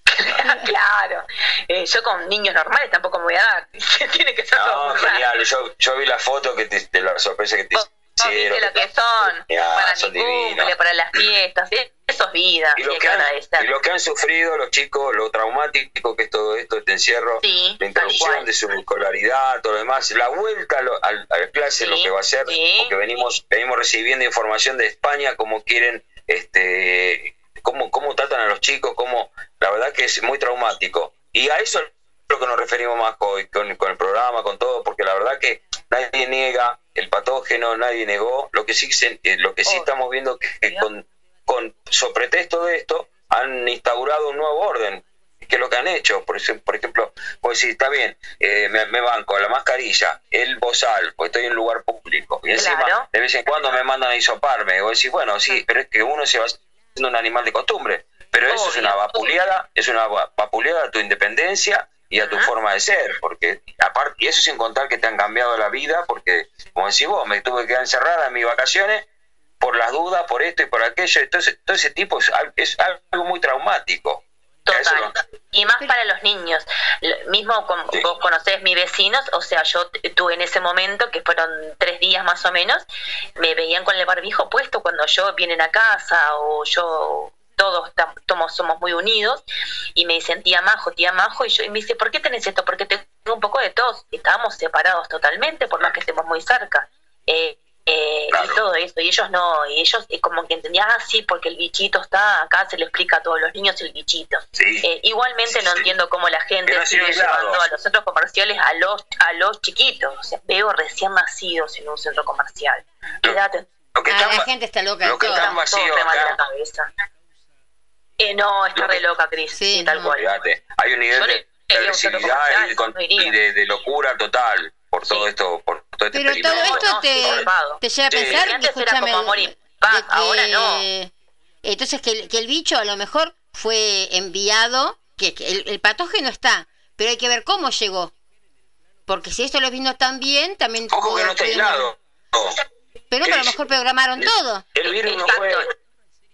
claro, Eh, yo con niños normales tampoco me voy a dar, tiene que ser
No, genial. Yo, yo vi la foto que te, de la sorpresa que te
Vos- vos
hicieron.
viste lo que son,
Ya,
para
son
mi cumple,
divinos.
para las fiestas, ¿sí? Eso es vida,
Y lo, que han,
agradecer.
y lo que han sufrido los chicos, lo traumático que es todo esto, este encierro,
Sí,
la interrupción de su escolaridad, todo lo demás, la vuelta a, lo- al- a la clase,
Sí,
lo que va a ser,
sí.
porque venimos, venimos recibiendo información de España, cómo quieren, este, cómo, cómo tratan a los chicos, cómo, la verdad que es muy traumático. Y a eso es lo que nos referimos más hoy, con, con el programa, con todo, porque la verdad que nadie niega el patógeno, nadie negó, lo que sí, eh, lo que sí
Oh.
estamos viendo que, que con, con sobre pretexto de esto han instaurado un nuevo orden. Que es lo que han hecho por por ejemplo pues sí está bien eh, me, me banco la mascarilla el bozal pues estoy en un lugar público y encima
Claro.
de vez en cuando me mandan a hisoparme. O decir bueno sí pero es que uno se va haciendo un animal de costumbre pero eso es
Obvio,
una vapuleada es una va- vapuleada a tu independencia y a tu
Ajá.
forma de ser porque aparte y eso sin contar que te han cambiado la vida porque como decís vos me tuve que quedar encerrada en mis vacaciones por las dudas, por esto y por aquello. Entonces, todo ese tipo es, es algo muy traumático.
Total. Y más para los niños. Lo- Mismo como
Sí.
vos conocés mis vecinos, o sea, yo tuve en ese momento, que fueron tres días más o menos, me veían con el barbijo puesto cuando yo vienen a casa o yo todos tam- tomo- somos muy unidos y me dicen tía Majo, tía Majo y yo y me dice, ¿por qué tenés esto? Porque tengo un poco de tos. Estábamos separados totalmente por más que estemos muy cerca. Eh, eh,
Claro.
y todo eso, y ellos no, y ellos eh, como que entendían, ah, sí, porque el bichito está, acá se le explica a todos los niños el bichito.
Sí.
Eh, igualmente
Sí,
no
sí.
entiendo cómo la gente sigue llevando a los centros comerciales a los a los chiquitos. O sea, veo recién nacidos en un centro comercial.
Lo-
Quédate
Lo que
Ah,
está,
la gente está loca.
lo que está vacío
la cabeza. Eh, no, está
Lo que-
re loca, Cris.
Sí,
Sí, tal
no.
cual.
Hay un nivel
Yo
de agresividad y,
no
de locura total por todo esto, por todo este
Pero todo esto
No,
te, te lleva a pensar,
antes era
escúchame,
como amor y paz,
de que-
ahora no.
Entonces que el, que el bicho a lo mejor fue enviado, que, que el, el patógeno está, pero hay que ver cómo llegó. Porque si esto lo vino tan bien, también...
Ojo que no está aislado.
Pero a lo mejor programaron todo.
El virus no
Exacto.
fue...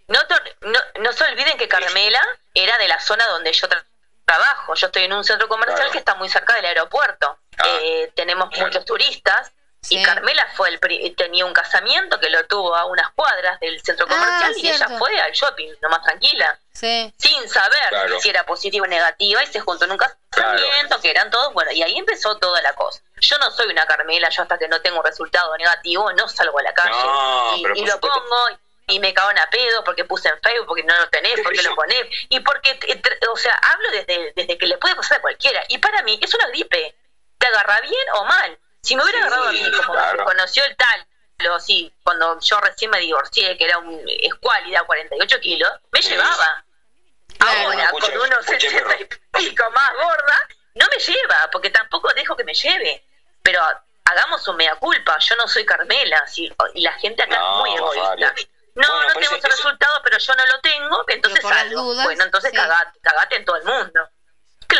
No, no, no se olviden que Carmela era de la zona donde yo tra- trabajo. Yo estoy en un centro comercial
Claro.
que está muy cerca del aeropuerto. Eh, tenemos
claro.
muchos turistas.
Sí.
Y Carmela fue el pri- tenía un casamiento que lo tuvo a unas cuadras del centro
Ah,
comercial y ella fue al shopping, nomás tranquila,
Sí.
sin saber
Claro.
si era positiva o negativa y se juntó en un casamiento que eran todos, bueno, y ahí empezó toda la cosa. Yo no soy una Carmela, yo hasta que no tengo un resultado negativo no salgo a la calle
No,
y, lo
supuesto.
pongo y me cago a pedo porque puse en Facebook, porque no lo tenés, porque lo ponés, y porque, eh, o sea, hablo desde, desde que le puede pasar a cualquiera. Y para mí es una gripe. Te agarra bien o mal. Si me hubiera
Sí,
agarrado a mí, como
claro.
me conoció el tal, lo sí, cuando yo recién me divorcié, que era un escuálida, 48 kilos, me
Sí.
llevaba.
Claro.
Ahora, con unos
escuche,
60 y pico más gorda, no me lleva, porque tampoco dejo que me lleve. Pero hagamos un mea culpa, yo no soy Carmela, sí, y la gente acá
No,
es muy egoísta. No,
Bueno,
no
pues
tengo ese resultado, pero yo no lo tengo, entonces salgo.
dudas,
bueno, entonces
sí.
cagate, cagate en todo el mundo.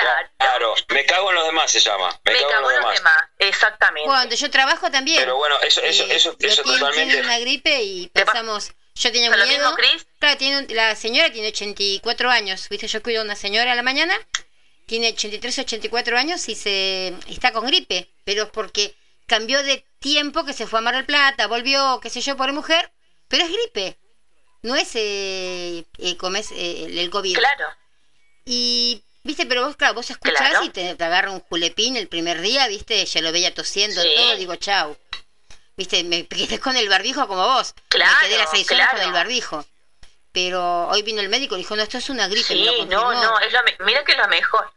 Claro,
Claro, me cago en los demás se llama. Me,
me
cago,
cago en los demás, exactamente.
Cuando yo trabajo también.
Pero bueno, eso, eso,
eh,
eso, eso totalmente.
tiene una gripe y
¿Te pa-
pasamos. Yo tenía
¿Lo
miedo.
mismo, Cris?
Claro, tiene un- la señora tiene 84 años. Viste, yo cuido a una señora a la mañana. Tiene 83, 84 años y se está con gripe. Pero es porque cambió de tiempo que se fue a Mar del Plata, volvió, qué sé yo, por mujer. Pero es gripe. No es eh, eh, como es, eh, el COVID.
Claro,
Y, viste, pero vos, claro, vos escuchás
Claro.
y te, te agarra un julepín el primer día, viste, ya lo veía tosiendo
Sí.
todo, digo, chau. Viste, me quedé con el barbijo como vos.
Claro,
me quedé las seis horas con
claro.
el barbijo. Pero hoy vino el médico y dijo, no, esto es una gripe. me lo
sí,
confirmó.
no, no, es lo me- mira que es lo mejor.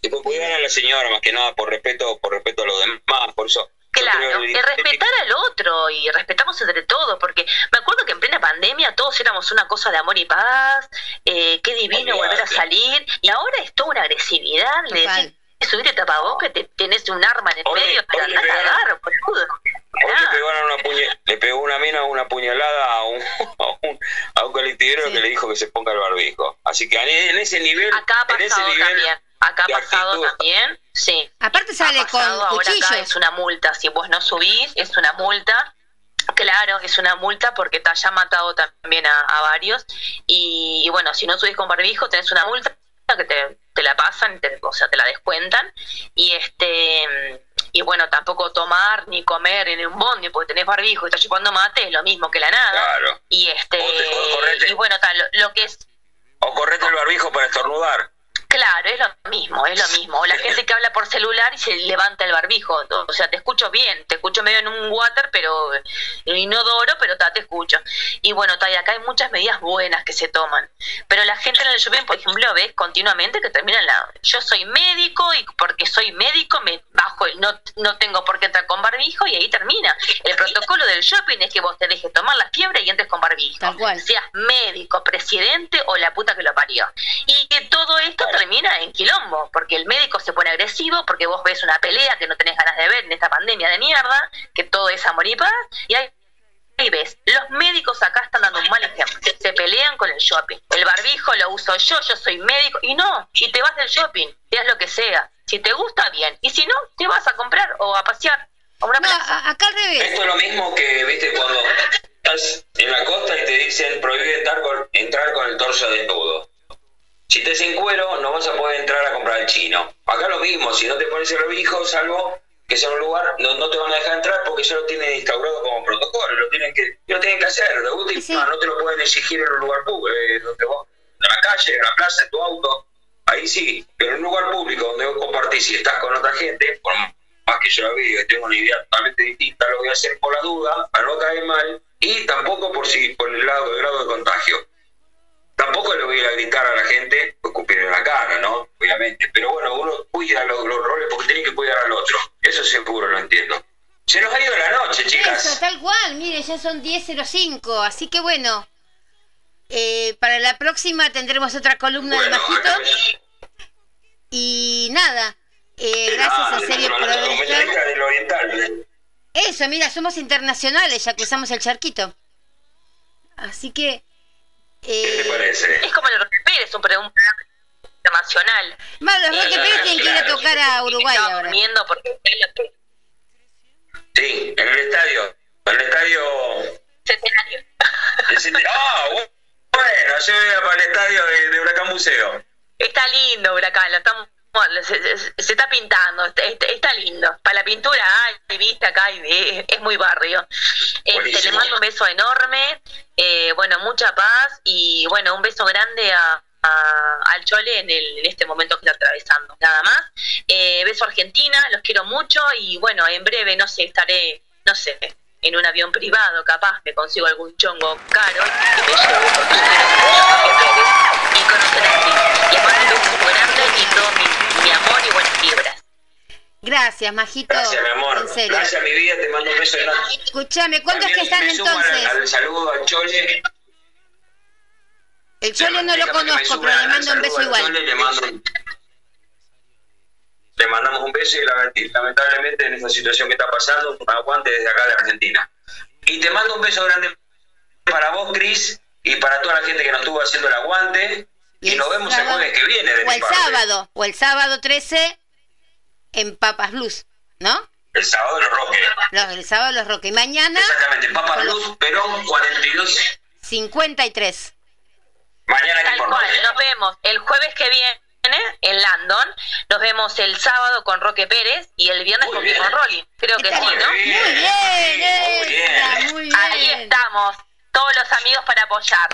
Y por cuidar a la señora, más que nada, por respeto, por respeto a los demás, por eso.
Claro,
que-
respetar al otro y respetamos entre todos, porque me acuerdo que en plena pandemia todos éramos una cosa de amor y paz, eh, qué divino volver a salir, y ahora es toda una agresividad, le
Total.
decís, subirte tapabocas, te tenés un arma en el
Hoy-
medio,
le
andá a cagar, boludo.
Hoy le pegaron una puñe- le pegó una mina una puñalada a un, a un, a un colectivero
Sí.
que le dijo que se ponga el barbijo. Así que en ese nivel,
Acá ha
en ese
pasado
nivel
también, acá
de
ha pasado
actitud.
también, sí.
Aparte sale con
ahora acá
cuchillos.
es una multa, si vos no subís, es una multa. Claro, es una multa porque te haya matado también a, a varios. Y, y bueno, si no subís con barbijo, tenés una multa que te, te la pasan, te- o sea, te la descuentan. Y este y bueno, tampoco tomar ni comer en un bondi porque tenés barbijo y estás chupando mate, es lo mismo que la nada.
Claro.
Y este
O te- o correte.
y bueno, tal, lo, lo que es
O correte el barbijo para estornudar.
Claro, es lo mismo, es lo mismo. O la gente que habla por celular y se levanta el barbijo. O sea, te escucho bien, te escucho medio en un water, pero inodoro, pero ta, te escucho. Y bueno, ta, y acá hay muchas medidas buenas que se toman. Pero la gente en el shopping, por ejemplo, ves continuamente que terminan la... Yo soy médico y porque soy médico me bajo el... No, no tengo por qué entrar con barbijo y ahí termina. El protocolo del shopping es que vos te dejes tomar la fiebre y entres con barbijo.
Tal cual.
Seas médico, presidente o la puta que lo parió. Y que todo esto termina en quilombo, porque el médico se pone agresivo, porque vos ves una pelea que no tenés ganas de ver en esta pandemia de mierda, que todo es amor y paz, y ahí, ahí ves, los médicos acá están dando un mal ejemplo, se pelean con el shopping, el barbijo lo uso yo, yo soy médico, y no, y te vas del shopping, seas lo que sea, si te gusta bien, y si no, te vas a comprar o a pasear a una
No,
plaza.
a- acá al revés.
Esto es lo mismo que, viste, cuando estás en la costa y te dicen prohíbe entrar con, entrar con el torso desnudo. Si te en cuero, no vas a poder entrar a comprar el chino. Acá lo mismo, si no te pones el barbijo, salvo que sea un lugar, no, no te van a dejar entrar porque ya lo tienen instaurado como protocolo, lo tienen que, lo tienen que hacer. De última,
Sí.
no te lo pueden exigir en un lugar público, eh, donde vos, en la calle, en la plaza, en tu auto, ahí sí, pero en un lugar público donde vos compartís y estás con otra gente, por más que yo lo vi, que tengo una idea totalmente distinta, lo voy a hacer por la duda, para no caer mal, y tampoco por si por el lado el grado de contagio. Tampoco le voy a gritar a la gente, escupir en la cara, ¿no? Obviamente. Pero bueno, uno cuida los, los roles porque tiene que cuidar al otro. Eso seguro lo entiendo. Se nos ha ido la noche, chicas.
Eso, tal cual, mire, ya son 10.05, así que bueno, eh, para la próxima tendremos otra columna de
Bueno,
Majito
acá ves-
y nada, eh, gracias a Serio por haber
Oriental.
Eso, mira, somos internacionales, ya cruzamos el charquito. Así que...
¿Qué te
Eh,
parece?
Es como el Roque Pérez, un programa internacional.
Malo, Roque Pérez tiene que ir a tocar a Uruguay ahora.
durmiendo porque
Sí, en el estadio. En el estadio.
centenario.
Ah, bu- bueno, yo voy a para el estadio de, de Huracán Museo.
Está lindo, Huracán, lo estamos, se, se- se está pintando, está, está- lindo. Para la pintura hay, viste acá, es, es muy barrio. Este, le mando un beso enorme, eh, bueno, mucha paz y bueno, un beso grande a, al Chole en, este momento que está atravesando. Nada más. Eh, beso a Argentina, los quiero mucho y bueno, en breve, no sé, estaré, no sé, en un avión privado, capaz me consigo algún chongo caro y me llevo Pérez y conocer a Cris. Les mando un beso grande y todo mi, mi amor y buenas vibras.
Gracias, Majito.
Gracias, mi amor.
En serio.
Gracias, mi vida. Te mando un beso enorme.
Escuchame, ¿cuántos que están
me sumo al-
entonces?
Al, saludo al Chole.
El Chole no lo conozco, pero le mando un beso
al
igual.
Chole, le, mando un- le mandamos un beso y la- y lamentablemente en esta situación que está pasando, aguante desde acá de Argentina. Y te mando un beso grande para vos, Cris, y para toda la gente que nos estuvo haciendo el aguante. Y, nos vemos el jueves que viene. De
O el
parte.
sábado, o el sábado 13 en Papas Blues, ¿no?
El sábado los Roques.
Los, el sábado los Roque. Y mañana
Exactamente, Papa
con los
Luz, Perón 42.
53.
Mañana aquí
Tal
por
cual, nos vemos el jueves que viene en London, nos vemos el sábado con Roque Pérez y el viernes
Muy
con. Pico Rolling. Creo que sí,
Muy
¿no?
bien.
Muy bien,
Muy bien.
muy bien.
Ahí estamos, todos los amigos para apoyar.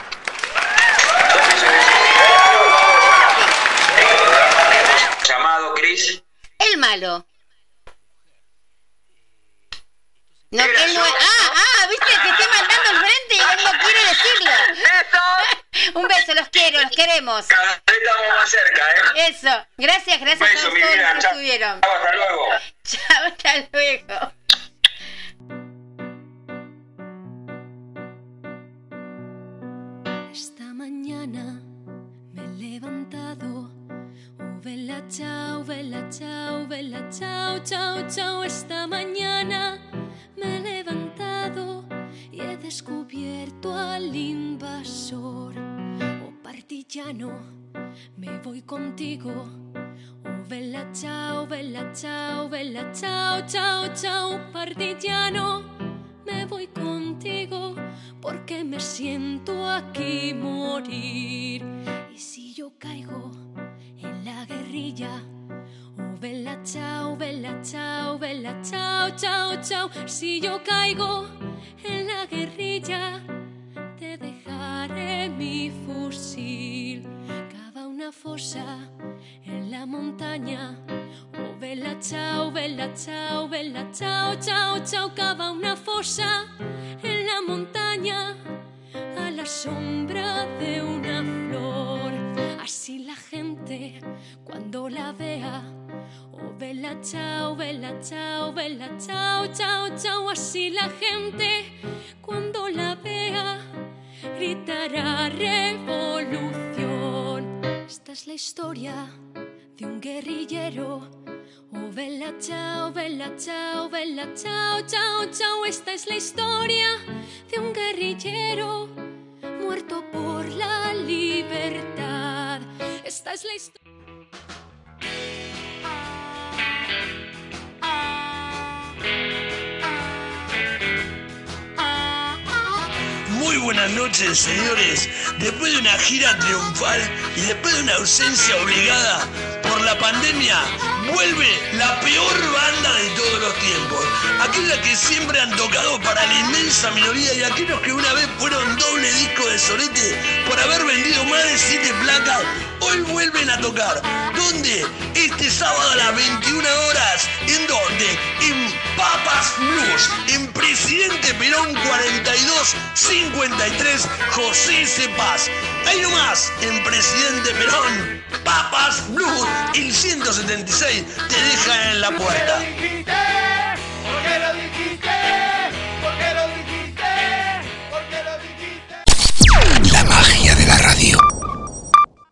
Llamado Cris.
El malo. No, él no-
yo.
ah, ah, viste, te estoy mandando enfrente y él no quiere decirlo. Un beso, los quiero, los queremos.
Cada vez estamos más cerca, ¿eh?
Eso. Gracias, gracias a
beso,
todos
mi
los
vida.
que
Chao.
estuvieron.
Hasta luego.
Chao, hasta luego.
Esta mañana me he levantado. Oh, vela, chao, vela, chao, vela, chao, chao, chao. Esta mañana me he levantado y he descubierto al invasor. Oh, partillano, me voy contigo. Oh, vela, chao, vela, chao, vela, chao, chao, chao, partillano me voy contigo porque me siento aquí morir. Y si yo caigo en la guerrilla, vela chao, vela chao, vela chao, chao, chao. Si yo caigo en la guerrilla, te dejaré mi fusil. Cava una fosa en la montaña. Oh, vela, chao, vela, chao, vela, chao, chao, chao. Cava una fosa en la montaña a la sombra de una flor. Así la gente cuando la vea. Oh, vela, chao, vela, chao, vela, chao, chao, chao. Así la gente cuando la vea gritará revolución. Esta es la historia de un guerrillero. Oh, vela, chao, vela, chao, vela, chao, chao, chao. Esta es la historia de un guerrillero muerto por la libertad. Esta es la historia.
Muy buenas noches, señores. Después de una gira triunfal y después de una ausencia obligada por la pandemia, vuelve la peor banda de todos los tiempos. Aquella que siempre han tocado para la inmensa minoría y aquellos que una vez fueron doble disco de solete por haber vendido más de 7 placas, hoy vuelven a tocar. ¿Dónde? Este sábado a las 21 horas. ¿En dónde? En Papas Blues, en Presidente Perón 42 53 José Cepaz. Ahí nomás, en Presidente Perón, Papas Blues, el 176 te deja en la puerta.
Porque lo dijiste, porque lo dijiste.